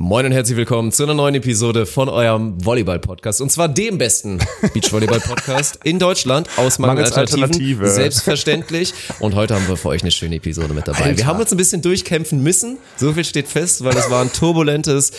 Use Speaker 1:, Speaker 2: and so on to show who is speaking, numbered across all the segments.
Speaker 1: Moin und herzlich willkommen zu einer neuen Episode von eurem Volleyball-Podcast. Und zwar dem besten Beachvolleyball-Podcast in Deutschland aus Mangel Alternative. Selbstverständlich. Und heute haben wir für euch eine schöne Episode mit dabei. Alter. Wir haben uns ein bisschen durchkämpfen müssen. So viel steht fest, weil es war ein turbulentes,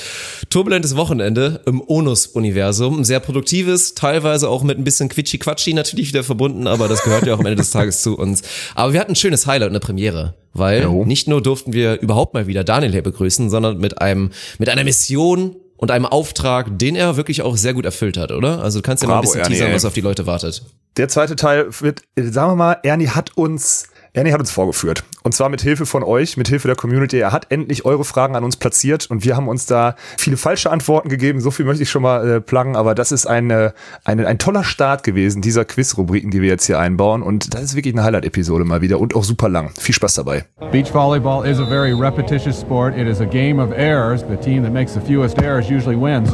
Speaker 1: turbulentes Wochenende im Onus-Universum. Ein sehr produktives, teilweise auch mit ein bisschen Quitschi-Quatschi natürlich wieder verbunden, aber das gehört ja auch am Ende des Tages zu uns. Aber wir hatten ein schönes Highlight, eine Premiere weil jo. nicht nur durften wir überhaupt mal wieder Daniel hier begrüßen, sondern mit einem mit einer Mission und einem Auftrag, den er wirklich auch sehr gut erfüllt hat, oder? Also du kannst ja mal ein bisschen Ernie, teasern, was auf die Leute wartet.
Speaker 2: Der zweite Teil wird, sagen wir mal, Ernie hat uns Ernie hat uns vorgeführt. Und zwar mit Hilfe von euch, mit Hilfe der Community. Er hat endlich eure Fragen an uns platziert und wir haben uns da viele falsche Antworten gegeben. So viel möchte ich schon mal äh, pluggen, aber das ist eine, eine, ein toller Start gewesen, dieser Quiz-Rubriken, die wir jetzt hier einbauen. Und das ist wirklich eine Highlight-Episode mal wieder und auch super lang. Viel Spaß dabei.
Speaker 3: Beach Volleyball is a very repetitious sport. It is a game of errors. The team that makes the fewest errors usually wins.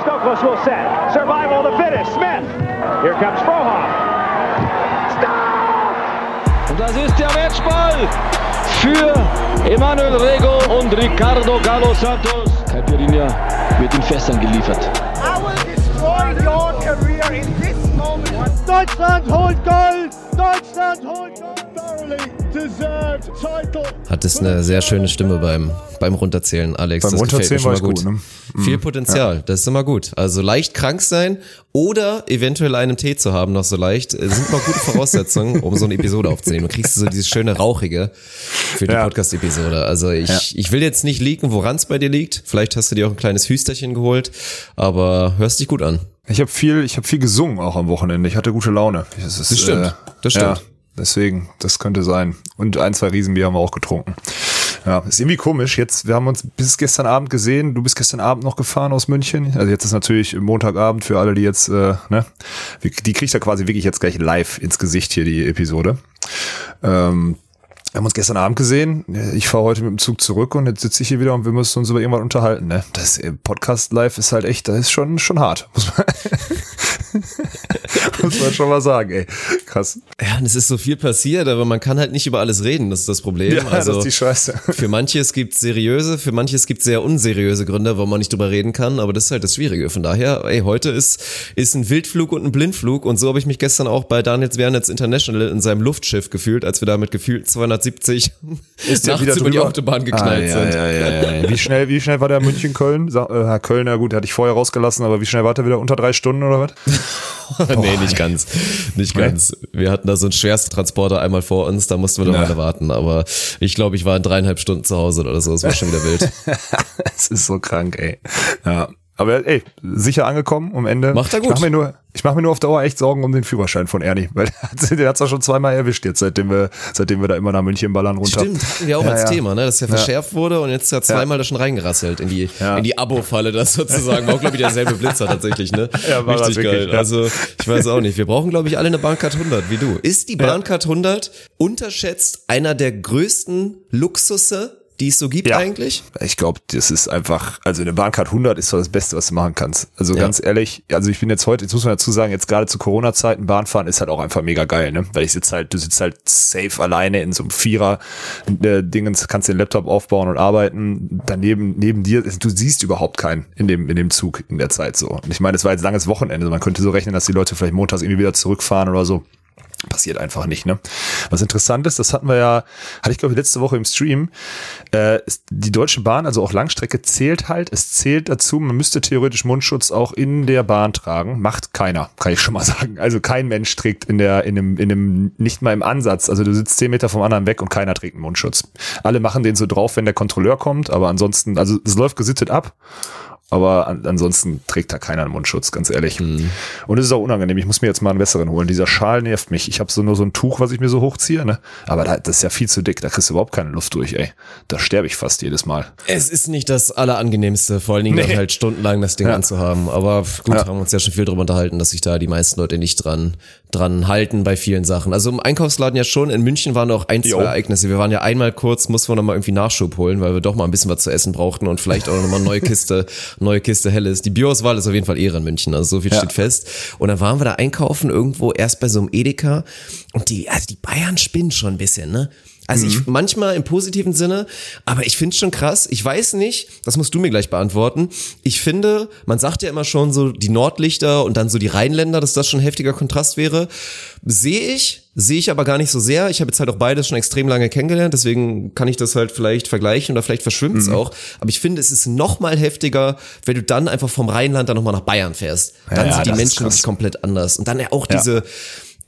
Speaker 3: Stokos will set. Survival of the fittest. Smith. Here comes Frohoff.
Speaker 4: Das ist der Matchball für Emanuel Rego und Ricardo Galo Santos. Caipirinha wird in Fässern geliefert. I will destroy your career in this.
Speaker 1: Deutschland holt Gold! Deutschland holt Gold! Hattest eine sehr schöne Stimme beim, beim Runterzählen, Alex.
Speaker 2: Beim das Runterzählen war ich gut. gut ne?
Speaker 1: Viel mhm. Potenzial, ja. das ist immer gut. Also leicht krank sein oder eventuell einen Tee zu haben, noch so leicht, äh, sind mal gute Voraussetzungen, um so eine Episode aufzunehmen. Du kriegst so dieses schöne Rauchige für die ja. Podcast-Episode. Also ich, ja. ich will jetzt nicht leaken, woran es bei dir liegt. Vielleicht hast du dir auch ein kleines Hüsterchen geholt, aber hörst dich gut an.
Speaker 2: Ich habe viel, ich habe viel gesungen auch am Wochenende. Ich hatte gute Laune.
Speaker 1: Das, ist, das stimmt, äh, das stimmt.
Speaker 2: Deswegen, das könnte sein. Und ein, zwei Riesenbier haben wir auch getrunken. Ja, ist irgendwie komisch. Jetzt, wir haben uns bis gestern Abend gesehen. Du bist gestern Abend noch gefahren aus München. Also jetzt ist natürlich Montagabend für alle, die jetzt, äh, ne, die kriegt ja quasi wirklich jetzt gleich live ins Gesicht hier die Episode. Ähm, wir haben uns gestern Abend gesehen. Ich fahre heute mit dem Zug zurück und jetzt sitze ich hier wieder und wir müssen uns über irgendwas unterhalten. Ne? Das äh, Podcast live ist halt echt, das ist schon schon hart, muss man, muss man schon mal sagen. Ey, krass.
Speaker 1: Ja, und es ist so viel passiert, aber man kann halt nicht über alles reden. Das ist das Problem.
Speaker 2: Ja, also, das ist die Scheiße.
Speaker 1: Für manches gibt es seriöse, für manches gibt sehr unseriöse Gründe, warum man nicht drüber reden kann. Aber das ist halt das Schwierige. Von daher, ey, heute ist ist ein Wildflug und ein Blindflug und so habe ich mich gestern auch bei Daniels Wernetz International in seinem Luftschiff gefühlt, als wir da mit gefühlt 200 170
Speaker 2: ist der wieder über die Autobahn geknallt ah, sind. Ja, ja, ja, wie schnell, wie schnell war der München Köln? Äh, Herr Köln, ja gut, hatte ich vorher rausgelassen, aber wie schnell war der wieder unter drei Stunden oder was?
Speaker 1: nee, nicht ganz, nicht ganz. Wir hatten da so einen Schwersttransporter einmal vor uns, da mussten wir noch mal warten, aber ich glaube, ich war in dreieinhalb Stunden zu Hause oder so. Das war schon wieder wild.
Speaker 2: Es ist so krank, ey. Ja. Aber ey, sicher angekommen am Ende.
Speaker 1: Macht er gut.
Speaker 2: Ich mach mir nur, ich mache mir nur auf Dauer echt Sorgen um den Führerschein von Ernie, weil der hat's ja schon zweimal erwischt jetzt, seitdem wir, seitdem wir da immer nach München ballern runter.
Speaker 1: Stimmt, hatten wir auch ja, als ja. Thema, ne, dass ja verschärft wurde und jetzt ja zweimal da schon reingerasselt in die, in die Abo-Falle, das sozusagen. War auch, glaube ich, derselbe Blitzer tatsächlich, ne? Ja, war Richtig wirklich, geil. Also, ich weiß auch nicht. Wir brauchen, glaube ich, alle eine Bahncard 100, wie du. Ist die Bahncard 100 unterschätzt einer der größten Luxusse die es so gibt ja. eigentlich?
Speaker 2: Ich glaube, das ist einfach, also eine Bahncard 100 ist doch das Beste, was du machen kannst. Also ja. ganz ehrlich, also ich bin jetzt heute, jetzt muss man dazu sagen, jetzt gerade zu Corona-Zeiten Bahnfahren ist halt auch einfach mega geil, ne? Weil ich sitze halt, du sitzt halt safe alleine in so einem Vierer äh, kannst den Laptop aufbauen und arbeiten. Daneben, neben dir, du siehst überhaupt keinen in dem, in dem Zug in der Zeit so. Und ich meine, es war jetzt langes Wochenende, man könnte so rechnen, dass die Leute vielleicht montags irgendwie wieder zurückfahren oder so. Passiert einfach nicht, ne? Was interessant ist, das hatten wir ja, hatte ich glaube ich letzte Woche im Stream, äh, die Deutsche Bahn, also auch Langstrecke, zählt halt, es zählt dazu, man müsste theoretisch Mundschutz auch in der Bahn tragen. Macht keiner, kann ich schon mal sagen. Also kein Mensch trägt in der, in dem, in dem, nicht mal im Ansatz, also du sitzt zehn Meter vom anderen weg und keiner trägt einen Mundschutz. Alle machen den so drauf, wenn der Kontrolleur kommt, aber ansonsten, also es läuft gesittet ab aber an, ansonsten trägt da keiner einen Mundschutz, ganz ehrlich. Mhm. Und es ist auch unangenehm. Ich muss mir jetzt mal einen besseren holen. Dieser Schal nervt mich. Ich habe so nur so ein Tuch, was ich mir so hochziehe, ne? Aber da, das ist ja viel zu dick. Da kriegst du überhaupt keine Luft durch, ey. Da sterbe ich fast jedes Mal.
Speaker 1: Es ist nicht das Allerangenehmste, vor allen Dingen nee. dann halt stundenlang das Ding ja. anzuhaben. Aber gut, ja. haben uns ja schon viel drüber unterhalten, dass sich da die meisten Leute nicht dran, dran halten bei vielen Sachen. Also im Einkaufsladen ja schon. In München waren auch ein, zwei jo. Ereignisse. Wir waren ja einmal kurz, mussten wir nochmal irgendwie Nachschub holen, weil wir doch mal ein bisschen was zu essen brauchten und vielleicht auch nochmal neue Kiste, neue Kiste Helles ist. Die Bioauswahl ist auf jeden Fall Ehre in München, also so viel ja. steht fest. Und dann waren wir da einkaufen irgendwo erst bei so einem Edeka und die, also die Bayern spinnen schon ein bisschen, ne? Also mhm. ich manchmal im positiven Sinne, aber ich finde schon krass. Ich weiß nicht, das musst du mir gleich beantworten. Ich finde, man sagt ja immer schon so die Nordlichter und dann so die Rheinländer, dass das schon ein heftiger Kontrast wäre. Sehe ich, sehe ich aber gar nicht so sehr. Ich habe jetzt halt auch beides schon extrem lange kennengelernt, deswegen kann ich das halt vielleicht vergleichen oder vielleicht verschwimmt es mhm. auch. Aber ich finde, es ist noch mal heftiger, wenn du dann einfach vom Rheinland dann nochmal nach Bayern fährst. Dann ja, sind die Menschen wirklich komplett anders. Und dann ja auch diese,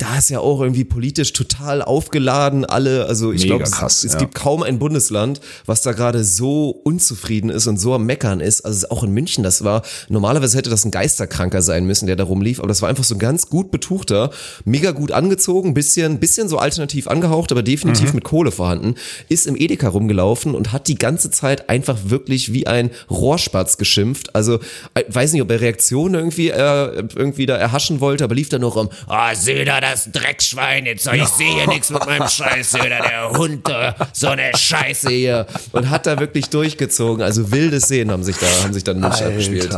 Speaker 1: da ist ja auch irgendwie politisch total aufgeladen, alle, also ich glaube, es, es ja. gibt kaum ein Bundesland, was da gerade so unzufrieden ist und so am Meckern ist. Also auch in München, das war, normalerweise hätte das ein Geisterkranker sein müssen, der da rumlief, aber das war einfach so ein ganz gut betuchter, mega gut angezogen, bisschen, bisschen so alternativ angehaucht, aber definitiv mhm. mit Kohle vorhanden, ist im Edeka rumgelaufen und hat die ganze Zeit einfach wirklich wie ein Rohrspatz geschimpft. Also, äh, weiß nicht, ob er Reaktionen irgendwie, äh, irgendwie da erhaschen wollte, aber lief da nur rum, ah, oh, seh da das Dreckschwein, jetzt ich sehe hier nichts mit meinem Scheiß oder der Hund, so eine Scheiße hier. Und hat da wirklich durchgezogen. Also wilde Szenen haben sich da, haben sich dann nicht abgespielt.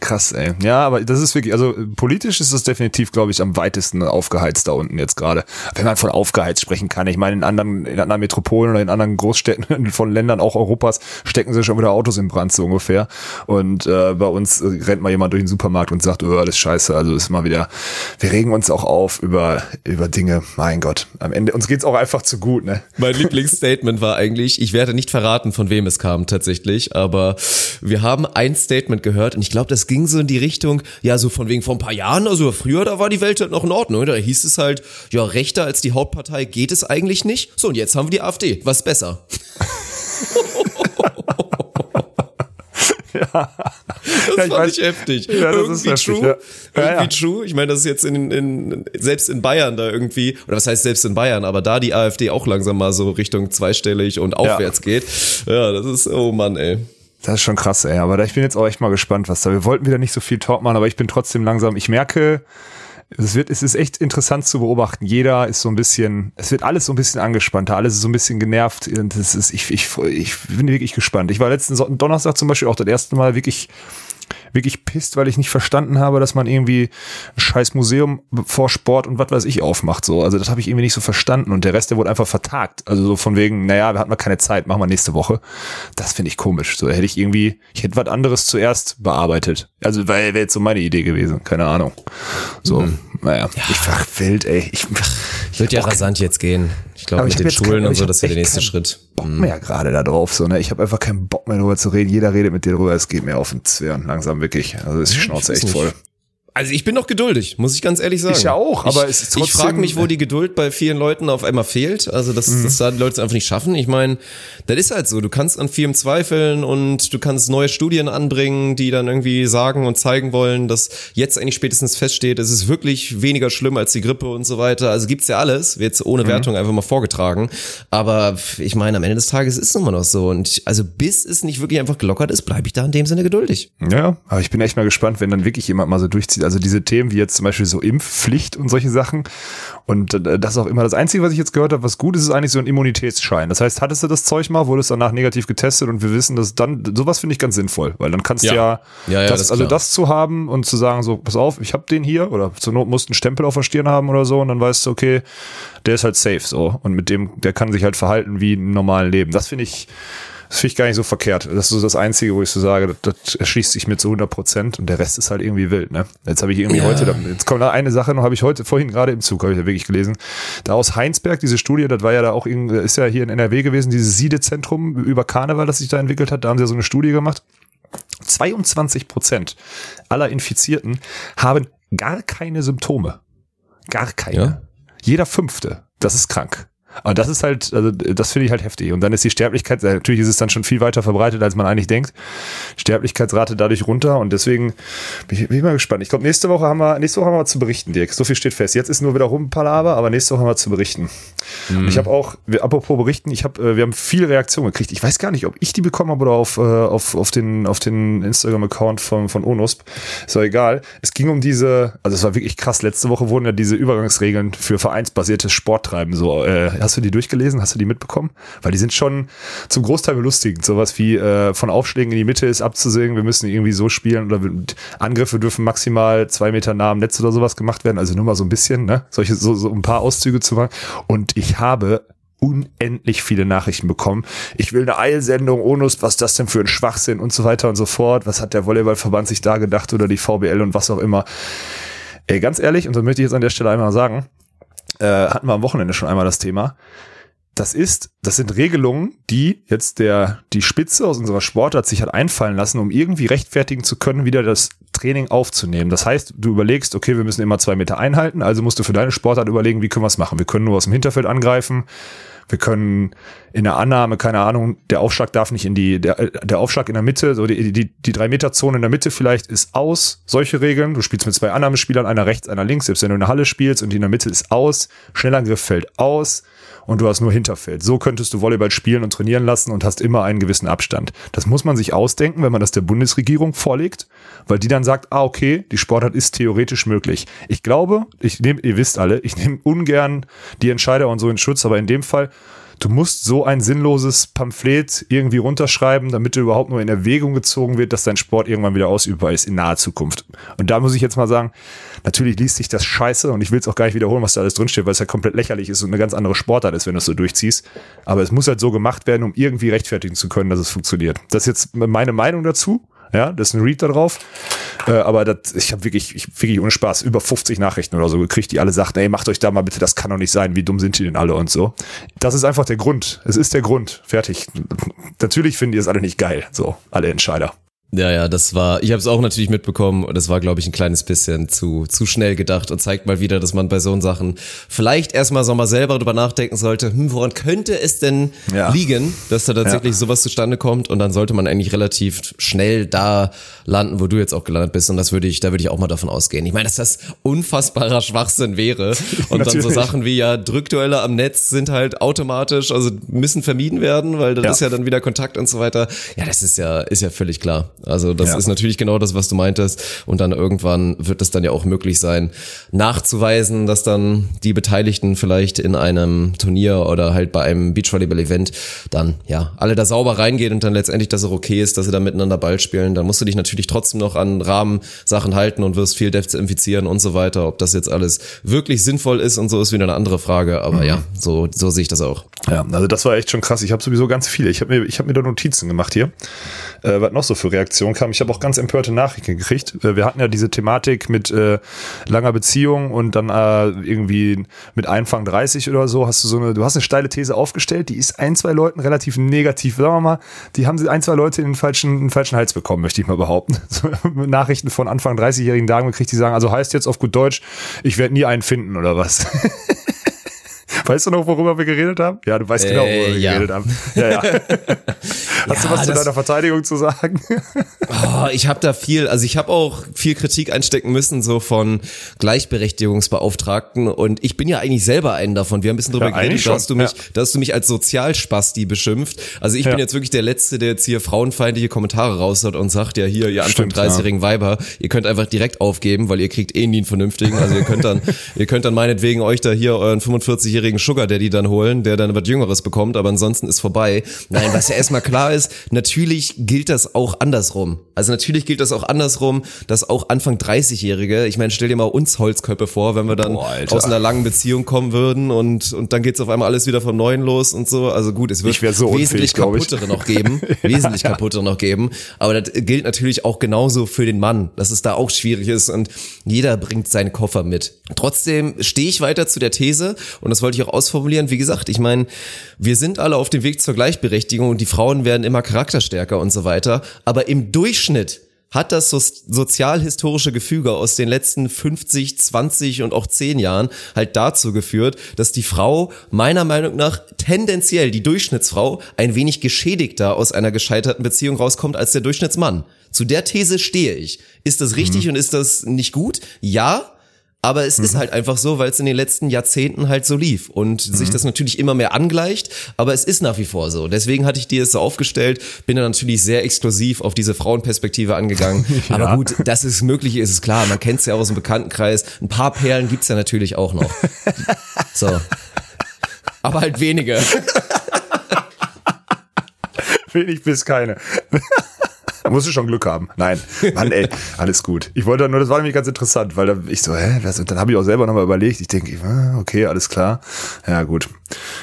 Speaker 2: Krass, ey. Ja, aber das ist wirklich, also politisch ist das definitiv, glaube ich, am weitesten aufgeheizt da unten jetzt gerade. Wenn man von aufgeheizt sprechen kann. Ich meine, in anderen, in anderen Metropolen oder in anderen Großstädten von Ländern, auch Europas, stecken sie schon wieder Autos in Brand, so ungefähr. Und äh, bei uns rennt mal jemand durch den Supermarkt und sagt, oh, das ist scheiße. Also ist mal wieder, wir regen uns auch auf über über, Dinge. Mein Gott, am Ende, uns geht's auch einfach zu gut, ne?
Speaker 1: Mein Lieblingsstatement war eigentlich, ich werde nicht verraten, von wem es kam tatsächlich, aber wir haben ein Statement gehört und ich glaube, das ging so in die Richtung, ja, so von wegen vor ein paar Jahren, also früher, da war die Welt halt noch in Ordnung. Da hieß es halt, ja, rechter als die Hauptpartei geht es eigentlich nicht. So, und jetzt haben wir die AfD. Was besser?
Speaker 2: ja.
Speaker 1: Das ja, fand weiß, ich heftig. Ja, das irgendwie ist true. Ja. Irgendwie ja, true. Ich meine, das ist jetzt in, in, selbst in Bayern da irgendwie, oder was heißt selbst in Bayern, aber da die AfD auch langsam mal so Richtung zweistellig und aufwärts geht. Ja, das ist, oh Mann, ey.
Speaker 2: Das ist schon krass, ey. Aber ich bin jetzt auch echt mal gespannt, was da. Wir wollten wieder nicht so viel Talk machen, aber ich bin trotzdem langsam. Ich merke, es wird, es ist echt interessant zu beobachten. Jeder ist so ein bisschen, es wird alles so ein bisschen angespannter, alles ist so ein bisschen genervt. Das ist, ich, ich, ich bin wirklich gespannt. Ich war letzten Donnerstag zum Beispiel auch das erste Mal wirklich wirklich pisst, weil ich nicht verstanden habe, dass man irgendwie ein scheiß Museum vor Sport und was weiß ich aufmacht. So, also das habe ich irgendwie nicht so verstanden und der Rest, der wurde einfach vertagt. Also so von wegen, naja, wir hatten mal keine Zeit, machen wir nächste Woche. Das finde ich komisch. So hätte ich irgendwie, ich hätte was anderes zuerst bearbeitet. Also weil wäre jetzt so meine Idee gewesen, keine Ahnung. So, mhm. naja, ja. ich war wild, ey. Ich,
Speaker 1: ich wird ja rasant jetzt gehen. Ich glaube, mit den Schulen kein, und so, das wäre der nächste Schritt.
Speaker 2: Bock mhm. mehr gerade da drauf, so, ne? Ich habe einfach keinen Bock mehr darüber zu reden. Jeder redet mit dir drüber, es geht mir auf den Zwirn langsam wirklich. Also ist die Schnauze echt voll.
Speaker 1: Also ich bin noch geduldig, muss ich ganz ehrlich sagen. Ich
Speaker 2: ja auch, aber
Speaker 1: ich, es ist trotzdem. Ich frage mich, wo die Geduld bei vielen Leuten auf einmal fehlt. Also dass, mhm. dass da die Leute es einfach nicht schaffen. Ich meine, das ist halt so. Du kannst an vielem zweifeln und du kannst neue Studien anbringen, die dann irgendwie sagen und zeigen wollen, dass jetzt eigentlich spätestens feststeht, es ist wirklich weniger schlimm als die Grippe und so weiter. Also gibt's ja alles, wird jetzt ohne mhm. Wertung einfach mal vorgetragen. Aber ich meine, am Ende des Tages ist es immer noch so. Und also bis es nicht wirklich einfach gelockert ist, bleibe ich da in dem Sinne geduldig.
Speaker 2: Ja, aber ich bin echt mal gespannt, wenn dann wirklich jemand mal so durchzieht also diese Themen wie jetzt zum Beispiel so Impfpflicht und solche Sachen. Und äh, das ist auch immer das Einzige, was ich jetzt gehört habe, was gut ist, ist eigentlich so ein Immunitätsschein. Das heißt, hattest du das Zeug mal, wurde es danach negativ getestet und wir wissen, dass dann, sowas finde ich ganz sinnvoll, weil dann kannst du ja, ja, ja, das, das also das zu haben und zu sagen, so, pass auf, ich habe den hier oder zur Not musst einen Stempel auf der Stirn haben oder so und dann weißt du, okay, der ist halt safe so und mit dem, der kann sich halt verhalten wie im normalen Leben. Das finde ich, das finde ich gar nicht so verkehrt. Das ist so das Einzige, wo ich so sage, das, das erschließt sich mir zu 100 Prozent und der Rest ist halt irgendwie wild. Ne? Jetzt habe ich irgendwie ja. heute, jetzt kommt da eine Sache noch, habe ich heute vorhin gerade im Zug, habe ich da wirklich gelesen. Da aus Heinsberg, diese Studie, das war ja da auch, ist ja hier in NRW gewesen, dieses Siedezentrum über Karneval, das sich da entwickelt hat, da haben sie ja so eine Studie gemacht. 22 Prozent aller Infizierten haben gar keine Symptome. Gar keine. Ja? Jeder fünfte. Das ist krank. Aber das ist halt, also das finde ich halt heftig. Und dann ist die Sterblichkeit, natürlich ist es dann schon viel weiter verbreitet, als man eigentlich denkt. Sterblichkeitsrate dadurch runter und deswegen bin ich, bin ich mal gespannt. Ich glaube, nächste Woche haben wir, nächste Woche haben wir zu berichten, Dirk. So viel steht fest. Jetzt ist nur wieder Rumpalaber, aber nächste Woche haben wir zu berichten. Mhm. Und ich habe auch, apropos berichten, ich habe, äh, wir haben viele Reaktionen gekriegt. Ich weiß gar nicht, ob ich die bekommen habe oder auf, äh, auf, auf den, auf den Instagram-Account von, von ONUSP. Ist doch egal. Es ging um diese, also es war wirklich krass. Letzte Woche wurden ja diese Übergangsregeln für vereinsbasiertes Sporttreiben so, äh, Hast du die durchgelesen? Hast du die mitbekommen? Weil die sind schon zum Großteil belustigend. Sowas wie äh, von Aufschlägen in die Mitte ist abzusehen, wir müssen irgendwie so spielen oder Angriffe dürfen maximal zwei Meter nah am Netz oder sowas gemacht werden. Also nur mal so ein bisschen, ne? Solche, so, so ein paar Auszüge zu machen. Und ich habe unendlich viele Nachrichten bekommen. Ich will eine Eilsendung, Onus, was das denn für ein Schwachsinn und so weiter und so fort. Was hat der Volleyballverband sich da gedacht oder die VBL und was auch immer. Ey, ganz ehrlich, und das möchte ich jetzt an der Stelle einmal sagen, äh, hatten wir am Wochenende schon einmal das Thema. Das ist, das sind Regelungen, die jetzt der, die Spitze aus unserer Sportart sich hat einfallen lassen, um irgendwie rechtfertigen zu können, wieder das Training aufzunehmen. Das heißt, du überlegst, okay, wir müssen immer zwei Meter einhalten, also musst du für deine Sportart überlegen, wie können wir es machen. Wir können nur aus dem Hinterfeld angreifen, wir können in der Annahme, keine Ahnung, der Aufschlag darf nicht in die, der, der Aufschlag in der Mitte, so die, die, die drei Meter Zone in der Mitte vielleicht ist aus. Solche Regeln. Du spielst mit zwei Annahmespielern, einer rechts, einer links. Selbst wenn du in der Halle spielst und die in der Mitte ist aus. Schnellangriff fällt aus und du hast nur Hinterfeld. So könntest du Volleyball spielen und trainieren lassen und hast immer einen gewissen Abstand. Das muss man sich ausdenken, wenn man das der Bundesregierung vorlegt, weil die dann sagt, ah, okay, die Sportart ist theoretisch möglich. Ich glaube, ich nehme, ihr wisst alle, ich nehme ungern die Entscheider und so in Schutz, aber in dem Fall du musst so ein sinnloses Pamphlet irgendwie runterschreiben, damit du überhaupt nur in Erwägung gezogen wird, dass dein Sport irgendwann wieder ausübbar ist in naher Zukunft. Und da muss ich jetzt mal sagen, natürlich liest sich das scheiße und ich will es auch gar nicht wiederholen, was da alles drinsteht, weil es ja komplett lächerlich ist und eine ganz andere Sportart ist, wenn du es so durchziehst. Aber es muss halt so gemacht werden, um irgendwie rechtfertigen zu können, dass es funktioniert. Das ist jetzt meine Meinung dazu. Ja, das ist ein Read da drauf. Äh, aber das, ich habe wirklich, ich, wirklich ohne Spaß über 50 Nachrichten oder so gekriegt, die alle sagten, ey, macht euch da mal bitte, das kann doch nicht sein, wie dumm sind die denn alle und so. Das ist einfach der Grund. Es ist der Grund. Fertig. Natürlich finden die es alle nicht geil, so, alle Entscheider.
Speaker 1: Ja, ja, das war, ich habe es auch natürlich mitbekommen und das war, glaube ich, ein kleines bisschen zu, zu schnell gedacht und zeigt mal wieder, dass man bei so Sachen vielleicht erstmal so mal selber drüber nachdenken sollte, hm, woran könnte es denn ja. liegen, dass da tatsächlich ja. sowas zustande kommt und dann sollte man eigentlich relativ schnell da landen, wo du jetzt auch gelandet bist und das würde ich, da würde ich auch mal davon ausgehen. Ich meine, dass das unfassbarer Schwachsinn wäre und dann so Sachen wie ja, Drückduelle am Netz sind halt automatisch, also müssen vermieden werden, weil das ja. ist ja dann wieder Kontakt und so weiter. Ja, das ist ja, ist ja völlig klar. Also das ja. ist natürlich genau das, was du meintest. Und dann irgendwann wird es dann ja auch möglich sein, nachzuweisen, dass dann die Beteiligten vielleicht in einem Turnier oder halt bei einem Beachvolleyball-Event dann ja alle da sauber reingehen und dann letztendlich, dass es okay ist, dass sie da miteinander Ball spielen. Dann musst du dich natürlich trotzdem noch an Rahmensachen halten und wirst viel Depth infizieren und so weiter. Ob das jetzt alles wirklich sinnvoll ist und so ist wieder eine andere Frage. Aber mhm. ja, so, so sehe ich das auch.
Speaker 2: Ja, also das war echt schon krass. Ich habe sowieso ganz viele. Ich habe mir, ich habe mir da Notizen gemacht hier. Äh, was noch so für Reaktionen Reaktion kam. Ich habe auch ganz empörte Nachrichten gekriegt. Äh, wir hatten ja diese Thematik mit äh, langer Beziehung und dann äh, irgendwie mit Anfang 30 oder so hast du so eine, du hast eine steile These aufgestellt, die ist ein, zwei Leuten relativ negativ, sagen wir mal, die haben ein, zwei Leute in den falschen, in den falschen Hals bekommen, möchte ich mal behaupten. So, Nachrichten von Anfang 30-jährigen Damen gekriegt, die sagen, also heißt jetzt auf gut Deutsch, ich werde nie einen finden oder was. Weißt du noch, worüber wir geredet haben? Ja, du weißt äh, genau, worüber wir ja. geredet haben. Ja, ja. Hast ja, du was zu deiner Verteidigung zu sagen?
Speaker 1: oh, ich habe da viel, also ich habe auch viel Kritik einstecken müssen, so von Gleichberechtigungsbeauftragten und ich bin ja eigentlich selber einen davon. Wir haben ein bisschen drüber ja, geredet, da hast, du mich, da hast du mich als Sozialspasti beschimpft. Also ich bin jetzt wirklich der Letzte, der jetzt hier frauenfeindliche Kommentare raushaut und sagt, ja hier, ihr Anfang 30-jährigen Weiber, ihr könnt einfach direkt aufgeben, weil ihr kriegt eh nie einen vernünftigen. Also ihr könnt dann, ihr könnt dann meinetwegen euch da hier euren 45-jährigen einen Sugar Daddy dann holen, der dann was Jüngeres bekommt, aber ansonsten ist vorbei. Nein, was ja erstmal klar ist, natürlich gilt das auch andersrum. Also natürlich gilt das auch andersrum, dass auch Anfang 30-Jährige, ich meine, stell dir mal uns Holzköpfe vor, wenn wir dann Boah, aus einer langen Beziehung kommen würden und, und dann geht's auf einmal alles wieder von neuem los und so. Also gut, es wird so wesentlich kaputtere noch geben, wesentlich ja. kaputtere noch geben. Aber das gilt natürlich auch genauso für den Mann, dass es da auch schwierig ist und jeder bringt seinen Koffer mit. Trotzdem stehe ich weiter zu der These und das wollte ich auch ausformulieren. Wie gesagt, ich meine, wir sind alle auf dem Weg zur Gleichberechtigung und die Frauen werden immer charakterstärker und so weiter. Aber im Durchschnitt hat das so sozialhistorische Gefüge aus den letzten 50, 20 und auch 10 Jahren halt dazu geführt, dass die Frau meiner Meinung nach tendenziell, die Durchschnittsfrau, ein wenig geschädigter aus einer gescheiterten Beziehung rauskommt als der Durchschnittsmann. Zu der These stehe ich. Ist das richtig mhm. und ist das nicht gut? Ja, aber es mhm. ist halt einfach so, weil es in den letzten Jahrzehnten halt so lief und mhm. sich das natürlich immer mehr angleicht, aber es ist nach wie vor so. Deswegen hatte ich dir es so aufgestellt, bin dann natürlich sehr exklusiv auf diese Frauenperspektive angegangen. ja. Aber gut, dass es möglich ist, ist klar. Man kennt es ja auch aus dem Bekanntenkreis. Ein paar Perlen gibt's ja natürlich auch noch. So. Aber halt wenige.
Speaker 2: Wenig bis keine. Musst du schon Glück haben. Nein, Mann, ey, alles gut. Ich wollte nur, das war nämlich ganz interessant, weil da, ich so, hä, was, dann habe ich auch selber nochmal überlegt. Ich denke, ah, okay, alles klar. Ja, gut.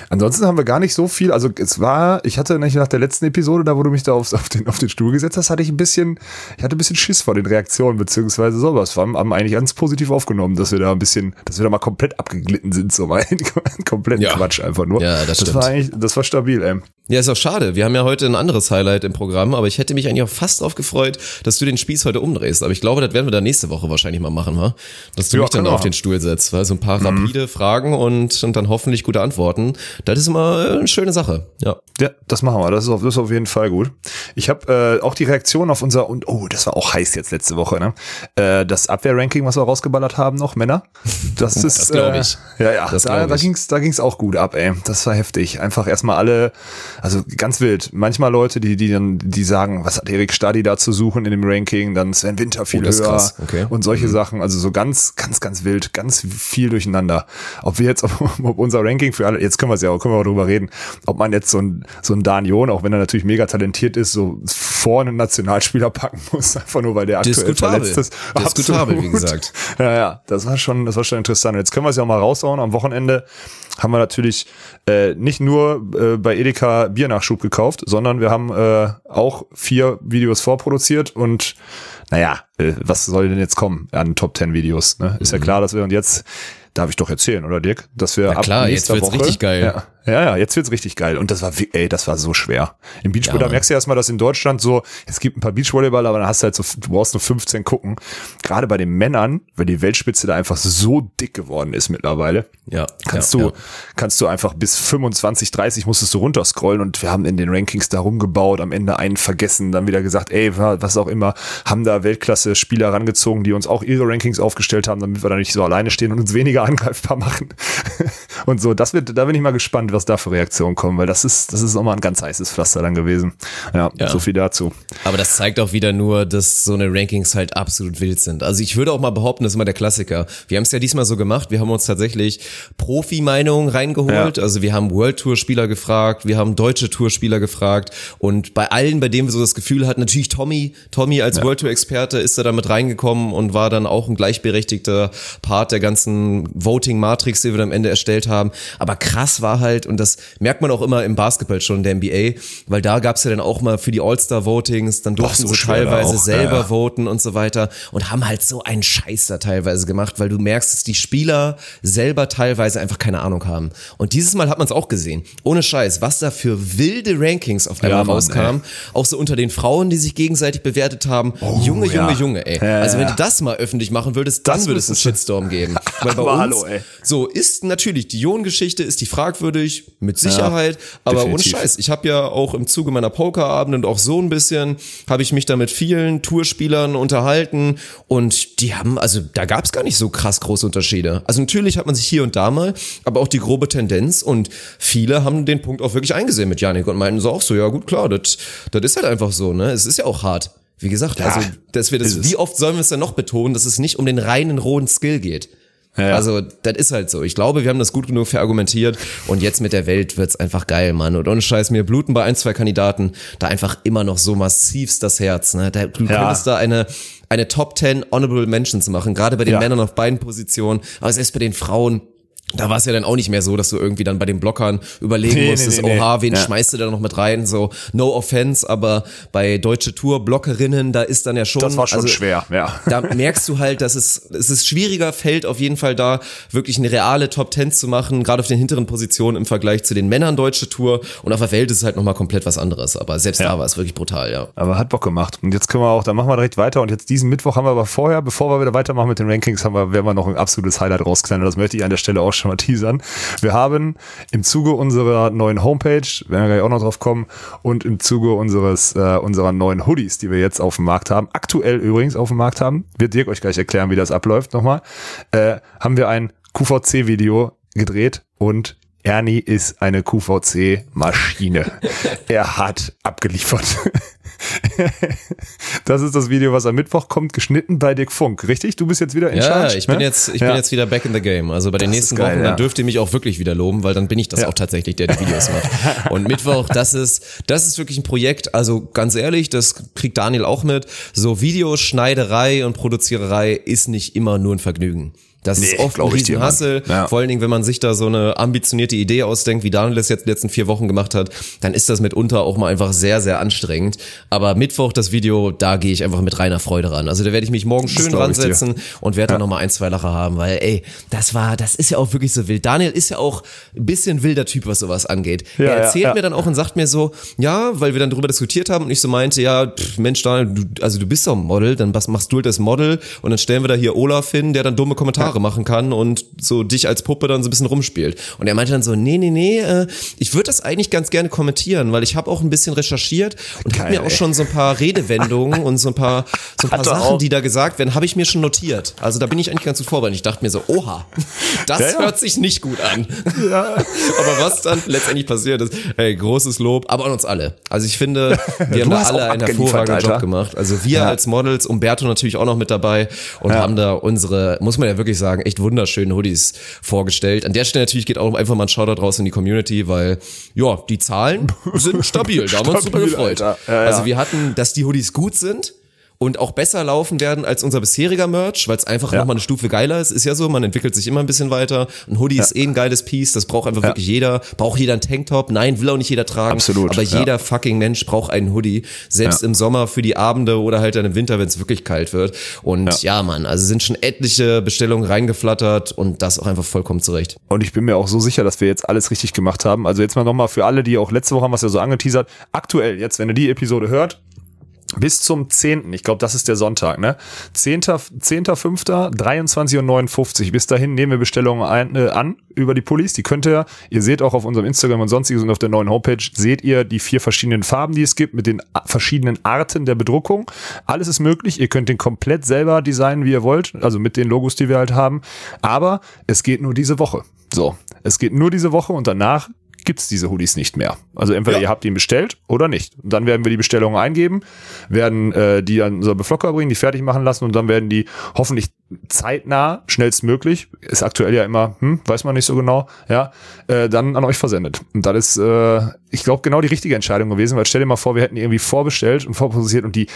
Speaker 2: Ansonsten haben wir gar nicht so viel. Also es war, ich hatte nach der letzten Episode, da wo du mich da auf, auf, den, auf den Stuhl gesetzt hast, hatte ich ein bisschen, ich hatte ein bisschen Schiss vor den Reaktionen, beziehungsweise sowas. Wir haben, haben eigentlich ganz positiv aufgenommen, dass wir da ein bisschen, dass wir da mal komplett abgeglitten sind, so mal komplett ja. Quatsch einfach nur.
Speaker 1: Ja, das,
Speaker 2: das
Speaker 1: stimmt.
Speaker 2: war eigentlich, das war stabil, ey.
Speaker 1: Ja, ist auch schade. Wir haben ja heute ein anderes Highlight im Programm, aber ich hätte mich eigentlich auch fast drauf gefreut, dass du den Spieß heute umdrehst. Aber ich glaube, das werden wir dann nächste Woche wahrscheinlich mal machen, wa? Dass du ja, mich dann auf den Stuhl setzt, weil so ein paar mhm. rapide Fragen und, und dann hoffentlich gute Antworten. Das ist immer eine schöne Sache. Ja.
Speaker 2: Ja, das machen wir. Das ist auf, das ist auf jeden Fall gut. Ich habe äh, auch die Reaktion auf unser und oh, das war auch heiß jetzt letzte Woche, ne? Äh, das Abwehrranking, was wir rausgeballert haben, noch Männer. Das ist,
Speaker 1: das glaube ich.
Speaker 2: Äh, ja, ja. Das da, da ging's, da ging's auch gut ab, ey. Das war heftig. Einfach erstmal alle, also ganz wild wild. Manchmal Leute, die, die dann, die sagen, was hat Erik Stadi da zu suchen in dem Ranking, dann Sven Winter viel oh, höher okay. und solche mhm. Sachen. Also so ganz, ganz, ganz wild, ganz viel durcheinander. Ob wir jetzt, ob, ob unser Ranking für alle, jetzt können wir es ja auch, können wir auch drüber reden, ob man jetzt so ein, so ein Danion, auch wenn er natürlich mega talentiert ist, so vor einen Nationalspieler packen muss, einfach nur weil der aktuell verletzt ist.
Speaker 1: Diskutabel, wie gesagt.
Speaker 2: Ja, ja, das war schon, das war schon interessant. Jetzt können wir es ja auch mal raushauen. Am Wochenende haben wir natürlich äh, nicht nur äh, bei Edeka Biernachschub gekauft, sondern wir haben äh, auch vier Videos vorproduziert und naja, äh, was soll denn jetzt kommen an Top 10 Videos? Ne? Ist mhm. ja klar, dass wir und jetzt darf ich doch erzählen, oder Dirk? Dass wir
Speaker 1: Na klar, ab nächster jetzt wird's Woche, richtig geil.
Speaker 2: Ja, ja, ja, jetzt wird's richtig geil. Und das war, ey, das war so schwer. Im Beachvolleyball, ja, da merkst du erstmal, dass in Deutschland so, es gibt ein paar Beachvolleyballer, aber dann hast du halt so, du brauchst nur 15 gucken. Gerade bei den Männern, weil die Weltspitze da einfach so dick geworden ist mittlerweile.
Speaker 1: Ja.
Speaker 2: Kannst
Speaker 1: ja,
Speaker 2: du,
Speaker 1: ja.
Speaker 2: kannst du einfach bis 25, 30 musstest du runterscrollen und wir haben in den Rankings da rumgebaut, am Ende einen vergessen, dann wieder gesagt, ey, was auch immer, haben da Weltklasse-Spieler rangezogen, die uns auch ihre Rankings aufgestellt haben, damit wir da nicht so alleine stehen und uns weniger angreifbar machen. und so, das wird, da bin ich mal gespannt, was da für Reaktionen kommen, weil das ist, das ist nochmal ein ganz heißes Pflaster dann gewesen. Ja, ja, so viel dazu.
Speaker 1: Aber das zeigt auch wieder nur, dass so eine Rankings halt absolut wild sind. Also ich würde auch mal behaupten, das ist immer der Klassiker. Wir haben es ja diesmal so gemacht, wir haben uns tatsächlich Profi-Meinungen reingeholt. Ja. Also wir haben World Tour Spieler gefragt, wir haben deutsche Tour Spieler gefragt und bei allen, bei denen wir so das Gefühl hatten, natürlich Tommy, Tommy als ja. World Tour Experte ist da damit reingekommen und war dann auch ein gleichberechtigter Part der ganzen Voting Matrix, die wir dann am Ende erstellt haben. Aber krass war halt, und das merkt man auch immer im Basketball schon, der NBA, weil da gab's ja dann auch mal für die All-Star-Votings, dann durften so sie teilweise selber ja, ja. voten und so weiter und haben halt so einen Scheiß da teilweise gemacht, weil du merkst, dass die Spieler selber teilweise einfach keine Ahnung haben. Und dieses Mal hat man es auch gesehen. Ohne Scheiß, was da für wilde Rankings auf einmal ja, rauskam. Auch so unter den Frauen, die sich gegenseitig bewertet haben. Oh, Junge, Junge, Junge, ey. also wenn du das mal öffentlich machen würdest, dann das würde es einen Shitstorm geben. Weil bei hallo, so ist natürlich die Jon-Geschichte, ist die fragwürdig, mit Sicherheit. aber Definitiv. ohne Scheiß, ich habe ja auch im Zuge meiner Pokerabende und auch so ein bisschen, habe ich mich da mit vielen Tourspielern unterhalten und die haben, also da gab es gar nicht so krass große Unterschiede. Also natürlich hat man sich hier und da mal, aber auch die grobe Tendenz und viele haben den Punkt auch wirklich eingesehen mit Janik und meinten so auch so, ja gut, klar, das ist halt einfach so, ne? Es ist ja auch hart. Wie gesagt, ja, also dass wir das, wie oft sollen wir es denn noch betonen, dass es nicht um den reinen rohen Skill geht? Ja. Also, das ist halt so. Ich glaube, wir haben das gut genug verargumentiert und jetzt mit der Welt wird's einfach geil, Mann. Und ohne Scheiß, mir bluten bei ein, zwei Kandidaten da einfach immer noch so massivst das Herz. Ne? Da, du ja. könntest da eine, eine Top 10 Honorable Mentions machen, gerade bei den ja. Männern auf beiden Positionen, aber selbst bei den Frauen da war es ja dann auch nicht mehr so, dass du irgendwie dann bei den Blockern überlegen nee, musstest, nee, nee, oha, wen ja. schmeißt du da noch mit rein? So, no offense, aber bei Deutsche Tour Blockerinnen, da ist dann ja schon.
Speaker 2: Das war schon also, schwer, ja.
Speaker 1: Da merkst du halt, dass es, es ist schwieriger fällt auf jeden Fall da, wirklich eine reale Top Ten zu machen, gerade auf den hinteren Positionen im Vergleich zu den Männern Deutsche Tour. Und auf der Welt ist es halt nochmal komplett was anderes. Aber selbst ja. da war es wirklich brutal, ja.
Speaker 2: Aber hat Bock gemacht. Und jetzt können wir auch, dann machen wir direkt weiter. Und jetzt diesen Mittwoch haben wir aber vorher, bevor wir wieder weitermachen mit den Rankings, haben wir, werden wir noch ein absolutes Highlight rausknallen. Das möchte ich an der Stelle auch schon mal teasern. Wir haben im Zuge unserer neuen Homepage, werden wir gleich auch noch drauf kommen, und im Zuge unseres äh, unserer neuen Hoodies, die wir jetzt auf dem Markt haben, aktuell übrigens auf dem Markt haben, wird Dirk euch gleich erklären, wie das abläuft nochmal, äh, haben wir ein QVC-Video gedreht und Ernie ist eine QVC-Maschine. er hat abgeliefert. das ist das Video, was am Mittwoch kommt, geschnitten bei Dick Funk, richtig? Du bist jetzt wieder in
Speaker 1: ja,
Speaker 2: Charge?
Speaker 1: ich bin ne? jetzt, ich ja. bin jetzt wieder back in the game. Also bei den das nächsten geil, Wochen, ja. dann dürft ihr mich auch wirklich wieder loben, weil dann bin ich das ja. auch tatsächlich, der die Videos macht. Und Mittwoch, das ist, das ist wirklich ein Projekt. Also ganz ehrlich, das kriegt Daniel auch mit. So Videoschneiderei und Produziererei ist nicht immer nur ein Vergnügen. Das nee, ist oft ein Riesenhassel. Ja. Vor allen Dingen, wenn man sich da so eine ambitionierte Idee ausdenkt, wie Daniel das jetzt die letzten vier Wochen gemacht hat, dann ist das mitunter auch mal einfach sehr, sehr anstrengend. Aber Mittwoch das Video, da gehe ich einfach mit reiner Freude ran. Also da werde ich mich morgen schön ransetzen und werde ja. da nochmal ein, zwei Lacher haben, weil ey, das war, das ist ja auch wirklich so wild. Daniel ist ja auch ein bisschen wilder Typ, was sowas angeht. Ja, er erzählt ja, mir dann auch und sagt mir so, ja, weil wir dann darüber diskutiert haben und ich so meinte, ja, pff, Mensch Daniel, du, also du bist doch ein Model, dann machst du halt das Model und dann stellen wir da hier Olaf hin, der dann dumme Kommentare Kommentare machen kann und so dich als Puppe dann so ein bisschen rumspielt. Und er meinte dann so, nee, nee, nee, äh, ich würde das eigentlich ganz gerne kommentieren, weil ich habe auch ein bisschen recherchiert und habe mir auch schon so ein paar Redewendungen und so ein paar, so ein paar Sachen, die da gesagt werden, habe ich mir schon notiert. Also da bin ich eigentlich ganz gut vorbereitet. Ich dachte mir so, oha, das ja, ja. hört sich nicht gut an. Ja. aber was dann letztendlich passiert ist, hey, großes Lob, aber an uns alle. Also ich finde, wir haben da alle einen hervorragenden Job gemacht. Also wir als Models, Umberto natürlich auch noch mit dabei und haben da unsere, muss man ja wirklich sagen, echt wunderschöne Hoodies vorgestellt. An der Stelle natürlich geht auch einfach mal ein Shoutout raus in die Community, weil ja, die Zahlen sind stabil. Da haben wir uns super gefreut. Ja, ja. Also wir hatten, dass die Hoodies gut sind und auch besser laufen werden als unser bisheriger Merch, weil es einfach ja. nochmal eine Stufe geiler ist. Ist ja so, man entwickelt sich immer ein bisschen weiter. Ein Hoodie ja. ist eh ein geiles Piece, das braucht einfach ja. wirklich jeder. Braucht jeder einen Tanktop? Nein, will auch nicht jeder tragen. Absolut. Aber jeder fucking Mensch braucht einen Hoodie. Selbst im Sommer für die Abende oder halt dann im Winter, wenn es wirklich kalt wird. Und ja, Mann, also sind schon etliche Bestellungen reingeflattert und das auch einfach vollkommen zurecht.
Speaker 2: Und ich bin mir auch so sicher, dass wir jetzt alles richtig gemacht haben. Also jetzt mal nochmal für alle, die auch letzte Woche haben was ja so angeteasert. Aktuell, jetzt, wenn ihr die Episode hört, bis zum 10. Ich glaube, das ist der Sonntag, ne? 10. 10.5. 23.59 Uhr. Bis dahin nehmen wir Bestellungen ein, äh, an über die Pullis. Die könnt ihr, ihr seht auch auf unserem Instagram und sonstiges und auf der neuen Homepage, seht ihr die vier verschiedenen Farben, die es gibt, mit den verschiedenen Arten der Bedruckung. Alles ist möglich. Ihr könnt den komplett selber designen, wie ihr wollt. Also mit den Logos, die wir halt haben. Aber es geht nur diese Woche. So. Es geht nur diese Woche und danach gibt's diese Hoodies nicht mehr. Also entweder ja. ihr habt ihn bestellt oder nicht. Und dann werden wir die Bestellungen eingeben, werden äh, die an unser Beflocker bringen, die fertig machen lassen und dann werden die hoffentlich zeitnah, schnellstmöglich, ist aktuell ja immer, hm, weiß man nicht so genau, ja, äh, dann an euch versendet. Und das ist, äh, ich glaube, genau die richtige Entscheidung gewesen, weil stell dir mal vor, wir hätten irgendwie vorbestellt und vorposiert und die,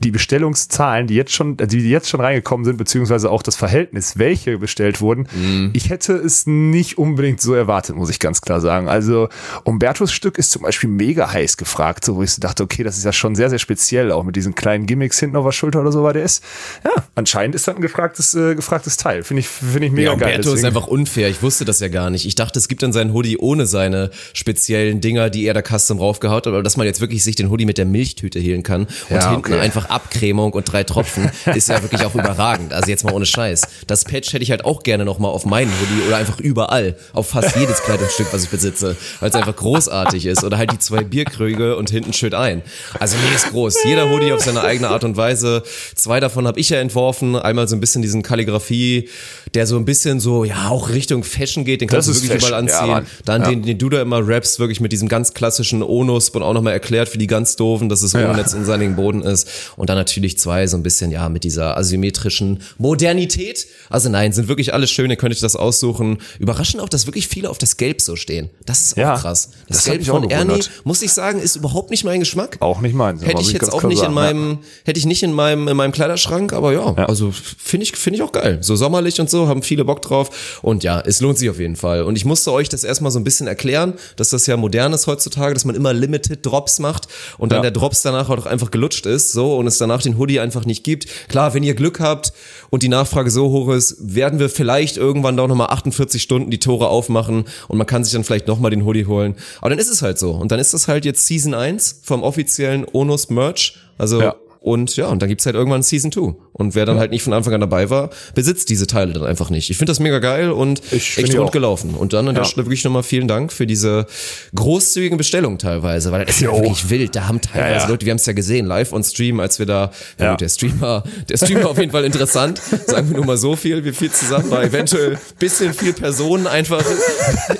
Speaker 2: die Bestellungszahlen, die jetzt schon, die jetzt schon reingekommen sind, beziehungsweise auch das Verhältnis, welche bestellt wurden, mm. ich hätte es nicht unbedingt so erwartet, muss ich ganz klar sagen. Also Umbertos Stück ist zum Beispiel mega heiß gefragt, so wo ich dachte, okay, das ist ja schon sehr, sehr speziell, auch mit diesen kleinen Gimmicks hinten auf der Schulter oder so war der ist. Ja, anscheinend ist das ein gefragtes äh, gefragtes Teil. Finde ich, finde ich mega ja, geil.
Speaker 1: Umberto ist einfach unfair. Ich wusste das ja gar nicht. Ich dachte, es gibt dann seinen Hoodie ohne seine speziellen Dinger, die er da custom raufgehaut hat. Aber dass man jetzt wirklich sich den Hoodie mit der Milchtüte hehlen kann und ja, hinten okay. einfach Abcremung und drei Tropfen, ist ja wirklich auch überragend. Also jetzt mal ohne Scheiß. Das Patch hätte ich halt auch gerne nochmal auf meinen Hoodie oder einfach überall. Auf fast jedes Kleidungsstück, was ich besitze. Weil es einfach großartig ist. Oder halt die zwei Bierkrüge und hinten schütt ein. Also nee, ist groß. Jeder Hoodie auf seine eigene Art und Weise. Zwei davon habe ich ja entworfen. Einmal so ein bisschen diesen Kalligrafie, der so ein bisschen so, ja, auch Richtung Fashion geht, den kannst das du wirklich Fashion. überall anziehen. Ja, Dann ja. den, den du da immer rappst, wirklich mit diesem ganz klassischen Onus und auch nochmal erklärt für die ganz doofen, dass es ohne ja. Netz und sandigen Boden ist. Und dann natürlich zwei, so ein bisschen, ja, mit dieser asymmetrischen Modernität. Also nein, sind wirklich alles schön, ihr könnt euch das aussuchen. Überraschend auch, dass wirklich viele auf das Gelb so stehen. Das ist auch ja, krass. Das, das Gelb von Ernie, muss ich sagen, ist überhaupt nicht mein Geschmack.
Speaker 2: Auch nicht mein.
Speaker 1: Hätte ich jetzt auch nicht in meinem, hätte ich nicht in meinem, in meinem Kleiderschrank, aber ja, also finde ich, finde ich auch geil. So sommerlich und so, haben viele Bock drauf. Und ja, es lohnt sich auf jeden Fall. Und ich musste euch das erstmal so ein bisschen erklären, dass das ja modern ist heutzutage, dass man immer Limited Drops macht und dann ja. der Drops danach auch einfach gelutscht ist, so, und es danach den Hoodie einfach nicht gibt. Klar, wenn ihr Glück habt und die Nachfrage so hoch ist, werden wir vielleicht irgendwann doch nochmal 48 Stunden die Tore aufmachen und man kann sich dann vielleicht nochmal den Hoodie holen. Aber dann ist es halt so. Und dann ist es halt jetzt Season 1 vom offiziellen Onus Merch. Also ja. Und ja, und dann gibt's halt irgendwann Season 2. Und wer dann ja. halt nicht von Anfang an dabei war, besitzt diese Teile dann einfach nicht. Ich finde das mega geil und ich echt rund gelaufen. Und dann an der Stelle wirklich nochmal vielen Dank für diese großzügigen Bestellungen teilweise, weil das ist ja wirklich wild. Da haben teilweise ja, ja. Leute, wir haben es ja gesehen, live on Stream, als wir da, ja, gut, der Streamer, der Streamer auf jeden Fall interessant. Sagen wir nur mal so viel, wir viel zusammen, war eventuell bisschen viel Personen einfach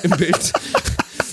Speaker 1: im Bild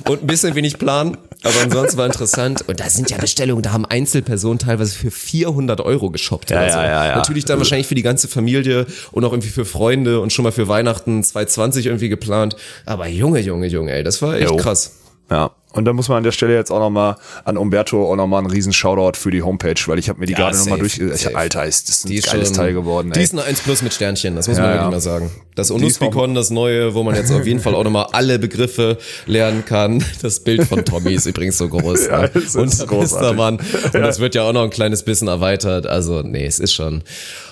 Speaker 1: und ein bisschen wenig Plan, aber ansonsten war interessant. Und da sind ja Bestellungen, da haben Einzelpersonen teilweise für 400 Euro geshoppt.
Speaker 2: Ja, ja, ja, ja.
Speaker 1: Natürlich dann wahrscheinlich für die ganze Familie und auch irgendwie für Freunde und schon mal für Weihnachten 2020 irgendwie geplant. Aber Junge, Junge, Junge, ey, das war echt jo. krass.
Speaker 2: Ja, und da muss man an der Stelle jetzt auch nochmal an Umberto auch nochmal einen riesen Shoutout für die Homepage, weil ich habe mir die ja, gerade nochmal durch. Ich, Alter, ist das ein die geiles schon, Teil geworden.
Speaker 1: Ey. Die ist ein 1 Plus mit Sternchen, das muss ja, man wirklich ja. mal sagen. Das Onuspicon, das neue, wo man jetzt auf jeden Fall auch nochmal alle Begriffe lernen kann. Das Bild von Tommy ist übrigens so groß. ja, ne? ist Und Mann. Und das wird ja auch noch ein kleines bisschen erweitert. Also, nee, es ist schon.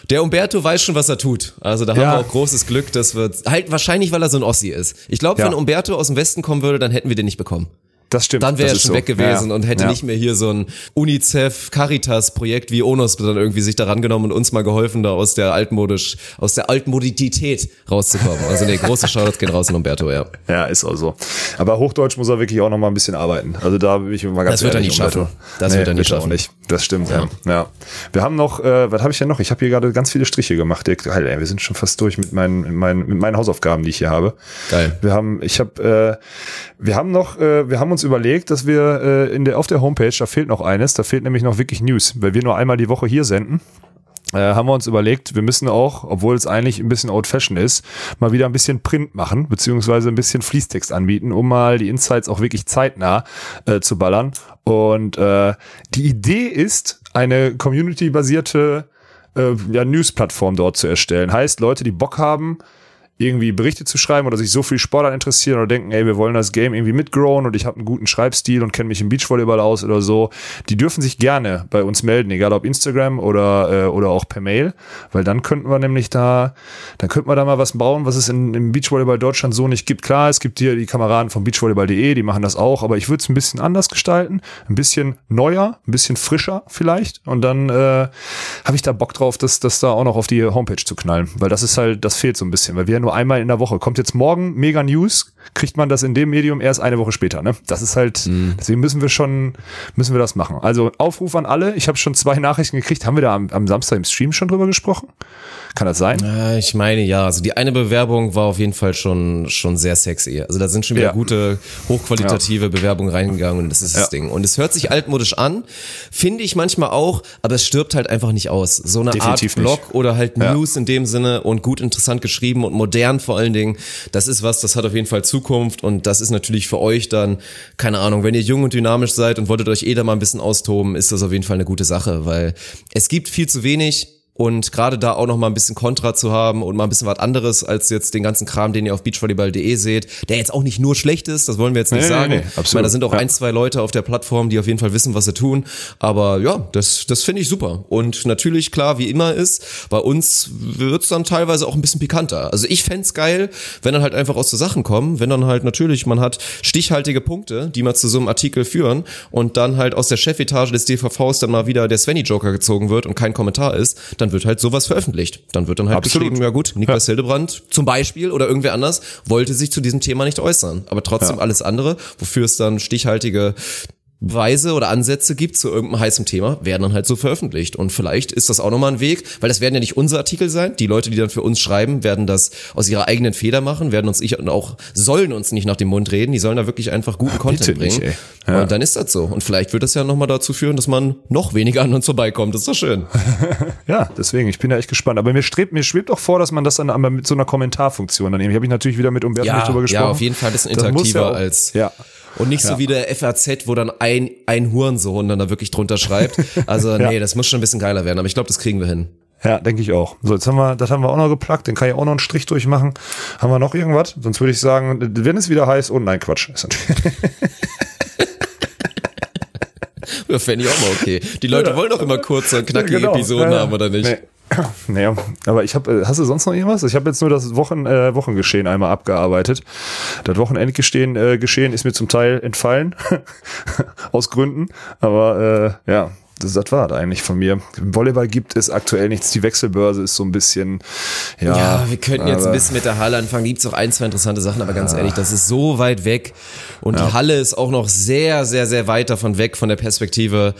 Speaker 1: Der Umberto weiß schon, was er tut. Also da haben wir auch großes Glück, dass wir halt wahrscheinlich, weil er so ein Ossi ist. Ich glaube, wenn Umberto aus dem Westen kommen würde, dann hätten wir den nicht bekommen.
Speaker 2: Das stimmt.
Speaker 1: Dann wäre
Speaker 2: er
Speaker 1: schon so. weg gewesen ja. und hätte ja. nicht mehr hier so ein UNICEF-Caritas-Projekt wie Onos dann irgendwie sich daran genommen und uns mal geholfen, da aus der altmodisch, aus der Altmodität rauszukommen. Also nee, große Shoutouts gehen raus in Umberto, ja.
Speaker 2: Ja, ist auch so. Aber Hochdeutsch muss er wirklich auch noch mal ein bisschen arbeiten. Also da bin ich immer ganz
Speaker 1: Das wird er nicht schaffen.
Speaker 2: Das nee, wird er nicht schaffen. Nicht. Das stimmt, ja. ja. ja. Wir haben noch, äh, was habe ich denn noch? Ich habe hier gerade ganz viele Striche gemacht. Alter, ey, wir sind schon fast durch mit meinen, meinen, mit meinen Hausaufgaben, die ich hier habe.
Speaker 1: Geil.
Speaker 2: Wir haben, ich habe, äh, wir haben noch, äh, wir haben uns überlegt, dass wir äh, in der, auf der Homepage, da fehlt noch eines, da fehlt nämlich noch wirklich News, weil wir nur einmal die Woche hier senden. Äh, haben wir uns überlegt, wir müssen auch, obwohl es eigentlich ein bisschen old fashion ist, mal wieder ein bisschen Print machen, beziehungsweise ein bisschen Fließtext anbieten, um mal die Insights auch wirklich zeitnah äh, zu ballern. Und äh, die Idee ist, eine community-basierte äh, ja, News-Plattform dort zu erstellen. Heißt, Leute, die Bock haben, irgendwie Berichte zu schreiben oder sich so viel Sport interessieren oder denken, ey, wir wollen das Game irgendwie mitgrowen und ich habe einen guten Schreibstil und kenne mich im Beachvolleyball aus oder so, die dürfen sich gerne bei uns melden, egal ob Instagram oder, äh, oder auch per Mail, weil dann könnten wir nämlich da, dann könnten wir da mal was bauen, was es in, im Beachvolleyball Deutschland so nicht gibt. Klar, es gibt hier die Kameraden von beachvolleyball.de, die machen das auch, aber ich würde es ein bisschen anders gestalten, ein bisschen neuer, ein bisschen frischer vielleicht und dann äh, habe ich da Bock drauf, das, das da auch noch auf die Homepage zu knallen, weil das ist halt, das fehlt so ein bisschen, weil wir nur einmal in der Woche. Kommt jetzt morgen Mega News, kriegt man das in dem Medium erst eine Woche später. Ne? Das ist halt, mhm. deswegen müssen wir schon, müssen wir das machen. Also Aufruf an alle. Ich habe schon zwei Nachrichten gekriegt. Haben wir da am, am Samstag im Stream schon drüber gesprochen? Kann das sein?
Speaker 1: Ich meine ja. Also die eine Bewerbung war auf jeden Fall schon schon sehr sexy. Also da sind schon wieder ja. gute hochqualitative ja. Bewerbungen reingegangen und das ist das Ding. Und es hört sich altmodisch an, finde ich manchmal auch, aber es stirbt halt einfach nicht aus. So eine Definitiv Art Blog nicht. oder halt News in dem Sinne und gut interessant geschrieben und modern vor allen Dingen. Das ist was, das hat auf jeden Fall Zukunft und das ist natürlich für euch dann keine Ahnung, wenn ihr jung und dynamisch seid und wolltet euch eh da mal ein bisschen austoben, ist das auf jeden Fall eine gute Sache, weil es gibt viel zu wenig und gerade da auch noch mal ein bisschen Kontra zu haben und mal ein bisschen was anderes als jetzt den ganzen Kram, den ihr auf beachvolleyball.de seht, der jetzt auch nicht nur schlecht ist, das wollen wir jetzt nicht nee, sagen. Nee, nee, absolut. Ich meine, da sind auch ja. ein, zwei Leute auf der Plattform, die auf jeden Fall wissen, was sie tun. Aber ja, das, das finde ich super. Und natürlich, klar, wie immer ist, bei uns wird's dann teilweise auch ein bisschen pikanter. Also ich fände geil, wenn dann halt einfach aus so Sachen kommen, wenn dann halt natürlich, man hat stichhaltige Punkte, die mal zu so einem Artikel führen und dann halt aus der Chefetage des DVVs dann mal wieder der Svenny-Joker gezogen wird und kein Kommentar ist, dann wird halt sowas veröffentlicht. Dann wird dann halt Absolut. geschrieben, ja gut, Niklas ja. Hildebrand zum Beispiel oder irgendwer anders wollte sich zu diesem Thema nicht äußern. Aber trotzdem ja. alles andere, wofür es dann stichhaltige Weise oder Ansätze gibt zu irgendeinem heißen Thema, werden dann halt so veröffentlicht. Und vielleicht ist das auch nochmal ein Weg, weil das werden ja nicht unsere Artikel sein. Die Leute, die dann für uns schreiben, werden das aus ihrer eigenen Feder machen, werden uns ich und auch sollen uns nicht nach dem Mund reden. Die sollen da wirklich einfach guten Ach, Content bringen. Nicht, ja. Und dann ist das so. Und vielleicht wird das ja nochmal dazu führen, dass man noch weniger an uns vorbeikommt. Das ist doch schön.
Speaker 2: ja, deswegen, ich bin da echt gespannt. Aber mir strebt, mir schwebt auch vor, dass man das dann mit so einer Kommentarfunktion dann eben. Habe ich natürlich wieder mit Umberto
Speaker 1: ja,
Speaker 2: drüber gesprochen.
Speaker 1: Ja, auf jeden Fall ein bisschen interaktiver ja als.
Speaker 2: Ja.
Speaker 1: Und nicht ja. so wie der FAZ, wo dann ein, ein Hurensohn dann da wirklich drunter schreibt. Also nee, ja. das muss schon ein bisschen geiler werden, aber ich glaube, das kriegen wir hin.
Speaker 2: Ja, denke ich auch. So, jetzt haben wir, das haben wir auch noch geplackt, den kann ich auch noch einen Strich durchmachen. Haben wir noch irgendwas? Sonst würde ich sagen, wenn es wieder heißt, oh nein, Quatsch.
Speaker 1: ja, fände ich auch mal okay. Die Leute ja. wollen doch immer kurze knackige genau. Episoden ja, haben, oder nicht? Nee.
Speaker 2: Naja, aber ich habe, äh, hast du sonst noch irgendwas? Ich habe jetzt nur das Wochen, äh, Wochengeschehen einmal abgearbeitet. Das Wochenendgeschehen äh, Geschehen ist mir zum Teil entfallen, aus Gründen. Aber äh, ja, das, das war das eigentlich von mir. Im Volleyball gibt es aktuell nichts. Die Wechselbörse ist so ein bisschen, ja.
Speaker 1: Ja, wir könnten jetzt ein bisschen mit der Halle anfangen. Gibt es auch ein, zwei interessante Sachen, aber ganz ja. ehrlich, das ist so weit weg. Und ja. die Halle ist auch noch sehr, sehr, sehr weit davon weg von der Perspektive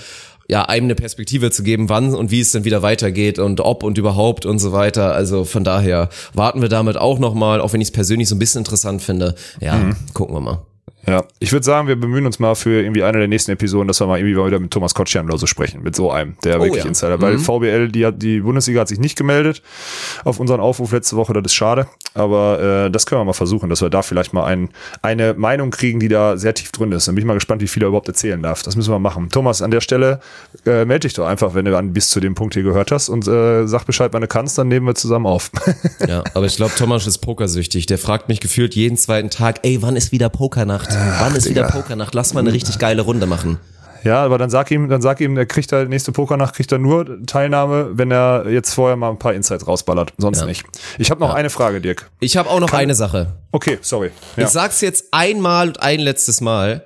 Speaker 1: ja, einem eine Perspektive zu geben, wann und wie es dann wieder weitergeht und ob und überhaupt und so weiter. Also von daher warten wir damit auch nochmal, auch wenn ich es persönlich so ein bisschen interessant finde. Ja, mhm. gucken wir mal.
Speaker 2: Ja, ich würde sagen, wir bemühen uns mal für irgendwie eine der nächsten Episoden, dass wir mal irgendwie mal wieder mit Thomas Kotschan oder so sprechen, mit so einem, der oh, wirklich ja. Insider. Weil mhm. VBL, die hat, die Bundesliga hat sich nicht gemeldet auf unseren Aufruf letzte Woche, das ist schade. Aber äh, das können wir mal versuchen, dass wir da vielleicht mal ein, eine Meinung kriegen, die da sehr tief drin ist. Dann bin ich mal gespannt, wie viel er überhaupt erzählen darf. Das müssen wir machen. Thomas, an der Stelle äh, melde dich doch einfach, wenn du an, bis zu dem Punkt hier gehört hast und äh, sag Bescheid, wann du kannst, dann nehmen wir zusammen auf.
Speaker 1: ja, aber ich glaube, Thomas ist pokersüchtig. Der fragt mich gefühlt jeden zweiten Tag, ey, wann ist wieder Pokernacht? Ach, wann ist Digga. wieder Pokernacht, lass mal eine richtig geile Runde machen.
Speaker 2: Ja, aber dann sag ihm, dann sag ihm, der kriegt halt nächste Pokernacht kriegt er nur Teilnahme, wenn er jetzt vorher mal ein paar Insights rausballert, sonst ja. nicht. Ich habe noch ja. eine Frage, Dirk.
Speaker 1: Ich habe auch noch Kann, eine Sache.
Speaker 2: Okay, sorry.
Speaker 1: Ja. Ich sag's jetzt einmal und ein letztes Mal.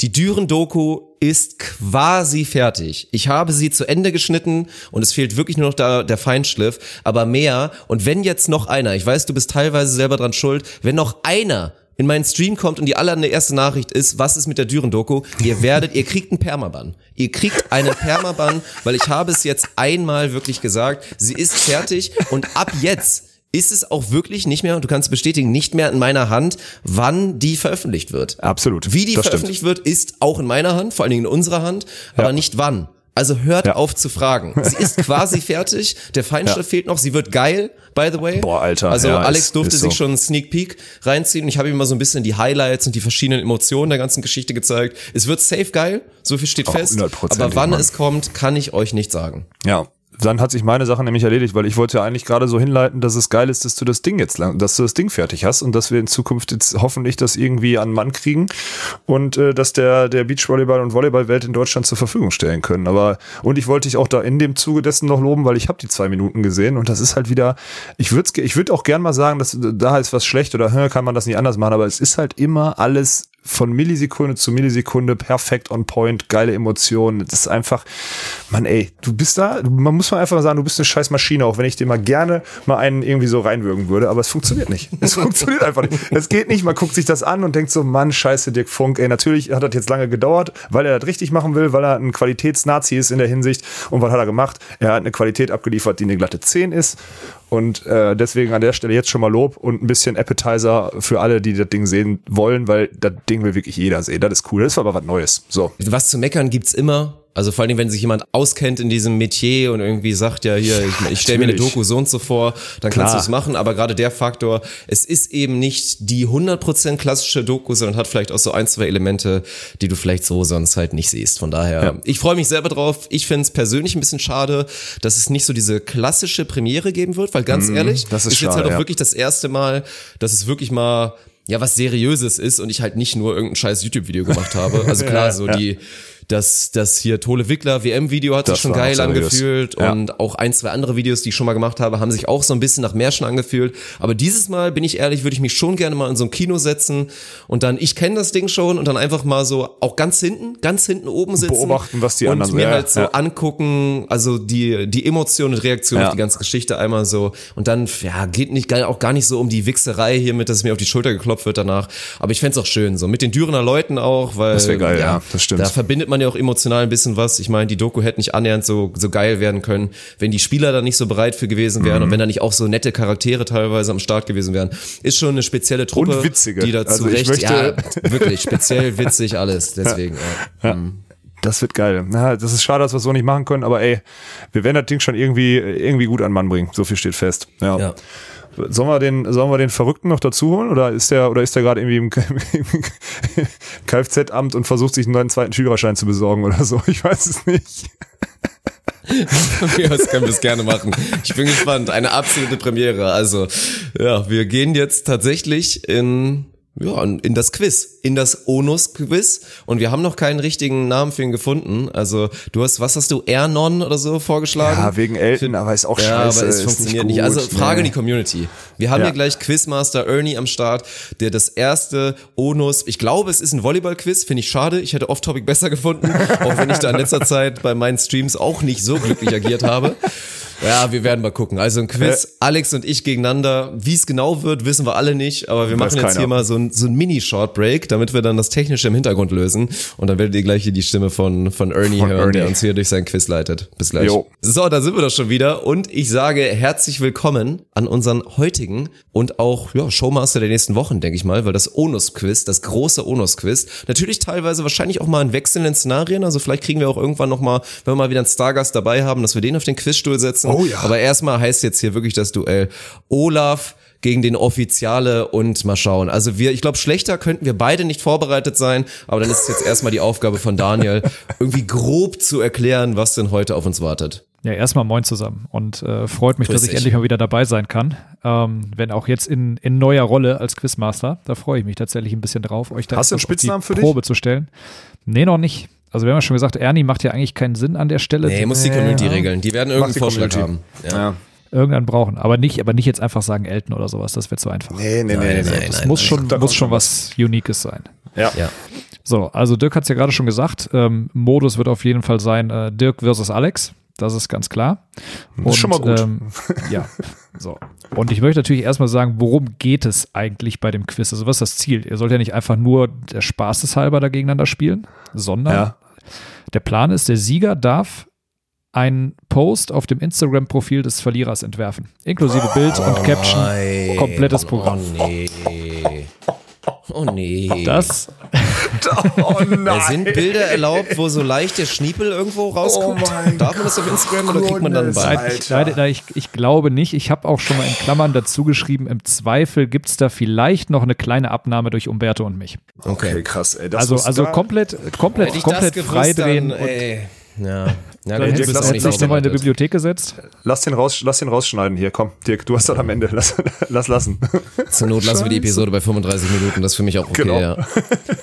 Speaker 1: Die Düren-Doku ist quasi fertig. Ich habe sie zu Ende geschnitten und es fehlt wirklich nur noch da, der Feinschliff, aber mehr. Und wenn jetzt noch einer, ich weiß, du bist teilweise selber dran schuld, wenn noch einer in meinen Stream kommt und die allererste Nachricht ist, was ist mit der Düren-Doku? Ihr werdet, ihr kriegt einen Permaban. Ihr kriegt einen Permaban, weil ich habe es jetzt einmal wirklich gesagt. Sie ist fertig und ab jetzt ist es auch wirklich nicht mehr, und du kannst bestätigen, nicht mehr in meiner Hand, wann die veröffentlicht wird.
Speaker 2: Absolut.
Speaker 1: Wie die veröffentlicht stimmt. wird, ist auch in meiner Hand, vor allen Dingen in unserer Hand, ja. aber nicht wann. Also hört ja. auf zu fragen. Sie ist quasi fertig. Der Feinschliff ja. fehlt noch. Sie wird geil, by the way.
Speaker 2: Boah, Alter.
Speaker 1: Also ja, Alex ist, durfte ist so. sich schon einen Sneak Peek reinziehen. Und ich habe ihm mal so ein bisschen die Highlights und die verschiedenen Emotionen der ganzen Geschichte gezeigt. Es wird safe geil. So viel steht oh, fest. Aber wann Mann. es kommt, kann ich euch nicht sagen.
Speaker 2: Ja, dann hat sich meine Sache nämlich erledigt, weil ich wollte ja eigentlich gerade so hinleiten, dass es geil ist, dass du das Ding jetzt, dass du das Ding fertig hast und dass wir in Zukunft jetzt hoffentlich das irgendwie an Mann kriegen und äh, dass der der Beachvolleyball und Volleyballwelt in Deutschland zur Verfügung stellen können. Aber und ich wollte dich auch da in dem Zuge dessen noch loben, weil ich habe die zwei Minuten gesehen und das ist halt wieder. Ich würde ich würde auch gern mal sagen, dass da ist was schlecht oder kann man das nicht anders machen, aber es ist halt immer alles von Millisekunde zu Millisekunde perfekt on point, geile Emotionen. Das ist einfach, man, ey, du bist da, man muss mal einfach mal sagen, du bist eine scheiß Maschine, auch wenn ich dir mal gerne mal einen irgendwie so reinwürgen würde, aber es funktioniert nicht. Es funktioniert einfach nicht. Es geht nicht, man guckt sich das an und denkt so, Mann, scheiße, Dirk Funk, ey, natürlich hat das jetzt lange gedauert, weil er das richtig machen will, weil er ein Qualitätsnazi ist in der Hinsicht und was hat er gemacht? Er hat eine Qualität abgeliefert, die eine glatte 10 ist und äh, deswegen an der Stelle jetzt schon mal Lob und ein bisschen Appetizer für alle, die das Ding sehen wollen, weil das Ding will wirklich jeder sehen. Das ist cool. Das ist aber was Neues. So.
Speaker 1: Was zu meckern gibt's immer. Also vor allem, wenn sich jemand auskennt in diesem Metier und irgendwie sagt, ja hier, ich, ich stelle mir eine Doku so und so vor, dann Klar. kannst du es machen. Aber gerade der Faktor, es ist eben nicht die 100% klassische Doku, sondern hat vielleicht auch so ein, zwei Elemente, die du vielleicht so sonst halt nicht siehst. Von daher, ja. ich freue mich selber drauf. Ich finde es persönlich ein bisschen schade, dass es nicht so diese klassische Premiere geben wird, weil ganz mm, ehrlich, das ist, ist schade, jetzt halt auch ja. wirklich das erste Mal, dass es wirklich mal ja was Seriöses ist und ich halt nicht nur irgendein scheiß YouTube-Video gemacht habe. Also klar, so ja. die das, das hier Tole Wickler WM-Video hat sich schon geil angefühlt ja. und auch ein, zwei andere Videos, die ich schon mal gemacht habe, haben sich auch so ein bisschen nach Märchen angefühlt. Aber dieses Mal, bin ich ehrlich, würde ich mich schon gerne mal in so ein Kino setzen und dann, ich kenne das Ding schon und dann einfach mal so auch ganz hinten, ganz hinten oben sitzen.
Speaker 2: Beobachten, was die
Speaker 1: und
Speaker 2: anderen
Speaker 1: Und mir halt so ja. angucken, also die, die Emotion und Reaktion ja. auf die ganze Geschichte einmal so. Und dann, ja, geht nicht, auch gar nicht so um die Wichserei hier mit, dass es mir auf die Schulter geklopft wird danach. Aber ich fände auch schön, so mit den Dürener Leuten auch, weil.
Speaker 2: Das wäre geil, ja, das stimmt.
Speaker 1: Da verbindet man ja auch emotional ein bisschen was. Ich meine, die Doku hätte nicht annähernd so, so geil werden können, wenn die Spieler da nicht so bereit für gewesen wären mhm. und wenn da nicht auch so nette Charaktere teilweise am Start gewesen wären. Ist schon eine spezielle Truppe,
Speaker 2: und witzige.
Speaker 1: die dazu also recht, ja, wirklich speziell witzig alles. Deswegen, ja. ja. Mhm.
Speaker 2: Das wird geil. Na, das ist schade, dass wir es so nicht machen können, aber ey, wir werden das Ding schon irgendwie, irgendwie gut an Mann bringen. So viel steht fest. Ja. ja. Sollen wir den, sollen wir den Verrückten noch dazu holen oder ist der, oder ist der gerade irgendwie im, im Kfz-Amt und versucht sich einen neuen zweiten Schülerschein zu besorgen oder so? Ich weiß es nicht.
Speaker 1: okay, das können wir es gerne machen. Ich bin gespannt. Eine absolute Premiere. Also, ja, wir gehen jetzt tatsächlich in ja, in das Quiz, in das Onus-Quiz. Und wir haben noch keinen richtigen Namen für ihn gefunden. Also du hast, was hast du, Ernon oder so vorgeschlagen?
Speaker 2: Ja, wegen Elton, aber ist auch ja, scheiße.
Speaker 1: aber es funktioniert nicht, nicht. Also Frage nee. die Community. Wir haben ja. hier gleich Quizmaster Ernie am Start, der das erste Onus, ich glaube, es ist ein Volleyball-Quiz, finde ich schade. Ich hätte Off-Topic besser gefunden, auch wenn ich da in letzter Zeit bei meinen Streams auch nicht so glücklich agiert habe. Ja, wir werden mal gucken. Also ein Quiz, Alex und ich gegeneinander. Wie es genau wird, wissen wir alle nicht, aber wir machen jetzt keiner. hier mal so ein, so ein Mini-Short-Break, damit wir dann das Technische im Hintergrund lösen. Und dann werdet ihr gleich hier die Stimme von, von Ernie von hören, Ernie. der uns hier durch sein Quiz leitet. Bis gleich. Jo. So, da sind wir doch schon wieder und ich sage herzlich willkommen an unseren heutigen und auch ja, Showmaster der nächsten Wochen, denke ich mal, weil das Onus-Quiz, das große Onus-Quiz, natürlich teilweise wahrscheinlich auch mal in wechselnden Szenarien, also vielleicht kriegen wir auch irgendwann nochmal, wenn wir mal wieder einen Stargast dabei haben, dass wir den auf den Quizstuhl setzen. Oh ja. Aber erstmal heißt jetzt hier wirklich das Duell Olaf gegen den Offiziale und mal schauen. Also wir, ich glaube, schlechter könnten wir beide nicht vorbereitet sein, aber dann ist es jetzt erstmal die Aufgabe von Daniel, irgendwie grob zu erklären, was denn heute auf uns wartet.
Speaker 5: Ja, erstmal moin zusammen und äh, freut mich, Grüß dass ich dich. endlich mal wieder dabei sein kann. Ähm, wenn auch jetzt in, in neuer Rolle als Quizmaster. Da freue ich mich tatsächlich ein bisschen drauf, euch da
Speaker 2: Hast du einen Spitznamen für
Speaker 5: dich? Probe zu stellen. Nee, noch nicht. Also wir haben ja schon gesagt, Ernie macht ja eigentlich keinen Sinn an der Stelle.
Speaker 1: Nee, muss die Community ja. regeln. Die werden irgendeinen Vorschlag haben.
Speaker 5: Ja. ja. Irgendwann brauchen. Aber nicht, aber nicht jetzt einfach sagen Elton oder sowas. Das wird zu einfach.
Speaker 2: Nee, nee, nee. nee, nee
Speaker 5: das muss schon, muss schon was Uniques sein.
Speaker 2: Ja. ja.
Speaker 5: So, also Dirk hat es ja gerade schon gesagt. Ähm, Modus wird auf jeden Fall sein äh, Dirk versus Alex. Das ist ganz klar.
Speaker 2: Und, das ist schon mal gut. Ähm,
Speaker 5: ja, so. Und ich möchte natürlich erstmal sagen, worum geht es eigentlich bei dem Quiz? Also was ist das Ziel? Ihr sollt ja nicht einfach nur der Spaß des halber da gegeneinander spielen, sondern ja. Der Plan ist, der Sieger darf einen Post auf dem Instagram-Profil des Verlierers entwerfen. Inklusive Bild oh, und Caption. Komplettes Programm. Oh, nee.
Speaker 1: Oh nee.
Speaker 5: Das.
Speaker 1: oh nein. Sind Bilder erlaubt, wo so leicht der Schniepel irgendwo rauskommt? Oh Darf man das auf Instagram oder kriegt man dann bei?
Speaker 5: Ich, leider, ich, ich glaube nicht. Ich habe auch schon mal in Klammern dazu geschrieben, im Zweifel gibt es da vielleicht noch eine kleine Abnahme durch Umberto und mich.
Speaker 2: Okay, okay krass. Ey,
Speaker 5: also also komplett, komplett, komplett freidrehen.
Speaker 1: Dann, ja.
Speaker 5: Ja, dann Dirk, lass, lass den mal in der Bibliothek gesetzt.
Speaker 2: Lass den, raus, lass den rausschneiden hier. Komm, Dirk, du hast das am Ende. Lass, lass lassen.
Speaker 1: Zur Not lassen wir die Episode bei 35 Minuten. Das ist für mich auch okay. Genau. Ja.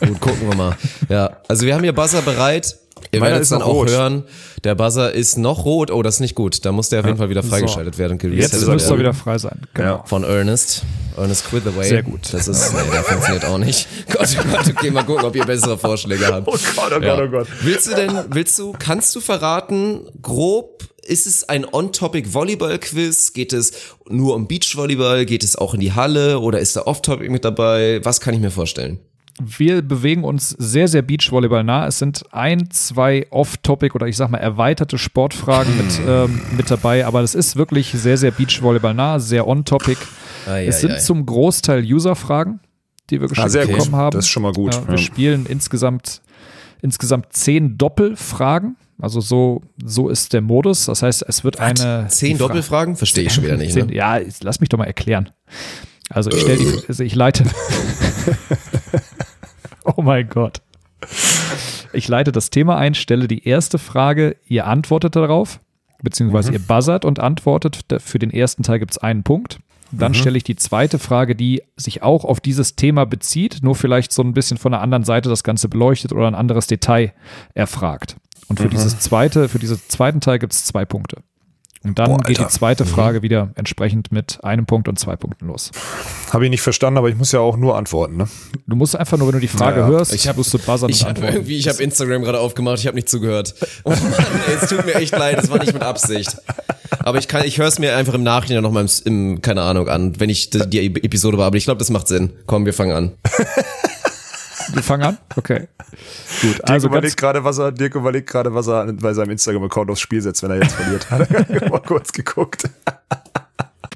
Speaker 1: Gut, gucken wir mal. Ja, also wir haben hier Buzzer bereit. Ihr werdet es dann auch rot. hören. Der Buzzer ist noch rot. Oh, das ist nicht gut. Da muss der auf jeden Fall wieder freigeschaltet so. werden.
Speaker 5: Jetzt müsste er wieder frei sein.
Speaker 1: Genau. Ja. Von Ernest. Ernest Quithaway.
Speaker 5: Sehr gut.
Speaker 1: Das ist, nee, der funktioniert auch nicht. Gott, oh Gott, okay, mal gucken, ob ihr bessere Vorschläge habt.
Speaker 2: Oh Gott, oh ja. Gott, oh Gott.
Speaker 1: Willst du denn, willst du, kannst du verraten, grob, ist es ein On-Topic Volleyball-Quiz? Geht es nur um Beachvolleyball? Geht es auch in die Halle? Oder ist da Off-Topic mit dabei? Was kann ich mir vorstellen?
Speaker 5: Wir bewegen uns sehr, sehr Beachvolleyball nah. Es sind ein, zwei Off-Topic oder ich sag mal erweiterte Sportfragen mit, hm. ähm, mit dabei, aber es ist wirklich sehr, sehr Beachvolleyball nah, sehr on-topic. Ja, es sind ja. zum Großteil User-Fragen, die wir geschickt ah, bekommen haben.
Speaker 2: Das ist schon mal gut.
Speaker 5: Ja, wir spielen insgesamt, insgesamt zehn Doppelfragen. Also so, so ist der Modus. Das heißt, es wird Was? eine.
Speaker 1: Zehn Doppelfragen? Verstehe ich schon wieder nicht. Zehn,
Speaker 5: ne? Ja, lass mich doch mal erklären. Also ich stelle die, also ich leite. oh mein Gott. Ich leite das Thema ein, stelle die erste Frage, ihr antwortet darauf, beziehungsweise mhm. ihr buzzert und antwortet. Für den ersten Teil gibt es einen Punkt. Dann mhm. stelle ich die zweite Frage, die sich auch auf dieses Thema bezieht, nur vielleicht so ein bisschen von der anderen Seite das Ganze beleuchtet oder ein anderes Detail erfragt. Und für mhm. dieses zweite, für diesen zweiten Teil gibt es zwei Punkte. Und dann Boah, geht die zweite mhm. Frage mhm. wieder entsprechend mit einem Punkt und zwei Punkten los.
Speaker 2: Habe ich nicht verstanden, aber ich muss ja auch nur antworten. Ne?
Speaker 5: Du musst einfach nur, wenn du die Frage ja, hörst,
Speaker 1: ich hab, musst du buzzern ich habe irgendwie, ich habe Instagram gerade aufgemacht, ich habe nicht zugehört. Oh Mann, es tut mir echt leid, das war nicht mit Absicht. Aber ich kann, ich höre es mir einfach im Nachhinein nochmal im, im, keine Ahnung an, wenn ich die, die Episode war. Aber ich glaube, das macht Sinn. Komm, wir fangen an.
Speaker 5: Wir fangen an? Okay.
Speaker 2: Gut. Dirk also überlegt gerade, was er, Dirk überlegt gerade, was er bei seinem Instagram-Account aufs Spiel setzt, wenn er jetzt verliert. Hat er mal kurz geguckt.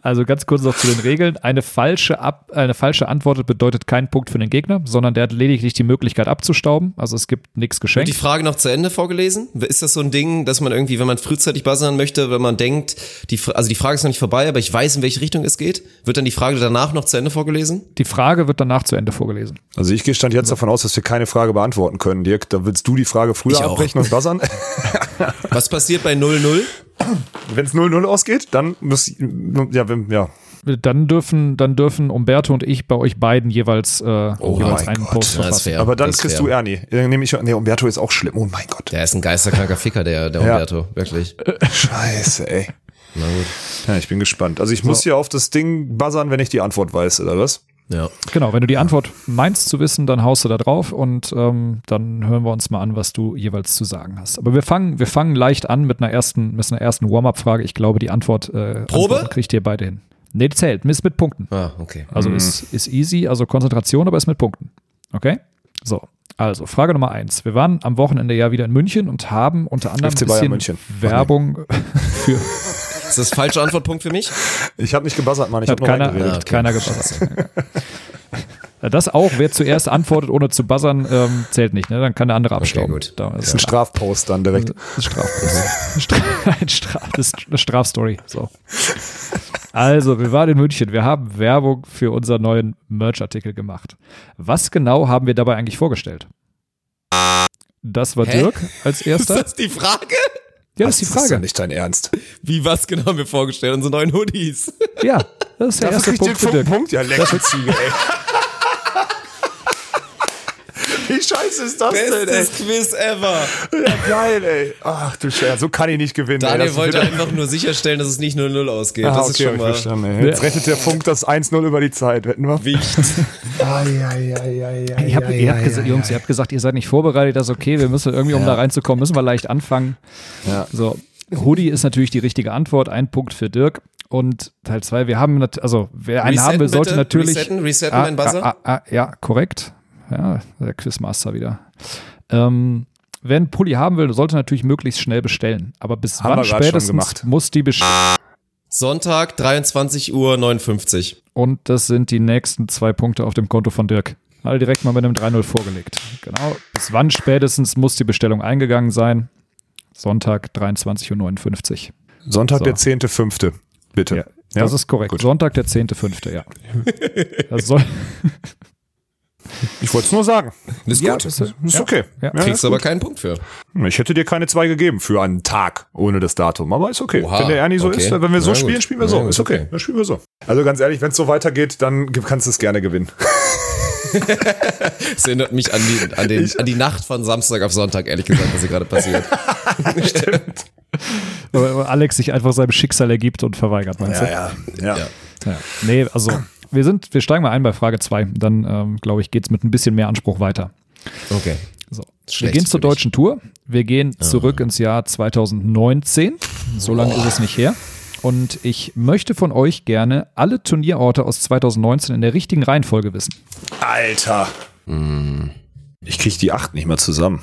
Speaker 5: Also ganz kurz noch zu den Regeln. Eine falsche, Ab eine falsche Antwort bedeutet keinen Punkt für den Gegner, sondern der hat lediglich die Möglichkeit abzustauben. Also es gibt nichts geschenkt.
Speaker 1: Wird die Frage noch zu Ende vorgelesen? Ist das so ein Ding, dass man irgendwie, wenn man frühzeitig buzzern möchte, wenn man denkt, die, also die Frage ist noch nicht vorbei, aber ich weiß, in welche Richtung es geht, wird dann die Frage danach noch zu Ende vorgelesen?
Speaker 5: Die Frage wird danach zu Ende vorgelesen.
Speaker 2: Also ich gehe stand jetzt davon aus, dass wir keine Frage beantworten können, Dirk. Da willst du die Frage früher abbrechen und buzzern?
Speaker 1: Was passiert bei 0-0?
Speaker 2: Wenn es 0-0 ausgeht, dann muss, ja, ja,
Speaker 5: dann dürfen, dann dürfen Umberto und ich bei euch beiden jeweils, äh, oh jeweils einen Gott. Post
Speaker 2: verfassen. Aber dann kriegst du Ernie. Dann nehme ich, nee, Umberto ist auch schlimm. Oh mein Gott.
Speaker 1: Der ist ein geisterkranker Ficker, der, der ja. Umberto. Wirklich.
Speaker 2: Scheiße, ey. Na gut. Ja, ich bin gespannt. Also ich so. muss hier auf das Ding buzzern, wenn ich die Antwort weiß, oder was?
Speaker 1: Ja.
Speaker 5: Genau, wenn du die Antwort meinst zu wissen, dann haust du da drauf und ähm, dann hören wir uns mal an, was du jeweils zu sagen hast. Aber wir fangen, wir fangen leicht an mit einer ersten, mit einer ersten Warm-up-Frage. Ich glaube, die Antwort äh,
Speaker 1: Probe?
Speaker 5: Kriegt ihr beide hin. Nee, zählt, ist mit Punkten.
Speaker 1: Ah, okay.
Speaker 5: Also ist, ist easy, also Konzentration, aber ist mit Punkten. Okay? So, also Frage Nummer eins. Wir waren am Wochenende ja wieder in München und haben unter anderem ein bisschen. Werbung für.
Speaker 1: Ist das falsche Antwortpunkt für mich?
Speaker 2: Ich habe nicht gebuzzert, Mann. Ich habe
Speaker 5: keiner,
Speaker 2: reingeredet.
Speaker 1: Ah,
Speaker 5: hat
Speaker 1: okay.
Speaker 5: keiner gebuzzert. Ja, Das auch, wer zuerst antwortet, ohne zu buzzern, ähm, zählt nicht. Ne? Dann kann der andere abstauben.
Speaker 1: gut.
Speaker 5: Da
Speaker 2: Das
Speaker 5: ist
Speaker 2: ist ein Strafpost dann direkt.
Speaker 5: Das ist Strafpost. Stra ein Straf das ist eine Strafstory. So. Also, wir waren in München. Wir haben Werbung für unseren neuen Merch-Artikel gemacht. Was genau haben wir dabei eigentlich vorgestellt? Das war
Speaker 1: Hä?
Speaker 5: Dirk als
Speaker 1: Ist
Speaker 5: erster.
Speaker 1: das die Frage?
Speaker 5: Ja, das ist die
Speaker 2: Das ist
Speaker 5: Frage.
Speaker 2: nicht dein Ernst.
Speaker 1: Wie was genau haben wir vorgestellt? Unsere neuen Hoodies.
Speaker 5: Ja, das ist der
Speaker 2: Dafür
Speaker 5: erste Punkt
Speaker 2: Dirk. Punkt. Ja, lecker Ziege, ey. Wie scheiße ist das denn, ey?
Speaker 1: Bestes Quiz ever.
Speaker 2: Ja, geil, ey. Ach du Scheiße, so kann ich nicht gewinnen. ey.
Speaker 1: Daniel
Speaker 2: Das
Speaker 1: wollte einfach nur sicherstellen, dass es nicht 0-0 ausgeht.
Speaker 2: Ah,
Speaker 1: das
Speaker 2: okay,
Speaker 1: ist schon mal
Speaker 2: verstanden, ey. Jetzt rettet der Funk das 1-0 über die Zeit, wetten wir?
Speaker 1: wichtig.
Speaker 5: Ihr habt, ihr habt gesagt, Jungs, ihr habt gesagt, ihr seid nicht vorbereitet, das ist okay, wir müssen irgendwie, um da reinzukommen, müssen wir leicht anfangen.
Speaker 2: Ja.
Speaker 5: So, Hoodie ist natürlich die richtige Antwort, ein Punkt für Dirk. Und Teil zwei, wir haben, also wer einen
Speaker 1: Resetten
Speaker 5: haben will, sollte
Speaker 1: bitte.
Speaker 5: natürlich.
Speaker 1: Resetten, resetten den Buzzer.
Speaker 5: Ah, ah, ah, ja, korrekt. Ja, der Quizmaster wieder. Ähm, wer einen Pulli haben will, sollte natürlich möglichst schnell bestellen. Aber bis
Speaker 2: Haben
Speaker 5: wann spätestens muss die bestellen?
Speaker 1: Sonntag, 23 Uhr 59.
Speaker 5: Und das sind die nächsten zwei Punkte auf dem Konto von Dirk. Alle direkt mal mit einem 3-0 vorgelegt. Genau. Bis wann spätestens muss die Bestellung eingegangen sein? Sonntag, 23.59 Uhr.
Speaker 2: Sonntag
Speaker 5: So.
Speaker 2: der 10.5. Bitte.
Speaker 5: Ja, das ist korrekt.
Speaker 2: Gut.
Speaker 5: Sonntag, der 10.5., ja. Das soll,
Speaker 2: Ich wollte es nur sagen.
Speaker 1: Ist
Speaker 5: Ja,
Speaker 1: gut.
Speaker 5: das
Speaker 2: Ist
Speaker 5: Ja.
Speaker 2: okay.
Speaker 5: Ja.
Speaker 2: Ja,
Speaker 1: Kriegst
Speaker 2: ist
Speaker 1: du aber
Speaker 2: gut.
Speaker 1: keinen Punkt für.
Speaker 2: Ich hätte dir keine zwei gegeben für einen Tag ohne das Datum, aber ist okay.
Speaker 1: Oha,
Speaker 2: wenn der Ernie so
Speaker 1: okay.
Speaker 2: ist, wenn wir so
Speaker 1: Na
Speaker 2: spielen,
Speaker 1: gut.
Speaker 2: spielen wir
Speaker 1: Na
Speaker 2: so.
Speaker 1: gut,
Speaker 2: ist okay.
Speaker 1: okay.
Speaker 2: Dann spielen wir so. Also ganz ehrlich, wenn es so weitergeht, dann kannst du es gerne gewinnen.
Speaker 1: Es erinnert mich an die, an, den, an die Nacht von Samstag auf Sonntag, ehrlich gesagt, was hier gerade passiert.
Speaker 5: weil Alex sich einfach seinem Schicksal ergibt und verweigert, meinst du?
Speaker 2: ja. ja.
Speaker 1: Ja.
Speaker 5: Ja. Nee, also wir sind, wir steigen mal ein bei Frage 2. Dann, ähm, glaube ich, geht es mit ein bisschen mehr Anspruch weiter.
Speaker 1: Okay.
Speaker 5: So. Wir gehen zur deutschen Tour. Wir gehen zurück ins Jahr 2019. So lange ist es nicht her. Und ich möchte von euch gerne alle Turnierorte aus 2019 in der richtigen Reihenfolge wissen.
Speaker 2: Alter. Ich krieg die acht nicht mehr zusammen.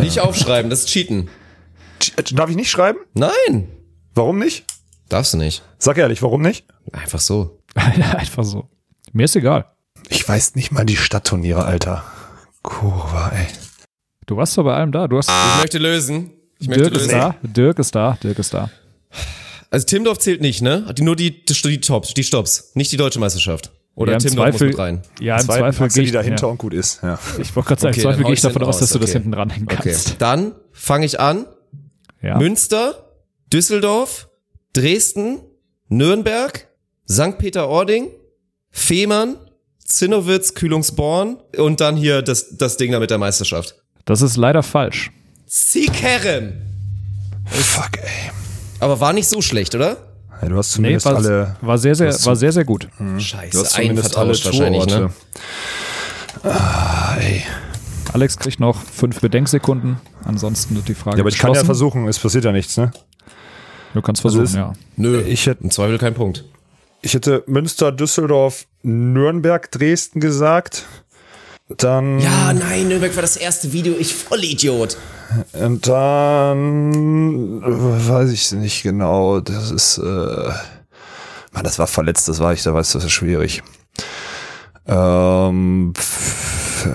Speaker 1: Nicht aufschreiben, das ist Cheaten.
Speaker 2: Darf ich nicht schreiben?
Speaker 1: Nein.
Speaker 2: Warum nicht?
Speaker 1: Darfst du nicht.
Speaker 2: Sag ehrlich, warum nicht?
Speaker 1: Einfach so.
Speaker 5: Einfach so. Mir ist egal.
Speaker 2: Ich weiß nicht mal die Stadtturniere, Alter. Kurva, ey.
Speaker 5: Du warst doch bei allem da. Du hast,
Speaker 1: Ich möchte lösen. Ich möchte
Speaker 5: Dirk ist
Speaker 1: lösen.
Speaker 5: da. Dirk ist da. Dirk ist da.
Speaker 1: Also Timdorf zählt nicht, ne? Die, nur die, die, die Tops, die Stops. Nicht die deutsche Meisterschaft. Oder
Speaker 5: Ja, im
Speaker 1: Timdorf muss
Speaker 5: Zweifel-
Speaker 1: mit rein.
Speaker 5: Ja, im Zweifel
Speaker 2: du
Speaker 5: gehe
Speaker 2: die
Speaker 5: ich,
Speaker 2: dahinter
Speaker 5: ja.
Speaker 2: und gut ist. Ja.
Speaker 5: ich wollte gerade sagen,
Speaker 1: Okay,
Speaker 5: im Zweifel gehe ich davon aus, dass
Speaker 1: raus,
Speaker 5: du das
Speaker 1: okay.
Speaker 5: hinten ranhängen
Speaker 1: Okay.
Speaker 5: kannst.
Speaker 1: Dann fange ich an.
Speaker 5: Ja.
Speaker 1: Münster, Düsseldorf, Dresden, Nürnberg, St. Peter-Ording, Fehmarn, Zinnowitz, Kühlungsborn und dann hier das, das Ding da mit der Meisterschaft.
Speaker 5: Das ist leider falsch.
Speaker 1: Sikerem.
Speaker 2: Fuck, ey.
Speaker 1: Aber war nicht so schlecht, oder?
Speaker 2: Ja, du hast
Speaker 5: Nee,
Speaker 2: zumindest
Speaker 5: war,
Speaker 2: alle.
Speaker 5: war sehr, sehr, war sehr, sehr gut.
Speaker 1: Scheiße,
Speaker 2: Du hast
Speaker 1: ein
Speaker 2: zumindest alle
Speaker 1: vertauscht wahrscheinlich, ne?
Speaker 2: Ah, ey.
Speaker 5: Alex kriegt noch fünf Bedenksekunden. Ansonsten wird die Frage
Speaker 2: Ja, aber ich kann ja versuchen, es passiert ja nichts, ne?
Speaker 5: Du kannst versuchen,
Speaker 2: ist-
Speaker 5: ja.
Speaker 1: Nö,
Speaker 2: Ich hätte-
Speaker 1: im Zweifel kein Punkt.
Speaker 2: Ich hätte Münster, Düsseldorf, Nürnberg, Dresden gesagt. Dann.
Speaker 1: Ja, nein, Nürnberg war das erste Video, ich Vollidiot.
Speaker 2: Und dann. Weiß ich nicht genau. Das ist. Äh, Mann, das war verletzt, das war ich, da weiß das ist schwierig. Ähm. St.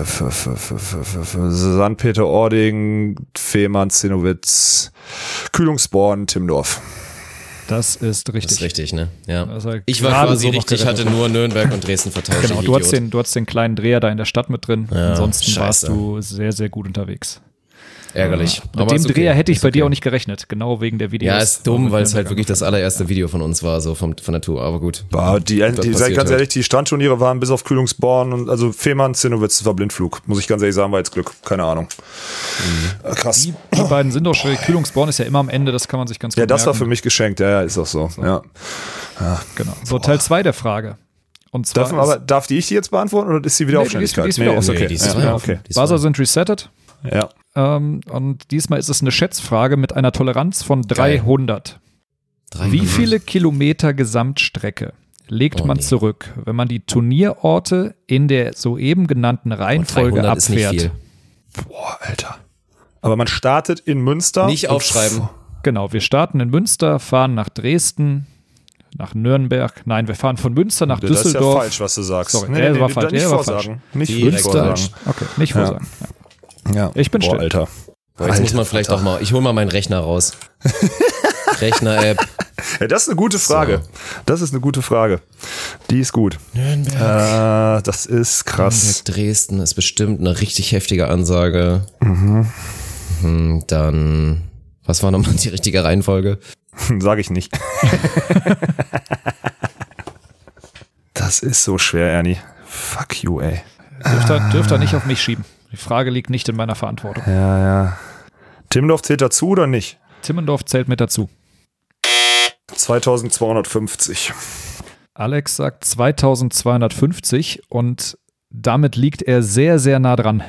Speaker 2: Peter-Ording, Fehmarn, Zinnowitz, Kühlungsborn, Timdorf.
Speaker 5: Das ist richtig.
Speaker 1: Das ist richtig, ne? Ja.
Speaker 5: War
Speaker 1: Ich war quasi
Speaker 5: so
Speaker 1: richtig, hatte nur Nürnberg und Dresden vertauscht.
Speaker 5: Genau, du hast,
Speaker 1: Idiot.
Speaker 5: den, du hast den kleinen Dreher da in der Stadt mit drin.
Speaker 1: Ja,
Speaker 5: Ansonsten
Speaker 1: scheiße.
Speaker 5: warst du sehr, sehr gut unterwegs.
Speaker 1: Ärgerlich.
Speaker 5: Mit dem
Speaker 1: okay.
Speaker 5: Dreher hätte ich
Speaker 1: Ist
Speaker 5: bei dir
Speaker 1: okay.
Speaker 5: auch nicht gerechnet, genau wegen der Videos.
Speaker 1: Ja, ist dumm, weil es halt wirklich das allererste Video von uns war, so vom, von der Tour. Aber gut.
Speaker 2: War die, die, seid ganz
Speaker 1: halt.
Speaker 2: ehrlich, die Strandturniere waren bis auf Kühlungsborn und also Fehmarn, Zinnowitz, war Blindflug. Muss ich ganz ehrlich sagen, war jetzt Glück. Keine Ahnung. Äh, Krass.
Speaker 5: Die, die beiden sind doch schwierig. Kühlungsborn ist ja immer am Ende, das kann man sich ganz gut
Speaker 2: Ja, das war
Speaker 5: merken.
Speaker 2: für mich geschenkt. Ja, ja, ist auch so. Ja.
Speaker 5: Genau. So, Teil 2 der Frage. Und zwar
Speaker 2: darf, aber, darf die ich die jetzt beantworten oder ist sie wieder
Speaker 5: nee,
Speaker 2: Aufständigkeit?
Speaker 5: Die ist, die ist wieder nee, okay.
Speaker 1: Nee, die ist ja, okay.
Speaker 5: Buzzer sind resettet.
Speaker 2: Ja.
Speaker 5: Ähm, und diesmal ist es eine Schätzfrage mit einer Toleranz von 300. 300. Wie viele Kilometer Gesamtstrecke legt oh, man nee. zurück, wenn man die Turnierorte in der soeben genannten Reihenfolge oh, abfährt?
Speaker 2: Boah, Alter. Aber man startet in Münster.
Speaker 1: Nicht aufschreiben.
Speaker 5: Genau, wir starten in Münster, fahren nach Dresden, nach Nürnberg. Nein, wir fahren von Münster nach
Speaker 2: das
Speaker 5: Düsseldorf. Das
Speaker 2: ist ja falsch, was du sagst.
Speaker 5: Sorry, nee, der nee, war falsch.
Speaker 2: Nicht vorsagen.
Speaker 5: War falsch.
Speaker 2: Nicht Münster.
Speaker 5: Okay, nicht vorsagen.
Speaker 2: Ja. ja.
Speaker 5: Ich bin
Speaker 2: Boah,
Speaker 5: still.
Speaker 2: Alter.
Speaker 1: Boah, jetzt
Speaker 2: Alter,
Speaker 1: muss man vielleicht
Speaker 2: Alter.
Speaker 1: auch mal, ich hole mal meinen Rechner raus. Rechner-App.
Speaker 2: Ja, das ist eine gute Frage. So. Das ist eine gute Frage. Die ist gut.
Speaker 1: Nürnberg.
Speaker 2: Äh, das ist krass.
Speaker 1: Nürnberg, Dresden ist bestimmt eine richtig heftige Ansage.
Speaker 2: Mhm.
Speaker 1: Hm, dann, was war nochmal die richtige Reihenfolge?
Speaker 2: Sag ich nicht. das ist so schwer, Ernie. Fuck you, ey.
Speaker 5: Dürft ihr, dürft ihr nicht auf mich schieben. Die Frage liegt nicht in meiner Verantwortung.
Speaker 2: Ja, ja. Timmendorf zählt dazu oder nicht?
Speaker 5: Timmendorf zählt mit dazu.
Speaker 2: 2250.
Speaker 5: Alex sagt 2250 und damit liegt er sehr, sehr nah dran.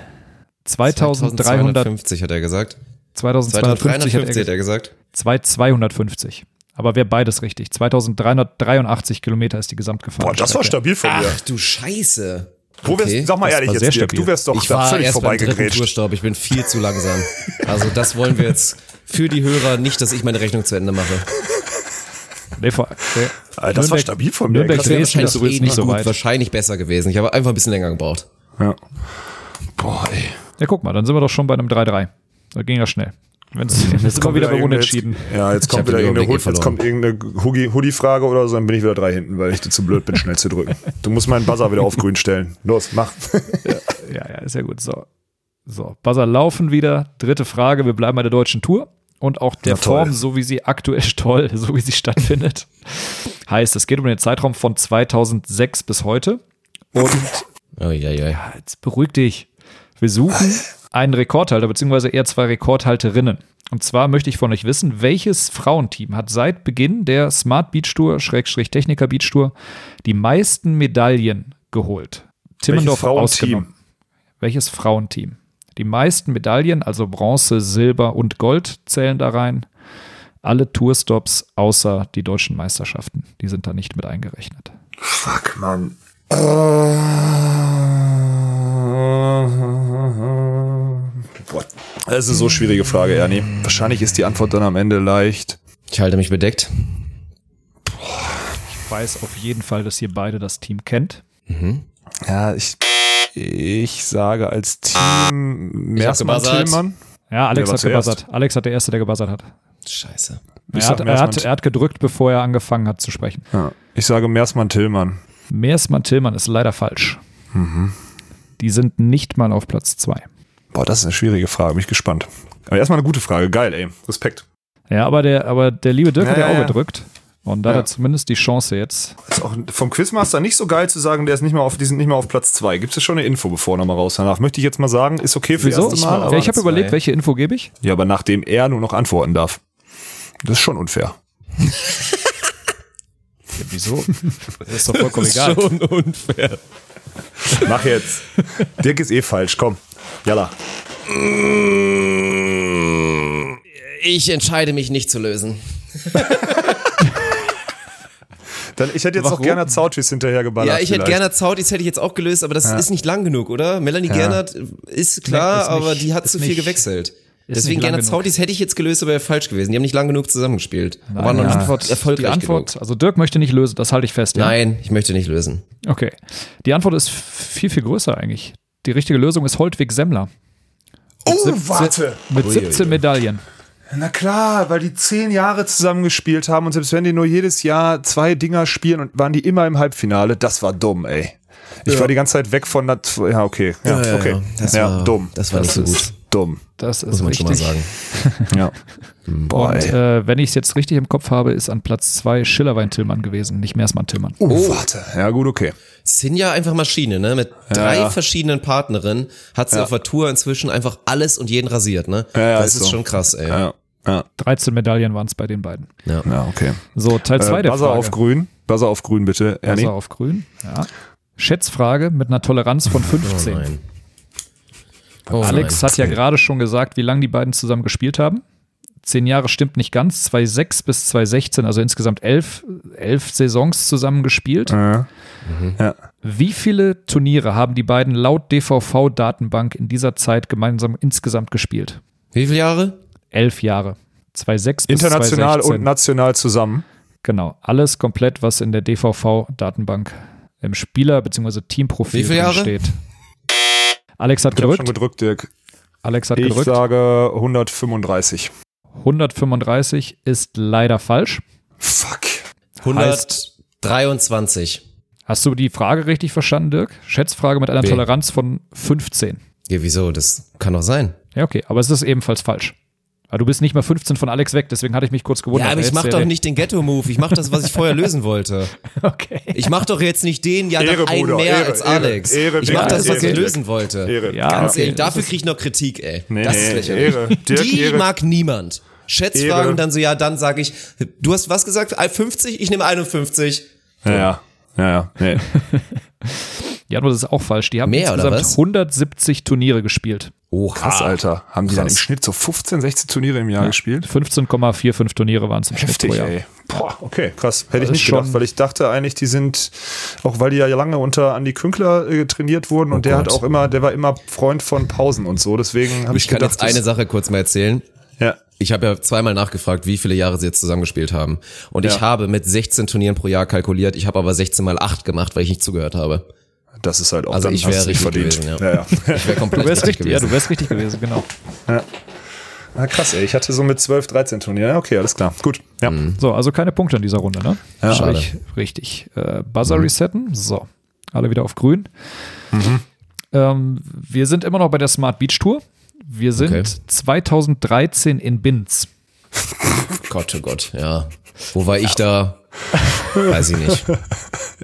Speaker 5: 2350
Speaker 1: hat er gesagt.
Speaker 5: 2250
Speaker 1: hat er, hat er gesagt.
Speaker 5: 2250. Aber wäre beides richtig. 2383 Kilometer ist die Gesamtgefahr.
Speaker 2: Boah, das war stabil von mir.
Speaker 1: Ach du Scheiße.
Speaker 2: Wo wärst, okay. sag mal ehrlich jetzt, Dirk, du wärst doch
Speaker 1: ich war
Speaker 2: völlig
Speaker 1: erst
Speaker 2: vorbeigegrätscht.
Speaker 1: Ich bin viel zu langsam. Also das wollen wir jetzt für die Hörer nicht, dass ich meine Rechnung zu Ende mache.
Speaker 5: Nee, vor.
Speaker 2: Alter, das war stabil von mir.
Speaker 5: Nürnberg
Speaker 1: das wäre wahrscheinlich
Speaker 5: ist nicht so
Speaker 1: gut,
Speaker 5: weit.
Speaker 1: wahrscheinlich besser gewesen. Ich habe einfach ein bisschen länger gebraucht.
Speaker 2: Ja. Boah, ey.
Speaker 5: Ja, guck mal, dann sind wir doch schon bei einem 3-3. Da ging ja schnell. Wenn's, jetzt kommt wieder bei unentschieden.
Speaker 2: Ja, jetzt kommt wieder irgendeine, Hood, jetzt kommt irgendeine Hoodie-Frage oder so, dann bin ich wieder drei hinten, weil ich dir zu blöd bin, schnell zu drücken. Du musst meinen Buzzer wieder auf grün stellen. Los, mach.
Speaker 5: ja, ja, ja, ist ja gut. So. So, Buzzer laufen wieder. Dritte Frage. Wir bleiben bei der deutschen Tour und auch der Form, so wie sie aktuell toll, so wie sie stattfindet. heißt, es geht um den Zeitraum von 2006 bis heute. Und
Speaker 1: oh, ja, ja.
Speaker 5: Ja, jetzt beruhig dich. Wir suchen einen Rekordhalter, beziehungsweise eher zwei Rekordhalterinnen. Und zwar möchte ich von euch wissen, welches Frauenteam hat seit Beginn der Smart Beach Tour, Schrägstrich Techniker Beach Tour, die meisten Medaillen geholt? Timmendorf ausgenommen. Welches Frauenteam? Die meisten Medaillen, also Bronze, Silber und Gold, zählen da rein. Alle Tourstops außer die deutschen Meisterschaften. Die sind da nicht mit eingerechnet.
Speaker 2: Fuck, Mann. Boah, das ist eine so schwierige Frage, Ernie. Wahrscheinlich ist die Antwort dann am Ende leicht.
Speaker 1: Ich halte mich bedeckt.
Speaker 5: Ich weiß auf jeden Fall, dass ihr beide das Team kennt.
Speaker 1: Mhm.
Speaker 2: Ja, ich, ich sage als Team Meersmann Tillmann.
Speaker 5: Ja, Alex hat gebuzzert. Alex hat der Erste, der gebuzzert hat.
Speaker 1: Scheiße.
Speaker 5: Er hat, er, hat, er hat gedrückt, bevor er angefangen hat zu sprechen.
Speaker 2: Ja. Ich sage Meersmann Tillmann.
Speaker 5: Meersmann Tillmann ist leider falsch.
Speaker 2: Mhm.
Speaker 5: Die sind nicht mal auf Platz zwei.
Speaker 2: Boah, das ist eine schwierige Frage, bin ich gespannt. Aber erstmal eine gute Frage, geil, ey. Respekt.
Speaker 5: Ja, aber der, aber der liebe Dirk ja, hat ja auch gedrückt. Und da ja. hat er zumindest die Chance jetzt.
Speaker 2: Ist auch vom Quizmaster nicht so geil zu sagen, der ist nicht mal auf, die sind nicht mal auf Platz zwei. Gibt es schon eine Info, bevor er nochmal raus danach? Möchte ich jetzt mal sagen, ist okay für
Speaker 5: Wieso?
Speaker 2: das erste Mal.
Speaker 5: Aber ich habe überlegt, welche Info gebe ich?
Speaker 2: Ja, aber nachdem er nur noch antworten darf. Das ist schon unfair.
Speaker 5: ja, wieso? Das ist doch vollkommen egal.
Speaker 1: Das ist schon unfair.
Speaker 2: Mach jetzt. Dirk ist eh falsch, komm. Jalla.
Speaker 1: Ich entscheide mich nicht zu lösen.
Speaker 2: Dann, ich hätte jetzt Warum? auch gerne Zautis hinterhergeballert.
Speaker 1: Ja, ich hätte gerne Zautis, hätte ich jetzt auch gelöst, aber das ja. ist nicht lang genug, oder? Melanie ja. Gernert ist klar, ist nicht, aber die hat zu viel gewechselt. Deswegen gerne Zautis hätte ich jetzt gelöst, aber wäre falsch gewesen. Die haben nicht lang genug zusammengespielt.
Speaker 5: Nein, war noch ja. Antwort, erfolgreich die Antwort, genug. also Dirk möchte nicht lösen, das halte ich fest. Ja?
Speaker 1: Nein, ich möchte nicht lösen.
Speaker 5: Okay. Die Antwort ist viel, viel größer eigentlich. Die richtige Lösung ist Holtwig Semmler.
Speaker 2: Mit oh, 17, warte.
Speaker 5: Mit 17 Uiuiui. Medaillen.
Speaker 2: Na klar, weil die zehn Jahre zusammengespielt haben und selbst wenn die nur jedes Jahr zwei Dinger spielen und waren die immer im Halbfinale, das war dumm, ey. Ich ja. war die ganze Zeit weg von der. Ja, okay. Ja, ja okay.
Speaker 1: Das
Speaker 2: ja,
Speaker 1: war,
Speaker 2: dumm.
Speaker 1: Das war
Speaker 2: das
Speaker 1: nicht so gut.
Speaker 2: Dumm.
Speaker 5: Das ist
Speaker 1: Muss man
Speaker 5: richtig.
Speaker 1: schon mal sagen.
Speaker 2: ja.
Speaker 5: Boah, und äh, wenn ich es jetzt richtig im Kopf habe, ist an Platz zwei Schillerwein-Tillmann gewesen, nicht Meersmann-Tillmann.
Speaker 2: Oh, oh, warte. Ja, gut, okay.
Speaker 1: Sind ja einfach Maschine, ne? Mit drei ja. verschiedenen Partnerinnen hat sie auf der Tour inzwischen einfach alles und jeden rasiert, ne?
Speaker 2: Ja,
Speaker 1: das ist,
Speaker 2: ist so.
Speaker 1: schon krass, ey.
Speaker 2: Ja. Ja.
Speaker 5: 13 Medaillen waren es bei den beiden.
Speaker 1: Ja,
Speaker 2: ja okay.
Speaker 5: So, Teil 2
Speaker 2: äh,
Speaker 5: der
Speaker 2: Buzzer
Speaker 5: Frage.
Speaker 2: auf grün. Buzzer auf grün bitte,
Speaker 5: Ernie. Buzzer auf grün, ja. Schätzfrage mit einer Toleranz von 15. Oh nein. Oh Alex hat ja gerade schon gesagt, wie lange die beiden zusammen gespielt haben. Zehn Jahre stimmt nicht ganz, 2006 bis 2016, also insgesamt elf, elf Saisons zusammen gespielt. Ja. Mhm. ja. Wie viele Turniere haben die beiden laut DVV-Datenbank in dieser Zeit gemeinsam insgesamt gespielt?
Speaker 1: Wie viele Jahre?
Speaker 5: Elf Jahre. 2006
Speaker 2: bis International 2016. und national zusammen.
Speaker 5: Genau, alles komplett, was in der DVV-Datenbank im Spieler- bzw. Teamprofil steht. Alex hat ich gedrückt.
Speaker 2: schon gedrückt, Dirk.
Speaker 5: Alex hat
Speaker 2: ich
Speaker 5: gedrückt.
Speaker 2: Ich sage 135.
Speaker 5: 135 ist leider falsch.
Speaker 2: Fuck.
Speaker 1: 123.
Speaker 5: Hast du die Frage richtig verstanden, Dirk? Schätzfrage mit einer B. Toleranz von 15.
Speaker 1: Ja, wieso? Das kann doch sein.
Speaker 5: Ja, okay, aber es ist ebenfalls falsch. Aber du bist nicht mal 15 von Alex weg, deswegen hatte ich mich kurz gewundert.
Speaker 1: Ja, aber ich mach doch nicht den Ghetto-Move. Ich mach das, was ich vorher lösen wollte. Okay. Ich mach doch jetzt nicht den, ja, Ehre, noch einen mehr Ehre, als Alex. Ehre, ich mach das, was ich lösen wollte. Ehre. Ja, Ganz okay. ehrlich, dafür krieg ich noch Kritik, ey. Nee, das ist lächerlich. Ehre. Dirk, Die Ehre. mag niemand. Schätzfragen, dann so, ja, dann sage ich, du hast was gesagt? 50? Ich nehme 51.
Speaker 2: So. Ja, ja, ja, ja. Nee.
Speaker 5: Ja, aber das ist auch falsch. Die haben Mehr, insgesamt 170 Turniere gespielt.
Speaker 2: Oh, krass, Alter. Haben die krass. dann im Schnitt so 15, 16 Turniere im Jahr ja, gespielt?
Speaker 5: 15,45 Turniere waren es im Heftig, Schnitt pro Jahr. Ey.
Speaker 2: Boah, okay, krass. Hätte ich nicht gedacht, weil ich dachte eigentlich, die sind, auch weil die ja lange unter Andi Künkler äh, trainiert wurden und oh der Gott. hat auch immer, der war immer Freund von Pausen und so. Deswegen habe ich, ich
Speaker 1: kann
Speaker 2: gedacht,
Speaker 1: jetzt eine Sache kurz mal erzählen. Ja. Ich habe ja zweimal nachgefragt, wie viele Jahre sie jetzt zusammengespielt haben. Und ja. ich habe mit 16 Turnieren pro Jahr kalkuliert. Ich habe aber 16 mal 8 gemacht, weil ich nicht zugehört habe.
Speaker 2: Das ist halt auch
Speaker 1: also dann, ich wäre richtig verdient. gewesen, ja. ja,
Speaker 5: ja. Ich wäre komplett du wärst richtig, gewesen. Ja, du wärst richtig gewesen, genau. Ja.
Speaker 2: Na krass, ey. Ich hatte so mit 12, 13 Turnier. Ja, okay, alles klar. Gut. Ja.
Speaker 5: Mhm. So, also keine Punkte in dieser Runde, ne? Ja, Schade. richtig. Äh, Buzzer mhm. resetten. So. Alle wieder auf grün. Mhm. Ähm, wir sind immer noch bei der Smart Beach Tour. Wir sind okay. 2013 in Binz.
Speaker 1: Gott, oh Gott, ja. Wo war ich da? Weiß ich nicht.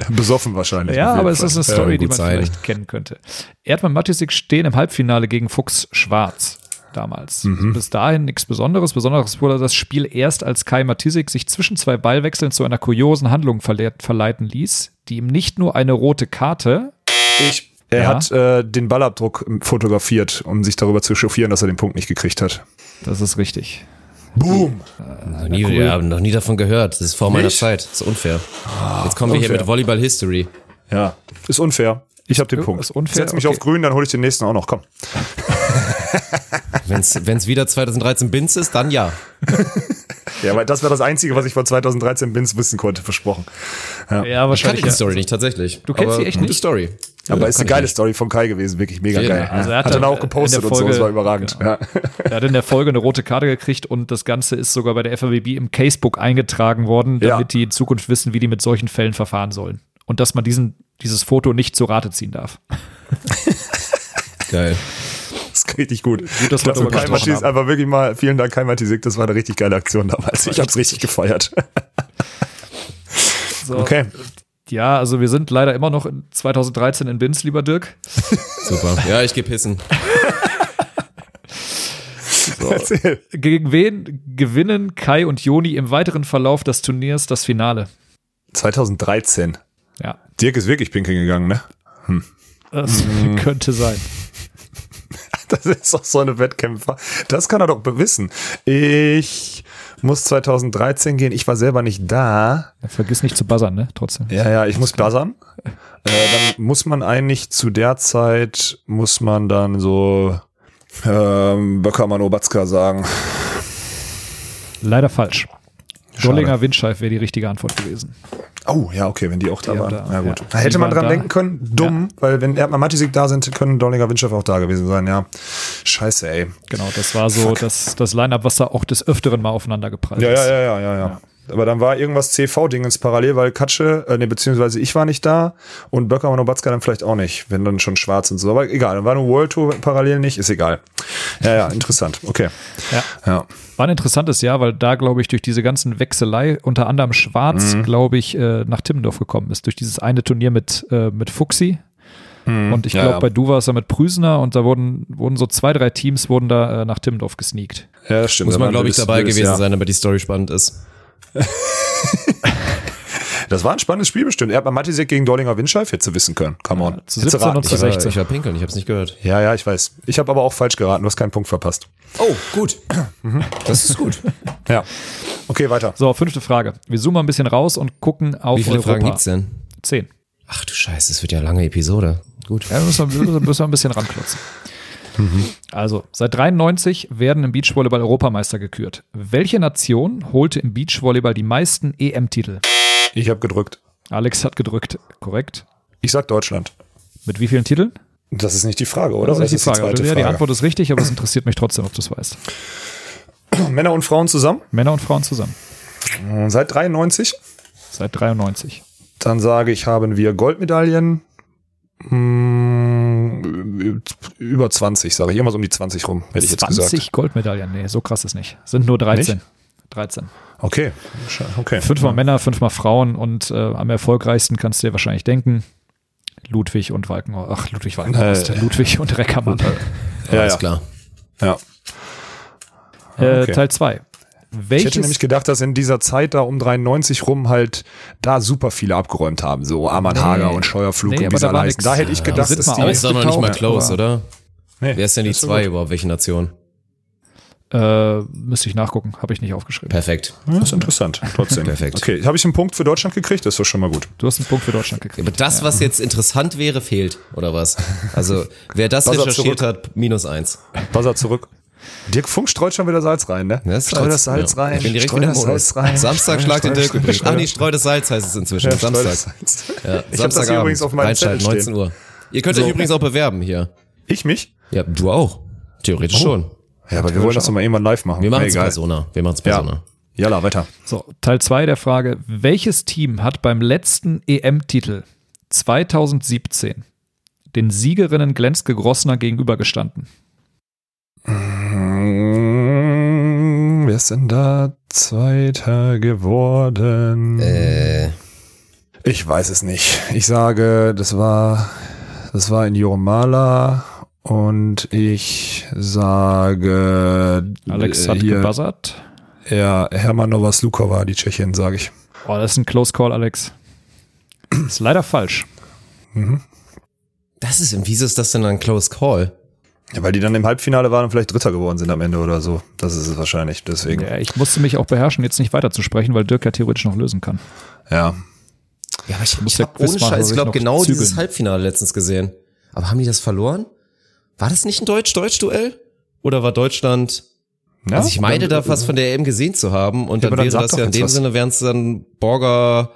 Speaker 2: Besoffen wahrscheinlich.
Speaker 5: Ja, aber es ist eine Story, ja, die man sein. vielleicht kennen könnte. Erdmann Matisik stehen im Halbfinale gegen Fuchs Schwarz damals. Mhm. Bis dahin nichts Besonderes. Besonderes wurde das Spiel erst, als Kai Matisik sich zwischen zwei Ballwechseln zu einer kuriosen Handlung verleiten ließ, die ihm nicht nur eine rote Karte.
Speaker 2: Ich er ja. hat äh, den Ballabdruck fotografiert, um sich darüber zu chauffieren, dass er den Punkt nicht gekriegt hat.
Speaker 5: Das ist richtig.
Speaker 2: Boom.
Speaker 1: Äh, noch, nie, cool. ja, noch nie davon gehört. Das ist vor meiner Zeit. Das ist unfair. Jetzt kommen wir unfair. hier mit Volleyball History.
Speaker 2: Ja, ist unfair. Ich habe den Punkt. Ist unfair. Setz mich okay. auf grün, dann hole ich den nächsten auch noch. Komm.
Speaker 1: Wenn es wieder 2013 Bins ist, dann ja.
Speaker 2: ja, weil das wäre das Einzige, was ich vor 2013 Bins wissen konnte, versprochen.
Speaker 1: Ja, ja wahrscheinlich. Ich kannte die Story nicht, tatsächlich.
Speaker 5: Du kennst sie echt
Speaker 1: gute
Speaker 5: nicht?
Speaker 1: Story.
Speaker 2: Aber ja, ist eine geile Story von Kai gewesen, wirklich mega ja, geil. Also er hat, hat dann auch gepostet Folge, und so, das war überragend. Genau. Ja.
Speaker 5: Er hat in der Folge eine rote Karte gekriegt und das Ganze ist sogar bei der FAWB im Casebook eingetragen worden, damit die in Zukunft wissen, wie die mit solchen Fällen verfahren sollen. Und dass man diesen, dieses Foto nicht zu Rate ziehen darf.
Speaker 1: Geil.
Speaker 2: Das ist richtig gut. Gut, dass wir Kai Matis, aber wirklich mal vielen Dank, Kai Matisik, das war eine richtig geile Aktion damals. Ich hab's richtig gefeiert.
Speaker 5: So, okay. Ja, also wir sind leider immer noch in 2013 in Binz, lieber Dirk.
Speaker 1: Super. Ja, ich geh pissen.
Speaker 5: So. Gegen wen gewinnen Kai und Joni im weiteren Verlauf des Turniers das Finale?
Speaker 2: 2013.
Speaker 5: Ja.
Speaker 2: Dirk ist wirklich pinkeln gegangen, ne?
Speaker 5: Hm. Das hm. könnte sein.
Speaker 2: Das ist doch so eine Wettkämpfer. Das kann er doch wissen. Ich muss 2013 gehen. Ich war selber nicht da.
Speaker 5: Ja, vergiss nicht zu buzzern, ne? Trotzdem.
Speaker 2: Ja, ja, ich muss buzzern. äh, dann muss man eigentlich zu der Zeit, muss man dann so ähm, Böckermann Obatzka sagen.
Speaker 5: Leider falsch. Dollinger Windscheif wäre die richtige Antwort gewesen.
Speaker 2: Oh, ja, okay, wenn die auch da die waren. Da, ja, gut. Ja. Da hätte man dran da. denken können. Dumm, ja. weil wenn Erdmann Matisik da sind, können Dollinger Windscheif auch da gewesen sein, ja. Scheiße, ey.
Speaker 5: Genau, das war so das, das Line-Up, was da auch des Öfteren mal aufeinander geprallt
Speaker 2: ja, ist. Ja, ja, ja, ja, ja. Aber dann war irgendwas CV-Dingens parallel, weil Katsche, äh, nee, beziehungsweise ich war nicht da und Böcker und Obatzka dann vielleicht auch nicht, wenn dann schon schwarz und so. Aber egal, dann war eine World Tour parallel nicht, ist egal. Ja, ja, interessant. Okay.
Speaker 5: Ja. ja. War ein interessantes Jahr, weil da, glaube ich, durch diese ganzen Wechselei, unter anderem Schwarz, mhm. glaube ich, äh, nach Timmendorf gekommen ist. Durch dieses eine Turnier mit, äh, mit Fuxi. Mhm. Und ich glaube, ja, ja. bei Du war es ja mit Prüsner und da wurden, wurden so zwei, drei Teams wurden da äh, nach Timmendorf gesneakt.
Speaker 1: Ja, stimmt. Muss man, glaube ich, dabei gewesen sein, damit die Story spannend ist.
Speaker 2: Das war ein spannendes Spiel bestimmt. Er hat bei Matisek gegen Dorlinger Windscheif, hätte zu wissen können. Come on. Ja,
Speaker 5: zu 17 und zu 16.
Speaker 1: Ich war pinkeln, ich habe es nicht gehört.
Speaker 2: Ja, ja, ich weiß. Ich habe aber auch falsch geraten, du hast keinen Punkt verpasst.
Speaker 1: Oh, gut. Das ist gut.
Speaker 2: ja. Okay, weiter.
Speaker 5: So, fünfte Frage. Wir zoomen ein bisschen raus und gucken auf
Speaker 1: Wie viele Europa. Fragen gibt's denn?
Speaker 5: Zehn.
Speaker 1: Ach du Scheiße, das wird ja eine lange Episode. Gut.
Speaker 5: Ja, müssen wir, müssen wir ein bisschen ranklotzen. Mhm. Also, seit 93 werden im Beachvolleyball Europameister gekürt. Welche Nation holte im Beachvolleyball die meisten EM-Titel?
Speaker 2: Ich habe gedrückt.
Speaker 5: Alex hat gedrückt, korrekt.
Speaker 2: Ich sag Deutschland.
Speaker 5: Mit wie vielen Titeln?
Speaker 2: Das ist nicht die Frage, oder?
Speaker 5: Das ist, nicht die, Frage. Die, ja, die Antwort ist richtig, aber es interessiert mich trotzdem, ob du es weißt.
Speaker 2: Männer und Frauen zusammen?
Speaker 5: Männer und Frauen zusammen.
Speaker 2: Seit 93?
Speaker 5: Seit 93.
Speaker 2: Dann sage ich, haben wir Goldmedaillen. Hm, über 20, sage ich. Irgendwas um die 20 rum, hätte ich jetzt gesagt. 20
Speaker 5: Goldmedaillen? Nee, so krass ist nicht. Sind nur 13. Nicht? 13.
Speaker 2: Okay, okay.
Speaker 5: Fünfmal ja. Männer, fünfmal Frauen und äh, am erfolgreichsten kannst du dir wahrscheinlich denken, Ludwig und Walkenhorst. Ach, Ludwig Walkenhorst. Äh, Ludwig und Reckermann.
Speaker 1: Ja, ja, ist klar.
Speaker 2: Ja.
Speaker 5: Äh, okay. Teil 2.
Speaker 2: ich hätte nämlich gedacht, dass in dieser Zeit da um 93 rum halt da super viele abgeräumt haben. So Arman nee. Hager und Scheuerflug
Speaker 5: nee,
Speaker 2: und wie
Speaker 5: da,
Speaker 2: da, da hätte ich gedacht,
Speaker 1: ja, dass die... Aber ist doch noch nicht mal close, oder? Nee, Wer ist denn die zwei überhaupt? Welche Nation?
Speaker 5: Äh, müsste ich nachgucken, habe ich nicht aufgeschrieben.
Speaker 1: Perfekt.
Speaker 2: Ja, das ist interessant, trotzdem.
Speaker 1: Perfekt.
Speaker 2: Okay, habe ich einen Punkt für Deutschland gekriegt? Das ist doch schon mal gut.
Speaker 5: Du hast einen Punkt für Deutschland gekriegt.
Speaker 1: Aber das, was jetzt interessant wäre, fehlt, oder was? Also, wer das recherchiert hat, minus eins.
Speaker 2: Buzzer zurück. Dirk Funk streut schon wieder Salz rein, ne?
Speaker 1: Das streu das Salz ja. rein. Ich bin direkt wieder Salz rein. Samstag schlagt den Dirk übrigens. Ah, nee, streu das Salz heißt es inzwischen. Ja, Samstag. Ja,
Speaker 2: ich Samstagabend. Das übrigens auf meinem Reinschalten,
Speaker 1: 19 Uhr. Ihr könnt so. euch übrigens auch bewerben hier.
Speaker 2: Ich mich?
Speaker 1: Ja, du auch. Theoretisch oh. schon.
Speaker 2: Ja, aber wir wollen das doch mal irgendwann live machen.
Speaker 1: Wir machen es Persona. Wir machen es Persona.
Speaker 2: Ja. Jalla, weiter.
Speaker 5: So, Teil 2 der Frage. Welches Team hat beim letzten EM-Titel 2017 den Siegerinnen Glenske Grossner gegenübergestanden?
Speaker 2: Mmh, wer ist denn da Zweiter geworden?
Speaker 1: Äh.
Speaker 2: Ich weiß es nicht. Ich sage, das war, das war in Jurmala und ich sage.
Speaker 5: Alex hat hier, gebuzzert.
Speaker 2: Ja, Hermanova Slukova, die Tschechin, sage ich.
Speaker 5: Oh, das ist ein Close Call, Alex. Das ist leider falsch.
Speaker 1: Mhm. Das ist, wieso ist das denn ein Close Call?
Speaker 2: Ja, weil die dann im Halbfinale waren und vielleicht Dritter geworden sind am Ende oder so. Das ist es wahrscheinlich, deswegen.
Speaker 5: Ja, ich musste mich auch beherrschen, jetzt nicht weiterzusprechen, weil Dirk ja theoretisch noch lösen kann.
Speaker 2: Ja.
Speaker 1: Ja, aber ich, ich habe ohne Scheiß, ich glaube, genau zügeln. dieses Halbfinale letztens gesehen. Aber haben die das verloren? War das nicht ein Deutsch-Deutsch-Duell? Oder war Deutschland ja, also ich meine da was von der EM gesehen zu haben und ja, dann wäre dann das ja in dem was. Sinne wären es dann Borger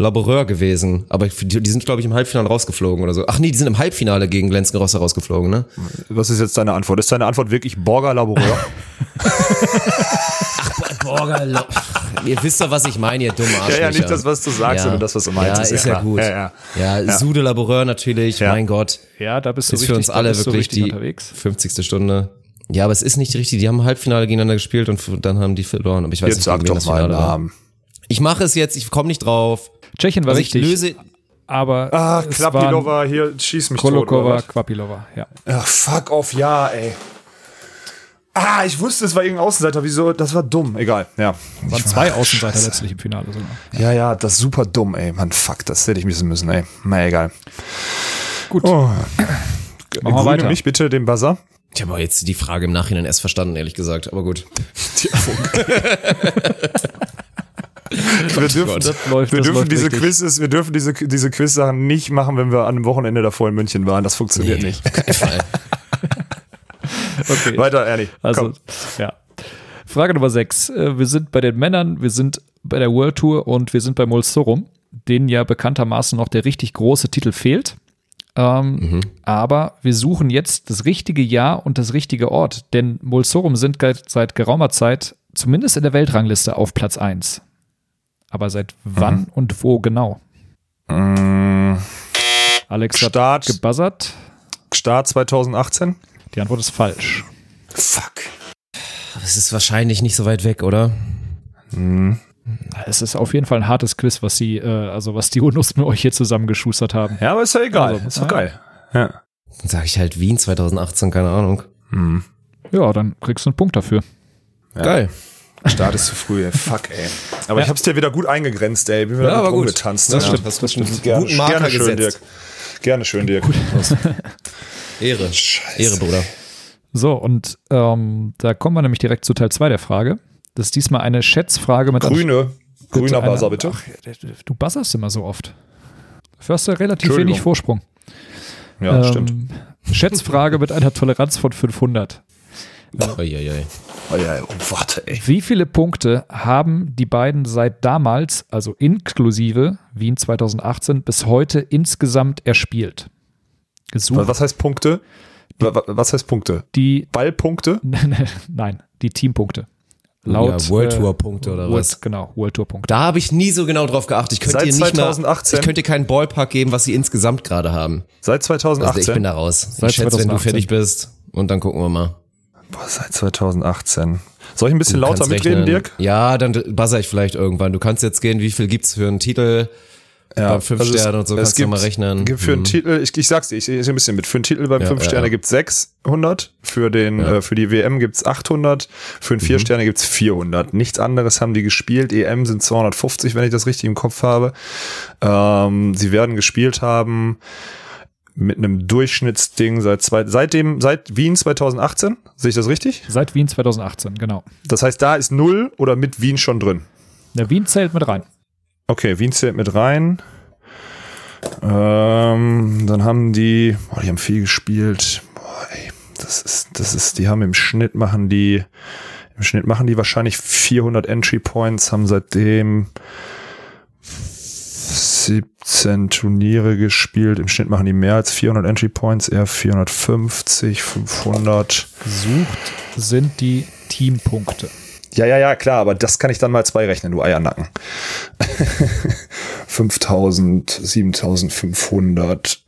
Speaker 1: Laboreur gewesen. Aber die, die sind, glaube ich, im Halbfinale rausgeflogen oder so. Ach nee, die sind im Halbfinale gegen Lenzgen Rosser rausgeflogen, ne?
Speaker 2: Was ist jetzt deine Antwort? Ist deine Antwort wirklich Borger Laboreur?
Speaker 1: Ach, Borger Laboreur. Ihr wisst doch, was ich meine, ihr dumme
Speaker 2: Arschlöcher. Ja, ja, nicht das, was du sagst, ja. sondern das, was du meinst.
Speaker 1: Ja, ist, ist ja, gut. Ja, ja. ja, ja. Sude Laboreur natürlich, mein Gott.
Speaker 5: Ja, da bist du
Speaker 1: ist
Speaker 5: richtig,
Speaker 1: für uns alle wirklich die unterwegs. 50. Stunde. Ja, aber es ist nicht richtig. Die haben Halbfinale gegeneinander gespielt und dann haben die verloren. Aber ich weiß
Speaker 2: jetzt
Speaker 1: nicht,
Speaker 2: sag doch mal einen Namen.
Speaker 1: Ich mache es jetzt, ich komme nicht drauf.
Speaker 5: Tschechien war
Speaker 1: also
Speaker 5: richtig.
Speaker 1: Ich löse,
Speaker 5: aber
Speaker 2: ah, Klapilova, hier schieß mich
Speaker 5: Kolokova, tot, Kvapilova, ja.
Speaker 2: Ach, fuck off, ja, ey. Ah, ich wusste, es war irgendein Außenseiter. Wieso? Das war dumm. Egal, ja.
Speaker 5: Es waren zwei Außenseiter Scheiße. letztlich im Finale sogar.
Speaker 2: Ja, ja, das ist super dumm, ey. Mann, fuck, das hätte ich wissen müssen, ey. Na, egal.
Speaker 5: Gut. Oh.
Speaker 2: Machen wir weiter. mich bitte den Buzzer.
Speaker 1: Ich habe jetzt die Frage im Nachhinein erst verstanden, ehrlich gesagt, aber gut.
Speaker 2: wir dürfen, läuft, wir dürfen diese richtig. Quizzes, wir dürfen diese, diese Quiz-Sachen nicht machen, wenn wir an einem Wochenende davor in München waren. Das funktioniert nee, nicht. okay. Weiter, Ernie.
Speaker 5: Also, komm. ja. Frage Nummer 6. Äh, wir sind bei den Männern, wir sind bei der World Tour und wir sind bei Mulsorum, denen ja bekanntermaßen noch der richtig große Titel fehlt. Ähm, mhm. Aber wir suchen jetzt das richtige Jahr und das richtige Ort, denn Mulsorum sind seit geraumer Zeit zumindest in der Weltrangliste auf Platz 1. Aber seit wann mhm. und wo genau?
Speaker 2: Mhm.
Speaker 5: Alex
Speaker 2: Start,
Speaker 5: hat gebuzzert.
Speaker 2: Start 2018?
Speaker 5: Die Antwort ist falsch.
Speaker 2: Fuck.
Speaker 1: Es ist wahrscheinlich nicht so weit weg, oder?
Speaker 2: Mhm.
Speaker 5: Es ist auf jeden Fall ein hartes Quiz, was sie, äh, also was die Unus mit euch hier zusammengeschustert haben.
Speaker 2: Ja, aber ist ja egal. Also, ist doch geil. Ja.
Speaker 1: Dann sage ich halt Wien 2018, keine Ahnung.
Speaker 2: Hm.
Speaker 5: Ja, dann kriegst du einen Punkt dafür.
Speaker 1: Ja. Geil.
Speaker 2: Start ist zu früh, ey. Fuck, ey. Aber ja. ich hab's dir wieder gut eingegrenzt, ey.
Speaker 1: Bin wieder ja, aber gut.
Speaker 2: getanzt.
Speaker 1: Das, stimmt, das, das stimmt. Gerne,
Speaker 2: Guten Marker gerne schön,
Speaker 1: gesetzt.
Speaker 2: Dirk. Gerne schön, Dirk.
Speaker 1: Ehre. Scheiße. Ehre, Bruder.
Speaker 5: So, und ähm, da kommen wir nämlich direkt zu Teil 2 der Frage. Das ist diesmal eine Schätzfrage mit
Speaker 2: Grüne. Grüner Buzzer, bitte. Ach,
Speaker 5: du buzzerst immer so oft. Dafür hast du relativ wenig Vorsprung.
Speaker 2: Ja, ähm, stimmt.
Speaker 5: Schätzfrage mit einer Toleranz von 500.
Speaker 2: Oh, warte, ey.
Speaker 5: Wie viele Punkte haben die beiden seit damals, also inklusive Wien 2018, bis heute insgesamt erspielt?
Speaker 2: Gesucht. Was heißt Punkte? Was heißt Punkte?
Speaker 5: Die
Speaker 2: Ballpunkte?
Speaker 5: Nein, die Teampunkte. Laut
Speaker 1: ja, World Tour Punkte oder
Speaker 5: World,
Speaker 1: was?
Speaker 5: Genau, World Tour Punkte.
Speaker 1: Da habe ich nie so genau drauf geachtet. Ich könnte
Speaker 2: Seit
Speaker 1: dir nicht
Speaker 2: 2018?
Speaker 1: Mal, ich könnte dir keinen Ballpark geben, was sie insgesamt gerade haben.
Speaker 2: Seit 2018?
Speaker 1: Also ich bin da raus.
Speaker 5: Seit
Speaker 1: ich schätze, 2018. wenn du fertig bist und dann gucken wir mal.
Speaker 2: Boah, seit 2018. Soll ich ein bisschen lauter mitreden, Dirk?
Speaker 1: Ja, dann buzzer ich vielleicht irgendwann. Du kannst jetzt gehen, wie viel gibt's für einen Titel? Ja, beim 5 also Sterne und so kannst gibt, du mal rechnen.
Speaker 2: Gibt für einen mhm. Titel, ich, ich sag's dir, ich sehe ein bisschen mit. Für einen Titel beim 5 ja, Sterne ja. gibt's 600, für den ja. äh, für die WM gibt's 800, für den 4 mhm. Sterne gibt's 400. Nichts anderes haben die gespielt. EM sind 250, wenn ich das richtig im Kopf habe. Ähm, sie werden gespielt haben mit einem Durchschnittsding seit zwei, seitdem, seit Wien 2018. Sehe ich das richtig?
Speaker 5: Seit Wien 2018, genau.
Speaker 2: Das heißt, da ist null oder mit Wien schon drin?
Speaker 5: Der Wien zählt mit rein.
Speaker 2: Okay, Wien zählt mit rein. Ähm, dann haben die, boah, die haben viel gespielt. Boah, ey, das ist, das ist, die haben im Schnitt machen die, im Schnitt machen die wahrscheinlich 400 Entry Points, haben seitdem 17 Turniere gespielt. Im Schnitt machen die mehr als 400 Entry Points, eher 450, 500.
Speaker 5: Gesucht sind die Teampunkte.
Speaker 2: Ja, ja, ja, klar, aber das kann ich dann mal zwei rechnen, du Eiernacken. 5000, 7500,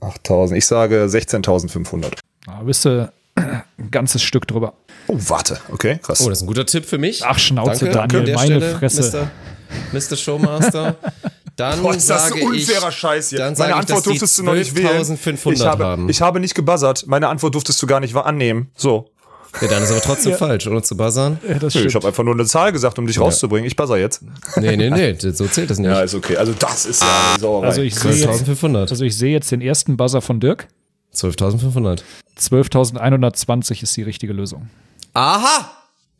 Speaker 2: 8000. Ich sage 16.500.
Speaker 5: Da bist du ein ganzes Stück drüber.
Speaker 2: Oh, warte. Okay,
Speaker 1: krass. Oh, das ist ein guter Tipp für mich.
Speaker 5: Ach, Schnauze, Danke, Daniel, meine Stelle, Fresse.
Speaker 1: Mr. Mr. Showmaster. Dann
Speaker 2: Boah, ist das
Speaker 1: sage
Speaker 2: ein unfairer
Speaker 1: ich,
Speaker 2: Scheiß hier.
Speaker 1: Meine Antwort durftest du noch nicht wählen.
Speaker 2: Ich habe, ich habe nicht gebuzzert. Meine Antwort durftest du gar nicht annehmen. So.
Speaker 1: Ja, dann ist aber trotzdem ja. falsch, ohne zu buzzern.
Speaker 2: Ja, das ich habe einfach nur eine Zahl gesagt, um dich ja. rauszubringen. Ich buzzer jetzt.
Speaker 1: Nee, nee, nee, so zählt das nicht.
Speaker 2: Ja, ist okay. Also das ist ja eine Sauerei.
Speaker 5: Also ich 12.500. Also ich sehe jetzt den ersten Buzzer von Dirk.
Speaker 1: 12.500.
Speaker 5: 12.120 ist die richtige Lösung.
Speaker 1: Aha!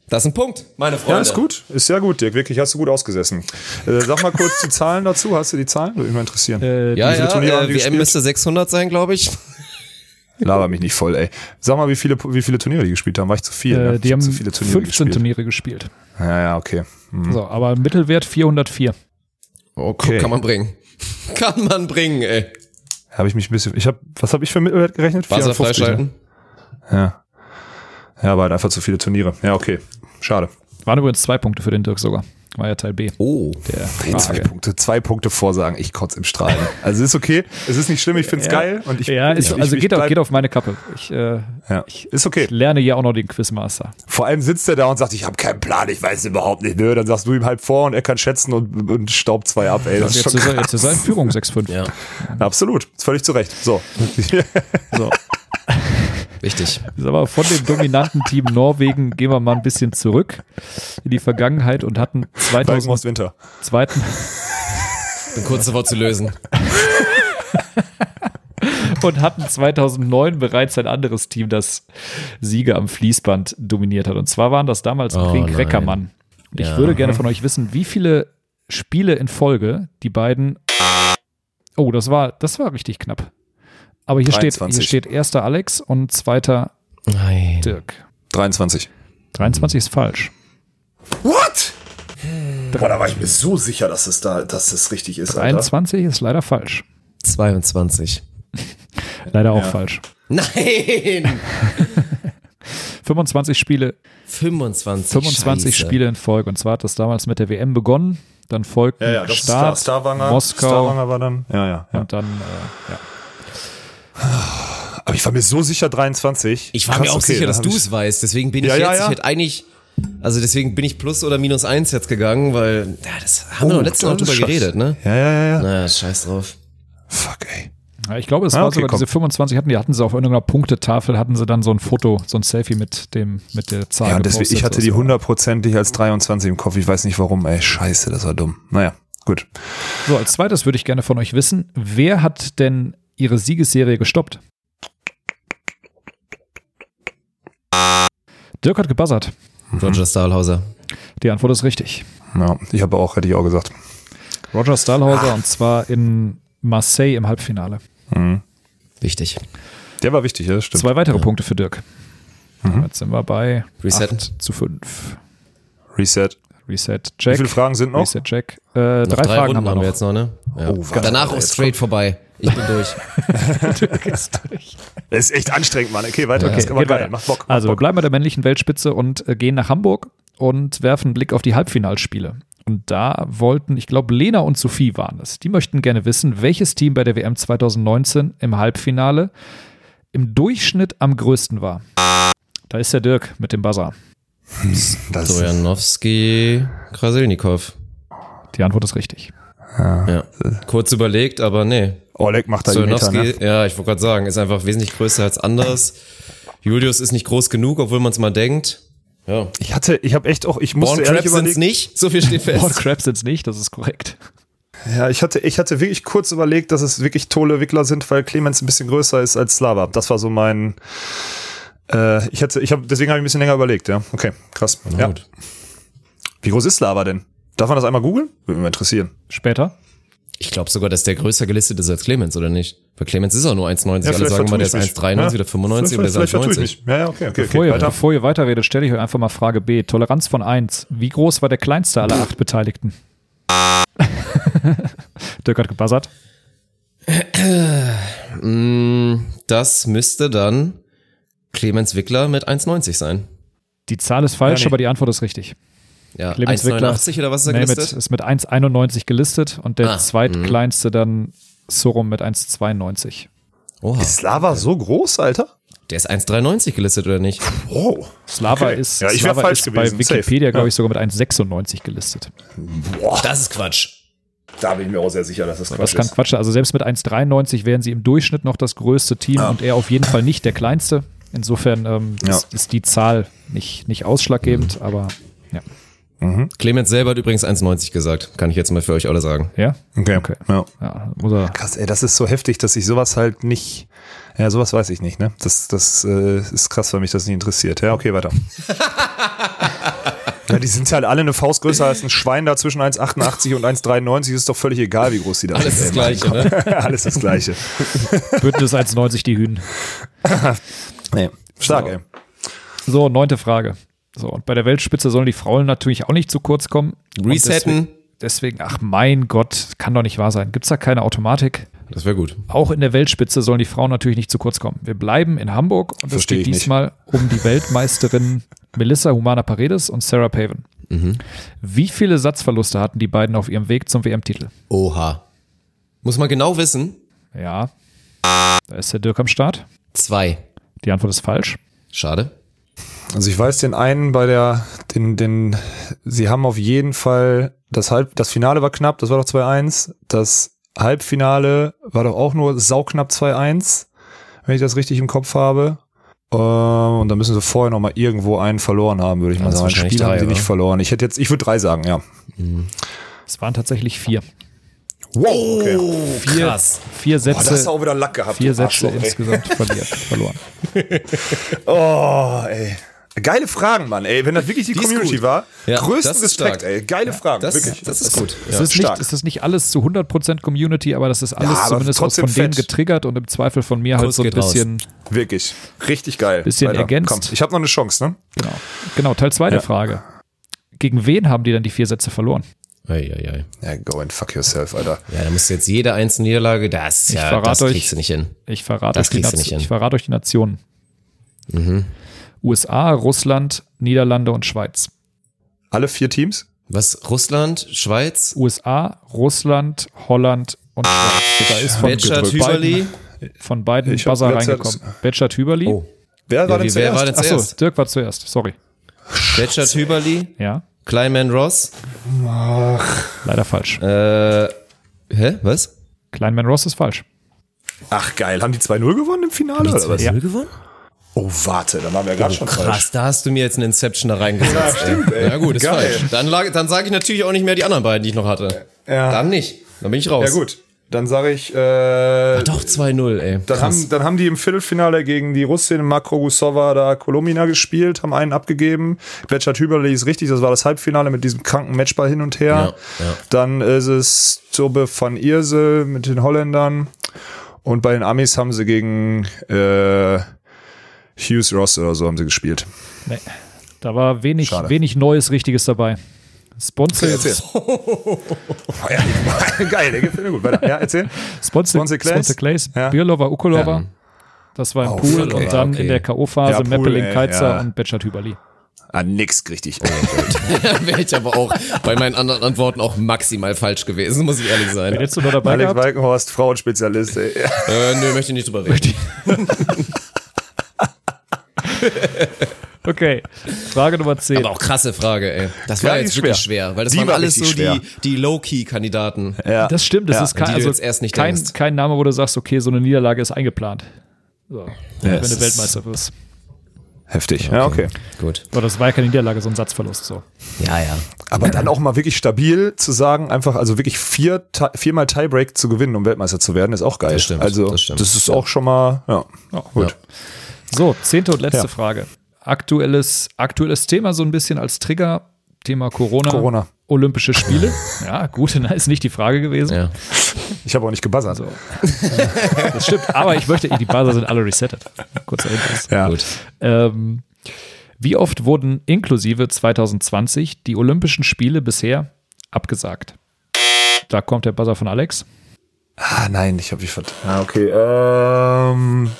Speaker 1: Das ist ein Punkt, meine Freunde. Ja,
Speaker 2: ist gut. Ist sehr gut, Dirk. Wirklich, hast du gut ausgesessen. Äh, sag mal kurz die Zahlen dazu. Hast du die Zahlen? Würde mich mal interessieren.
Speaker 1: Äh, ja, ja, äh, WM müsste 600 sein, glaube ich.
Speaker 2: Laber mich nicht voll, ey. Sag mal, wie viele, wie viele Turniere die gespielt haben. War ich zu viel?
Speaker 5: Äh,
Speaker 2: ne?
Speaker 5: Die haben zu viele Turniere 15 gespielt. Turniere gespielt.
Speaker 2: Ja, ja, okay.
Speaker 5: Mhm. So, aber Mittelwert 404.
Speaker 1: Okay. Kann man bringen. Kann man bringen, ey.
Speaker 2: Habe ich mich ein bisschen, ich habe, was habe ich für Mittelwert gerechnet?
Speaker 1: 450. Ne?
Speaker 2: Ja. Ja, aber halt einfach zu viele Turniere. Ja, okay. Schade.
Speaker 5: Waren übrigens zwei Punkte für den Dirk sogar. War ja Teil B.
Speaker 1: Oh,
Speaker 2: der hey, zwei Punkte, zwei Punkte Vorsagen. Ich kotze im Strahlen. Also ist okay. Es ist nicht schlimm. Ich finde es ja. geil. Und ich,
Speaker 5: ja, ist, ich, also ich, geht, auf, geht auf meine Kappe. Ich, äh,
Speaker 2: ja.
Speaker 5: ich,
Speaker 2: ist okay.
Speaker 5: Ich lerne ja auch noch den Quizmaster.
Speaker 2: Vor allem sitzt er da und sagt, ich habe keinen Plan, ich weiß überhaupt nicht. Nö, dann sagst du ihm halb vor und er kann schätzen und, und staubt zwei ab. Ey, das
Speaker 5: jetzt, ist er, jetzt ist er in Führung 6-5.
Speaker 1: Ja.
Speaker 2: Absolut. Ist völlig zu Recht. So.
Speaker 5: so.
Speaker 1: Wichtig.
Speaker 5: Aber von dem dominanten Team Norwegen gehen wir mal ein bisschen zurück in die Vergangenheit und hatten 2000
Speaker 2: Winter.
Speaker 5: Zweiten.
Speaker 1: Bin kurz davor zu lösen.
Speaker 5: und hatten 2009 bereits ein anderes Team, das Sieger am Fließband dominiert hat. Und zwar waren das damals oh, Brink Reckermann. Und ich ja. würde gerne von euch wissen, wie viele Spiele in Folge die beiden. Oh, das war, das war richtig knapp. Aber hier steht, hier steht erster Alex und zweiter
Speaker 1: Nein.
Speaker 5: Dirk.
Speaker 2: 23.
Speaker 5: 23 ist falsch.
Speaker 2: What? Boah, da war ich mir so sicher, dass es da, dass es richtig ist.
Speaker 5: 23 Alter. ist leider falsch.
Speaker 1: 22.
Speaker 5: leider auch ja. falsch.
Speaker 1: Nein!
Speaker 5: 25 Spiele.
Speaker 1: 25.
Speaker 5: 25 Scheiße. Spiele in Folge. Und zwar hat das damals mit der WM begonnen. Dann folgten
Speaker 2: ja, ja,
Speaker 5: Start,
Speaker 2: Star, Starwanger,
Speaker 5: Moskau.
Speaker 2: Starwanger war dann. Ja, ja,
Speaker 5: ja. Und dann, äh, ja.
Speaker 2: Aber ich war mir so sicher 23.
Speaker 1: Ich war Krass, mir auch okay, sicher, dass du es weißt. Deswegen bin ich ja, jetzt, ja, ja. ich hätte eigentlich, also deswegen bin ich plus oder minus eins jetzt gegangen, weil, ja, das haben oh, wir noch letztes Mal drüber geredet, ne?
Speaker 2: Ja, ja, ja. ja.
Speaker 1: Naja, scheiß drauf.
Speaker 2: Fuck, ey.
Speaker 5: Ja, ich glaube, es ah, war okay, sogar komm. diese 25 hatten, die hatten sie auf irgendeiner Punktetafel, hatten sie dann so ein Foto, so ein Selfie mit dem, mit der Zahl.
Speaker 2: Ja, deswegen, ich hatte die hundertprozentig als 23 im Kopf. Ich weiß nicht warum, ey, scheiße, das war dumm. Naja, gut.
Speaker 5: So, als zweites würde ich gerne von euch wissen, wer hat denn ihre Siegesserie gestoppt? Dirk hat gebuzzert.
Speaker 1: Roger Stahlhauser.
Speaker 5: Die Antwort ist richtig.
Speaker 2: Ja, ich habe auch, hätte ich auch gesagt.
Speaker 5: Roger Stahlhauser ah. und zwar in Marseille im Halbfinale.
Speaker 1: Mhm. Wichtig.
Speaker 2: Der war wichtig, ja, stimmt.
Speaker 5: Zwei weitere ja. Punkte für Dirk. Mhm. Jetzt sind wir bei Reset. 8 zu 5.
Speaker 2: Reset.
Speaker 5: Reset, check.
Speaker 2: Wie viele Fragen sind noch?
Speaker 5: Reset, check. Äh, drei Fragen Runden haben wir,
Speaker 1: haben wir jetzt noch, ne? Ja. Oh, Danach auch straight vorbei. Ich bin durch.
Speaker 2: Dirk ist durch. Das ist echt anstrengend, Mann. Okay, weiter. Okay,
Speaker 5: okay geil. Mach Bock. Mach also, wir bleiben bei der männlichen Weltspitze und äh, gehen nach Hamburg und werfen einen Blick auf die Halbfinalspiele. Und da wollten, ich glaube, Lena und Sophie waren es. Die möchten gerne wissen, welches Team bei der WM 2019 im Halbfinale im Durchschnitt am größten war. Da ist der Dirk mit dem Buzzer.
Speaker 1: Stojanowski, Krasilnikov.
Speaker 5: Die Antwort ist richtig.
Speaker 1: Ja. ja. Kurz überlegt, aber nee.
Speaker 2: Oleg macht da
Speaker 1: die Meter, ne? ja, ich wollte gerade sagen, ist einfach wesentlich größer als anders. Julius ist nicht groß genug, obwohl man es mal denkt. Ja.
Speaker 2: Ich hatte, ich habe echt auch, ich musste
Speaker 1: Born ehrlich Crabs überlegen. nicht, so viel steht fest.
Speaker 5: Born Crabs sind's nicht, das ist korrekt.
Speaker 2: Ja, ich hatte, ich hatte wirklich kurz überlegt, dass es wirklich tolle Wickler sind, weil Clemens ein bisschen größer ist als Slava. Das war so mein. Äh, ich hätte, ich habe, deswegen habe ich ein bisschen länger überlegt. Ja, okay, krass. Na, ja. Gut. Wie groß ist Slava denn? Darf man das einmal googeln? Würde mich interessieren.
Speaker 5: Später.
Speaker 1: Ich glaube sogar, dass der größer gelistet ist als Clemens, oder nicht? Weil Clemens ist auch nur 1,90. Ja, Alle sagen mal, der ist 1,93 ja. oder 95 oder der ist 1,90.
Speaker 2: Ja, ja, okay, okay.
Speaker 5: Bevor, okay, ihr, bevor ihr weiterredet, stelle ich euch einfach mal Frage B. Toleranz von 1. Wie groß war der kleinste aller acht Beteiligten? Dirk hat gebuzzert.
Speaker 1: Mm, das müsste dann Clemens Wickler mit 1,90 sein.
Speaker 5: Die Zahl ist falsch, ja, nee. aber die Antwort ist richtig.
Speaker 1: Ja, 1,89 oder was ist er
Speaker 5: nee, gelistet? Mit, ist mit 1,91 gelistet und der ah, zweitkleinste mh. dann Sorum mit 1,92.
Speaker 2: Oha. Ist Slava so groß, Alter?
Speaker 1: Der ist 1,93 gelistet, oder nicht?
Speaker 2: Wow.
Speaker 5: Slava okay. ist, ja, Slava ist bei Wikipedia, glaube ich, sogar mit 1,96 gelistet.
Speaker 1: Boah. Das ist Quatsch.
Speaker 2: Da bin ich mir auch sehr sicher, dass das Quatsch
Speaker 5: das kann ist. Quatsch Also selbst mit 1,93 wären sie im Durchschnitt noch das größte Team ja. und er auf jeden Fall nicht der kleinste. Insofern ähm, ja. ist, ist, die Zahl nicht, nicht ausschlaggebend, mhm. aber ja.
Speaker 1: Mhm. Clemens selber hat übrigens 1,90 gesagt. Kann ich jetzt mal für euch alle sagen.
Speaker 5: Ja?
Speaker 2: Okay. okay. Ja. ja muss er Krass, ey, das ist so heftig, dass ich sowas halt nicht. Ja, sowas weiß ich nicht, ne? Das, das äh, ist krass, weil mich das nicht interessiert. Ja, okay, weiter. ja, die sind halt alle eine Faust größer als ein Schwein da zwischen 1,88 und 1,93. Ist doch völlig egal, wie groß die da
Speaker 1: sind. Alles das Gleiche, ne?
Speaker 2: Alles das Gleiche.
Speaker 5: Bündnis 1,90 die Hühn.
Speaker 2: nee, stark, so. ey.
Speaker 5: So, neunte Frage. So, und bei der Weltspitze sollen die Frauen natürlich auch nicht zu kurz kommen.
Speaker 1: Resetten.
Speaker 5: Deswegen, deswegen, ach mein Gott, kann doch nicht wahr sein. Gibt es da keine Automatik?
Speaker 1: Das wäre gut.
Speaker 5: Auch in der Weltspitze sollen die Frauen natürlich nicht zu kurz kommen. Wir bleiben in Hamburg und es geht diesmal um die Weltmeisterin Melissa Humana Paredes und Sarah Paven. Mhm. Wie viele Satzverluste hatten die beiden auf ihrem Weg zum WM-Titel?
Speaker 1: Oha. Muss man genau wissen.
Speaker 5: Ja. Da ist der Dirk am Start.
Speaker 1: Zwei.
Speaker 5: Die Antwort ist falsch.
Speaker 1: Schade.
Speaker 2: Also ich weiß den einen bei der, den, den, sie haben auf jeden Fall, das Halb, das Finale war knapp, das war doch 2-1. Das Halbfinale war doch auch nur sauknapp 2-1, wenn ich das richtig im Kopf habe. Uh, und da müssen sie vorher noch mal irgendwo einen verloren haben, würde ich mal sagen. Ein Spiel drei, haben sie nicht verloren. Ich hätte jetzt, ich würde drei sagen, ja.
Speaker 5: Es waren tatsächlich vier.
Speaker 2: Wow, okay.
Speaker 5: Oh, vier, krass. Vier Sätze.
Speaker 2: Boah, das auch wieder Lack gehabt.
Speaker 5: Vier Sätze insgesamt verliert, verloren.
Speaker 2: oh, ey. Geile Fragen, Mann, ey. Wenn das wirklich die, die Community war, ja, größten Respekt, ey. Geile ja, Fragen,
Speaker 1: das,
Speaker 2: wirklich.
Speaker 1: Das, das ist gut.
Speaker 5: Ja. Es, ist nicht, es ist nicht alles zu 100% Community, aber das ist alles zumindest von fett. denen getriggert und im Zweifel von mir halt so ein bisschen. Raus.
Speaker 2: Wirklich. Richtig geil.
Speaker 5: Bisschen Weiter. ergänzt. Komm,
Speaker 2: ich habe noch eine Chance, ne?
Speaker 5: Genau. Genau, Teil 2 der Frage. Gegen wen haben die dann die vier Sätze verloren?
Speaker 1: Eieiei.
Speaker 2: Ja, go and fuck yourself, Alter.
Speaker 1: Ja, da musst du jetzt jede einzelne Niederlage, das, ja, das
Speaker 5: euch,
Speaker 1: kriegst du nicht hin.
Speaker 5: Ich verrate, euch die, Nation, ich verrate euch die Nationen. Mhm. USA, Russland, Niederlande und Schweiz.
Speaker 2: Alle vier Teams?
Speaker 1: Was? Russland, Schweiz?
Speaker 5: USA, Russland, Holland und Schweiz. Da ist von, beiden, von beiden Buzzer reingekommen. Bachelor Tüberli. Oh.
Speaker 2: Wer war ja, denn
Speaker 1: zuerst? Wer war denn zuerst?
Speaker 5: Achso, Dirk war zuerst, sorry.
Speaker 1: Bachelor Tüberli?
Speaker 5: Ja.
Speaker 1: Kleinman Ross?
Speaker 5: Ach. Leider falsch.
Speaker 1: Äh, hä? Was?
Speaker 5: Kleinman Ross ist falsch.
Speaker 2: Ach geil, haben die 2-0 gewonnen im Finale?
Speaker 1: Haben die 2-0
Speaker 5: Ja.
Speaker 1: gewonnen?
Speaker 2: Oh, warte, dann waren wir gerade
Speaker 1: Oh,
Speaker 2: schon
Speaker 1: krass,
Speaker 2: falsch.
Speaker 1: da hast du mir jetzt einen Inception da reingesetzt.
Speaker 2: Ja, stimmt, ey.
Speaker 1: Ja gut, ist
Speaker 2: Geil.
Speaker 1: falsch. Dann, lag- dann sage ich natürlich auch nicht mehr die anderen beiden, die ich noch hatte.
Speaker 2: Ja.
Speaker 1: Dann nicht. Dann bin ich raus.
Speaker 2: Ja gut, dann sage ich, äh,
Speaker 1: Doch 2-0, ey.
Speaker 2: dann,
Speaker 1: Krass.
Speaker 2: haben, dann haben die im Viertelfinale gegen die Russin Makro Gusova da Kolomina gespielt, haben einen abgegeben. Bletchat Hüberli ist richtig, das war das Halbfinale mit diesem kranken Matchball hin und her.
Speaker 1: Ja, ja.
Speaker 2: Dann ist es Tobe van Iersel mit den Holländern. Und bei den Amis haben sie gegen äh, Hughes Ross oder so haben sie gespielt.
Speaker 5: Nee. Da war wenig,
Speaker 2: Schade.
Speaker 5: wenig Neues, Richtiges dabei. Sponsor,
Speaker 2: Erzähl. Oh, ja, geil, der gefällt mir gut. Weiter. Ja, erzähl.
Speaker 5: Sponsor,
Speaker 2: Sponsor Clays?
Speaker 5: Sponsor Clays,
Speaker 2: Ja.
Speaker 5: Birlova, Ukolova. Das war im
Speaker 2: Oh,
Speaker 5: Pool
Speaker 2: okay,
Speaker 5: und dann
Speaker 1: okay.
Speaker 5: in der K.O.-Phase
Speaker 2: Ja,
Speaker 5: Meppeling, Keizer
Speaker 2: ja.
Speaker 5: und Betschat Hüberli.
Speaker 2: Ah, nix richtig.
Speaker 1: Wäre ich aber auch bei meinen anderen Antworten auch maximal falsch gewesen, muss ich ehrlich sein.
Speaker 5: Hättest du noch dabei
Speaker 2: Alex
Speaker 5: gehabt?
Speaker 2: Walkenhorst, Frauenspezialist. Ey.
Speaker 1: Äh, nö, möchte ich nicht drüber reden.
Speaker 5: Okay, Frage Nummer 10.
Speaker 1: Aber auch krasse Frage, ey. Das
Speaker 2: Ja,
Speaker 1: war jetzt
Speaker 2: ist
Speaker 1: wirklich
Speaker 2: schwer.
Speaker 1: schwer, weil das
Speaker 2: Die
Speaker 1: waren
Speaker 2: war
Speaker 1: alles so
Speaker 2: schwer.
Speaker 1: die, die Low-Key-Kandidaten.
Speaker 2: Ja.
Speaker 5: Das stimmt, das
Speaker 2: Ja,
Speaker 5: ist kein, also
Speaker 1: erst nicht
Speaker 5: kein,
Speaker 1: denkst.
Speaker 5: kein Name, wo du sagst, okay, so eine Niederlage ist eingeplant. So, wenn
Speaker 2: es
Speaker 5: du
Speaker 2: ist-
Speaker 5: Weltmeister wirst.
Speaker 2: Heftig. Ja, okay.
Speaker 1: Gut.
Speaker 5: Aber das war ja keine Niederlage, so ein Satzverlust. So.
Speaker 1: Ja, ja.
Speaker 2: Aber dann auch mal wirklich stabil zu sagen, einfach, also wirklich vier, viermal Tiebreak zu gewinnen, um Weltmeister zu werden, ist auch geil.
Speaker 1: Das stimmt,
Speaker 2: also,
Speaker 1: das stimmt.
Speaker 2: ist auch schon mal, ja, gut.
Speaker 5: So, zehnte und letzte
Speaker 2: Ja.
Speaker 5: Frage. Aktuelles, aktuelles Thema so ein bisschen als Trigger. Thema Corona.
Speaker 2: Corona.
Speaker 5: Olympische Spiele. ja, gut, na, ist nicht die Frage gewesen.
Speaker 1: ja.
Speaker 2: Ich habe auch nicht gebuzzert.
Speaker 5: So. das stimmt, aber ich möchte, die Buzzer sind alle resettet. Kurzer Hinweis.
Speaker 2: Ja.
Speaker 1: Gut.
Speaker 5: Ähm, wie oft wurden inklusive 2020 die Olympischen Spiele bisher abgesagt? Da kommt der Buzzer von Alex.
Speaker 2: Ah, nein, ich habe mich vert... Ah, okay. Ähm,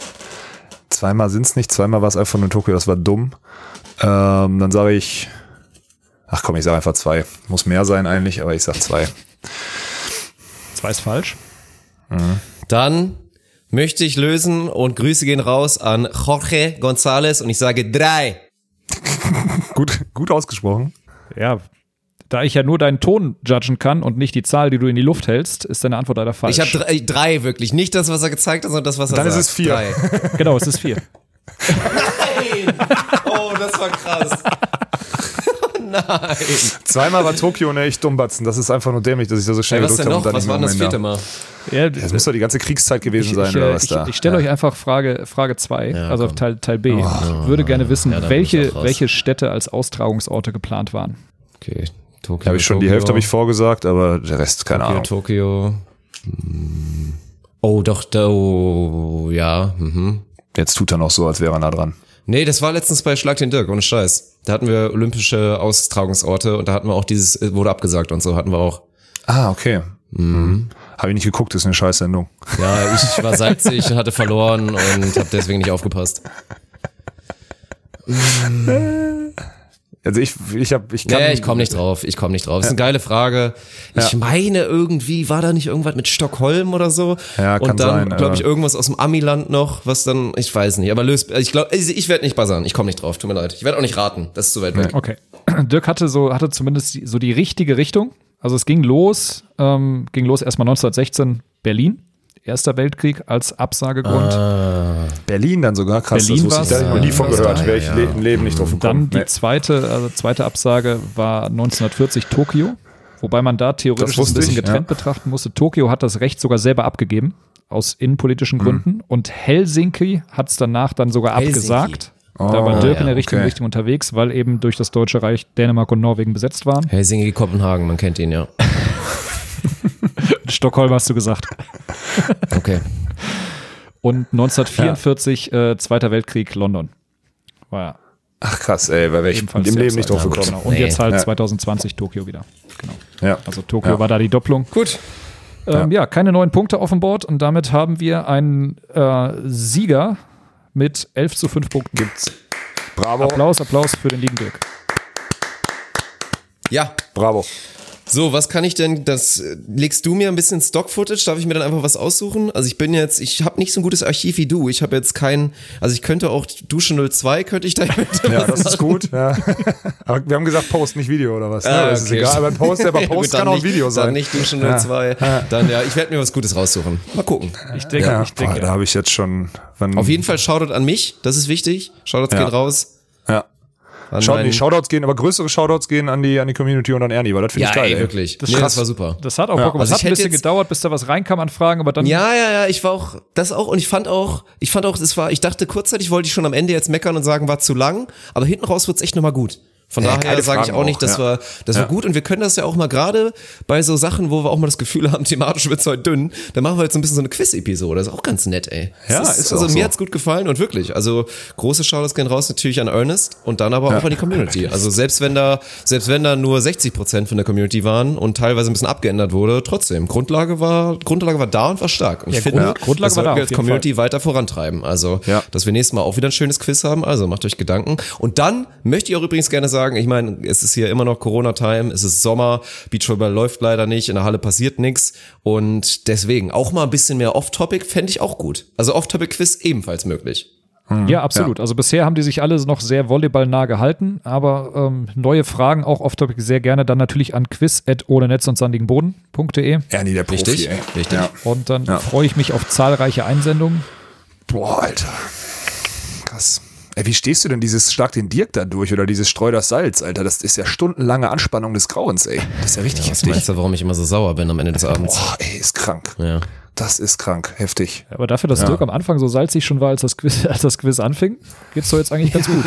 Speaker 2: zweimal sind's nicht, zweimal war es einfach nur in Tokio, das war dumm. Ähm, dann sage ich, ach komm, ich sage einfach zwei. Muss mehr sein eigentlich, aber ich sag zwei.
Speaker 5: Zwei ist falsch.
Speaker 1: Dann möchte ich lösen und Grüße gehen raus an Jorge González und ich sage drei.
Speaker 2: Gut, gut ausgesprochen.
Speaker 5: Ja, da ich ja nur deinen Ton judgen kann und nicht die Zahl, die du in die Luft hältst, ist deine Antwort leider falsch.
Speaker 1: Ich habe drei, drei wirklich. Nicht das, was er gezeigt hat, sondern das, was er
Speaker 2: Dann ist
Speaker 1: sagt.
Speaker 2: es vier.
Speaker 1: Drei.
Speaker 5: genau, es ist vier.
Speaker 1: Nein! Oh, das war krass. Nein.
Speaker 2: Zweimal war Tokio ne echt dummbatzen. Das ist einfach nur dämlich, dass ich da so schnell
Speaker 1: was
Speaker 2: gedrückt habe.
Speaker 1: noch? Was war das vierte Mal?
Speaker 5: Ja,
Speaker 2: Das muss doch die ganze Kriegszeit gewesen
Speaker 5: ich,
Speaker 2: sein,
Speaker 5: ich,
Speaker 2: oder was
Speaker 5: ich,
Speaker 2: da?
Speaker 5: ich stelle
Speaker 2: ja.
Speaker 5: euch einfach Frage Frage 2,
Speaker 1: Ja,
Speaker 5: also
Speaker 1: komm.
Speaker 5: Teil, Teil B. ich würde gerne wissen,
Speaker 1: Ja, dann
Speaker 5: welche, welche Städte als Austragungsorte geplant waren.
Speaker 1: Okay, Tokio.
Speaker 2: Habe ich schon die
Speaker 1: Tokio,
Speaker 2: Hälfte habe ich vorgesagt, aber der Rest, keine
Speaker 1: Tokio,
Speaker 2: Ahnung.
Speaker 1: Tokio. Hm. Oh, doch, da, oh, ja. Mhm.
Speaker 2: Jetzt tut er noch so, als wäre er nah dran.
Speaker 1: Nee, das war letztens bei Schlag den Dirk, ohne Scheiß. Da hatten wir olympische Austragungsorte und da hatten wir auch dieses, äh, wurde abgesagt und so, hatten wir auch.
Speaker 2: Ah, okay. Mhm. Habe ich nicht geguckt, ist eine Scheißsendung.
Speaker 1: Ja, ich war salzig, hatte verloren und habe deswegen nicht aufgepasst.
Speaker 2: Also ich, ich habe, ich kann.
Speaker 1: Nee, ich komme nicht drauf. Ich komme nicht drauf. ist eine geile Frage. Ich
Speaker 2: Ja.
Speaker 1: meine irgendwie, war da nicht irgendwas mit Stockholm oder so?
Speaker 2: Ja, kann
Speaker 1: Und dann, glaube ich, irgendwas aus dem Amiland noch, was dann, ich weiß nicht, aber löst, ich glaube, ich, ich werde nicht buzzern. Ich komme nicht drauf, tut mir leid. Ich werde auch nicht raten. Das ist zu weit weg.
Speaker 5: Okay. Dirk hatte so, hatte zumindest die, so die richtige Richtung. Also es ging los, ähm, ging los erstmal 1916 Berlin. Erster Weltkrieg als Absagegrund.
Speaker 2: Berlin dann sogar, krass.
Speaker 5: Berlin
Speaker 2: das wusste ich, da hab ich noch nie von gehört. Wäre ich
Speaker 1: ja.
Speaker 2: im Leben nicht drauf
Speaker 5: Dann
Speaker 2: gekommen.
Speaker 5: die
Speaker 2: Nee.
Speaker 5: zweite, also zweite Absage war 1940 Tokio, wobei man da theoretisch ein bisschen
Speaker 2: ich,
Speaker 5: getrennt
Speaker 2: ja.
Speaker 5: betrachten musste. Tokio hat das Recht sogar selber abgegeben, aus innenpolitischen Gründen. Und Helsinki hat es danach dann sogar
Speaker 1: Helsinki.
Speaker 5: abgesagt. da war
Speaker 2: Oh,
Speaker 5: Dirk in
Speaker 1: ja,
Speaker 5: der richtigen
Speaker 2: okay.
Speaker 5: Richtung unterwegs, weil eben durch das Deutsche Reich Dänemark und Norwegen besetzt waren.
Speaker 1: Helsinki, Kopenhagen, man kennt ihn ja.
Speaker 5: Stockholm hast du gesagt.
Speaker 1: Okay.
Speaker 5: Und 1944, äh, Zweiter Weltkrieg, London. War ja
Speaker 2: Ach krass, ey, wäre ich im Leben nicht drauf gekommen.
Speaker 5: Genau. Und
Speaker 1: Nee.
Speaker 5: jetzt halt
Speaker 2: Ja.
Speaker 5: 2020 Tokio wieder. Genau.
Speaker 2: Ja.
Speaker 5: Also Tokio
Speaker 2: Ja.
Speaker 5: war da die Doppelung.
Speaker 1: Gut.
Speaker 5: Ähm, ja. keine neuen Punkte auf dem Board und damit haben wir einen äh, Sieger mit 11 zu 5 Punkten.
Speaker 2: Gibt's. Bravo,
Speaker 5: Applaus, Applaus für den lieben Dirk.
Speaker 1: Ja,
Speaker 2: bravo.
Speaker 1: So, was kann ich denn, das legst du mir ein bisschen Stock-Footage? Darf ich mir dann einfach was aussuchen? Also ich bin jetzt, ich habe nicht so ein gutes Archiv wie du. Ich habe jetzt kein, also ich könnte auch Dusche 02 könnte ich da
Speaker 2: Ja, das ist gut. Ja. Aber wir haben gesagt Post, nicht Video oder was? Ah, das okay. ist egal. Aber Post, aber Post kann auch ein Video sein.
Speaker 1: Dann nicht Dusche 02. Ja. Dann ja, ich werde mir was Gutes raussuchen. Mal gucken.
Speaker 5: Ich denke, ja, ich denke.
Speaker 2: Boah, da habe ich jetzt schon.
Speaker 1: Auf jeden Fall Shoutout an mich. Das ist wichtig. Shoutouts ja. gehen raus.
Speaker 2: Shout, nee, Shoutouts gehen, aber größere Shoutouts gehen an die, an die Community und an Ernie, weil das finde ja, ich geil.
Speaker 1: Ey, wirklich. Das, nee, das war super.
Speaker 5: Das hat auch Bock ja. also
Speaker 1: Es hat
Speaker 5: ein bisschen gedauert, bis da was reinkam an Fragen, aber dann.
Speaker 1: Ja, ja, ja, ich war auch, das auch, und ich fand auch, ich fand auch, es war, ich dachte kurzzeitig wollte ich schon am Ende jetzt meckern und sagen, war zu lang, aber hinten raus wird's echt nochmal gut. Von ja, daher sage ich auch nicht, das ja. war das ja. war gut und wir können das ja auch mal gerade bei so Sachen, wo wir auch mal das Gefühl haben, thematisch wird's heute dünn, dann machen wir jetzt ein bisschen so eine Quiz-Episode. Das ist auch ganz nett, ey.
Speaker 2: Ja,
Speaker 1: ist, ist also mir so. hat's gut gefallen und wirklich, also große Shoutouts gehen raus natürlich an Ernest und dann aber auch an die Community. Also selbst wenn da selbst wenn da nur 60 Prozent von der Community waren und teilweise ein bisschen abgeändert wurde, trotzdem Grundlage war Grundlage war da und war stark. Und ich finde, Grundlage das sollten wir als Community Fall. weiter vorantreiben. Also, dass wir nächstes Mal auch wieder ein schönes Quiz haben. Also macht euch Gedanken. Und dann möchte ich auch übrigens gerne sagen, ich meine, es es ist hier immer noch Corona-Time, es ist Sommer, Beachvolleyball läuft leider nicht, in der Halle passiert nichts und deswegen auch mal ein bisschen mehr Off-Topic fände ich auch gut. Also Off-Topic-Quiz ebenfalls möglich.
Speaker 5: Hm, ja, absolut. Ja. Also bisher haben die sich alle noch sehr volleyballnah gehalten, aber ähm, neue Fragen auch off-topic sehr gerne dann natürlich an quiz ohne Netz und sandigen Boden.de.
Speaker 2: Ernie, der Profi,
Speaker 1: Richtig, ey. Richtig. Ja.
Speaker 5: Und dann ja. freue ich mich auf zahlreiche Einsendungen.
Speaker 2: Boah, Alter. Krass. Ey, wie stehst du denn dieses Schlag den Dirk da durch oder dieses Streu das Salz, Alter? Das ist ja stundenlange Anspannung des Grauens, ey. Das ist ja richtig ja,
Speaker 1: heftig. Weißt du, warum ich immer so sauer bin am Ende des Abends?
Speaker 2: Boah, ey, ist krank.
Speaker 1: Ja.
Speaker 2: Das ist krank, heftig.
Speaker 5: Aber dafür, dass ja. Dirk am Anfang so salzig schon war, als das Quiz, als das Quiz anfing, geht's doch jetzt eigentlich ganz gut.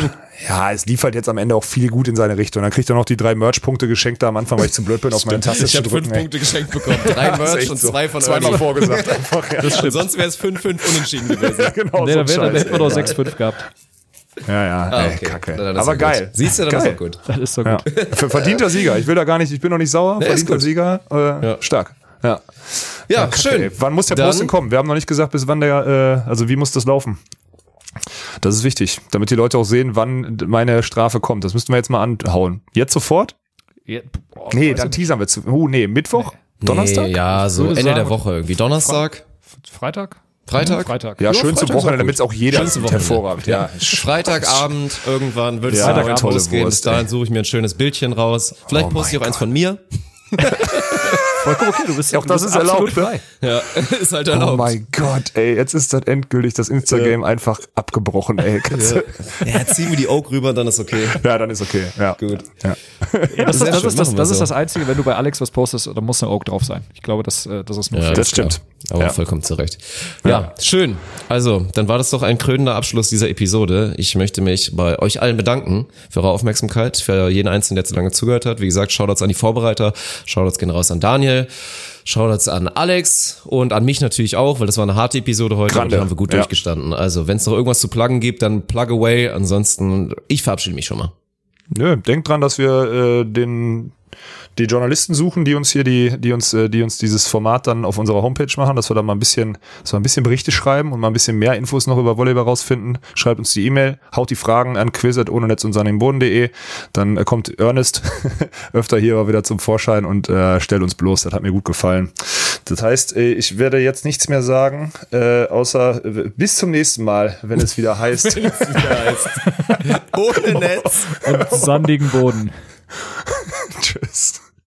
Speaker 2: Ja, es liefert jetzt am Ende auch viel gut in seine Richtung. Dann kriegt er noch die drei Merch-Punkte geschenkt da am Anfang, weil ich zu blöd bin, auf meine Taste
Speaker 1: ich habe fünf Punkte geschenkt bekommen. Drei Merch und zwei von
Speaker 2: Zweimal vorgesagt einfach.
Speaker 1: Ja. Das stimmt. Sonst wäre es 5-5 unentschieden gewesen. ja,
Speaker 5: genau, nee, so dann, wär, dann hätten wir noch 6-5 gehabt.
Speaker 2: Ja, ja, ah, okay. ey, kacke. Aber geil.
Speaker 1: Gut. Siehst du, dann
Speaker 2: geil.
Speaker 1: ist doch gut.
Speaker 5: Das ist so gut.
Speaker 2: Ja. Verdienter Sieger. Ich will da gar nicht, ich bin noch nicht sauer. Nee, Verdienter Sieger. Äh, ja. Stark. Ja.
Speaker 1: Ja, ja schön. Ey.
Speaker 2: Wann muss der dann, Post denn kommen? Wir haben noch nicht gesagt, bis wann der, äh, also wie muss das laufen? Das ist wichtig, damit die Leute auch sehen, wann meine Strafe kommt. Das müssten wir jetzt mal anhauen. Jetzt sofort? Ja, boah, nee, dann teasern wir zu. Uh, nee, Mittwoch? Nee. Donnerstag?
Speaker 1: Nee, ja, so Ende sagen, der Woche irgendwie. Donnerstag?
Speaker 5: Freitag?
Speaker 1: Freitag?
Speaker 5: Freitag.
Speaker 2: Ja, schön zu Wochenende, damit es auch jeder hervorragend.
Speaker 1: Ja. Freitagabend irgendwann wird es ja, losgehen. Bis dahin suche ich mir ein schönes Bildchen raus. Vielleicht oh poste ich auch eins von mir.
Speaker 5: Vollkommen okay, du bist
Speaker 2: ja auch das ist erlaubt.
Speaker 1: Ne? Frei. Ja, ist halt erlaubt.
Speaker 2: Oh mein Gott, ey, jetzt ist das endgültig das Instagram ja. einfach abgebrochen, ey.
Speaker 1: Ja. ja, ziehen wir die Oak rüber, dann ist okay.
Speaker 2: Ja, dann ist okay. Ja.
Speaker 1: Gut.
Speaker 5: Ja. ja das, ist, das, ist, das, das, ist das Einzige, wenn du bei Alex was postest, da muss eine Oak drauf sein. Ich glaube, das, äh, das ist nur
Speaker 2: ja. Das stimmt.
Speaker 1: Aber vollkommen zurecht. Ja, schön. Also, dann war das doch ein krönender Abschluss dieser Episode. Ich möchte mich bei euch allen bedanken für eure Aufmerksamkeit, für jeden Einzelnen, der zu lange zugehört hat. Wie gesagt, Shoutouts an die Vorbereiter, Shoutouts gehen raus an Daniel, Shoutouts an Alex und an mich natürlich auch, weil das war eine harte Episode heute Grande. und die haben wir gut ja. durchgestanden. Also, wenn es noch irgendwas zu pluggen gibt, dann plug away. Ansonsten, ich verabschiede mich schon mal.
Speaker 2: Nö, denkt dran, dass wir äh, den die Journalisten suchen, die uns hier die, die uns, äh, die uns dieses Format dann auf unserer Homepage machen, dass wir da mal ein bisschen, dass wir ein bisschen Berichte schreiben und mal ein bisschen mehr Infos noch über Volleyball rausfinden. Schreibt uns die E-Mail, haut die Fragen an quiz ohne Netz und Boden.de. Dann äh, kommt Ernest öfter hier wieder zum Vorschein und äh, stellt uns bloß. Das hat mir gut gefallen. Das heißt, äh, ich werde jetzt nichts mehr sagen, äh, außer äh, bis zum nächsten Mal, wenn es wieder heißt.
Speaker 1: wenn es wieder heißt. ohne Netz
Speaker 5: und sandigen Boden.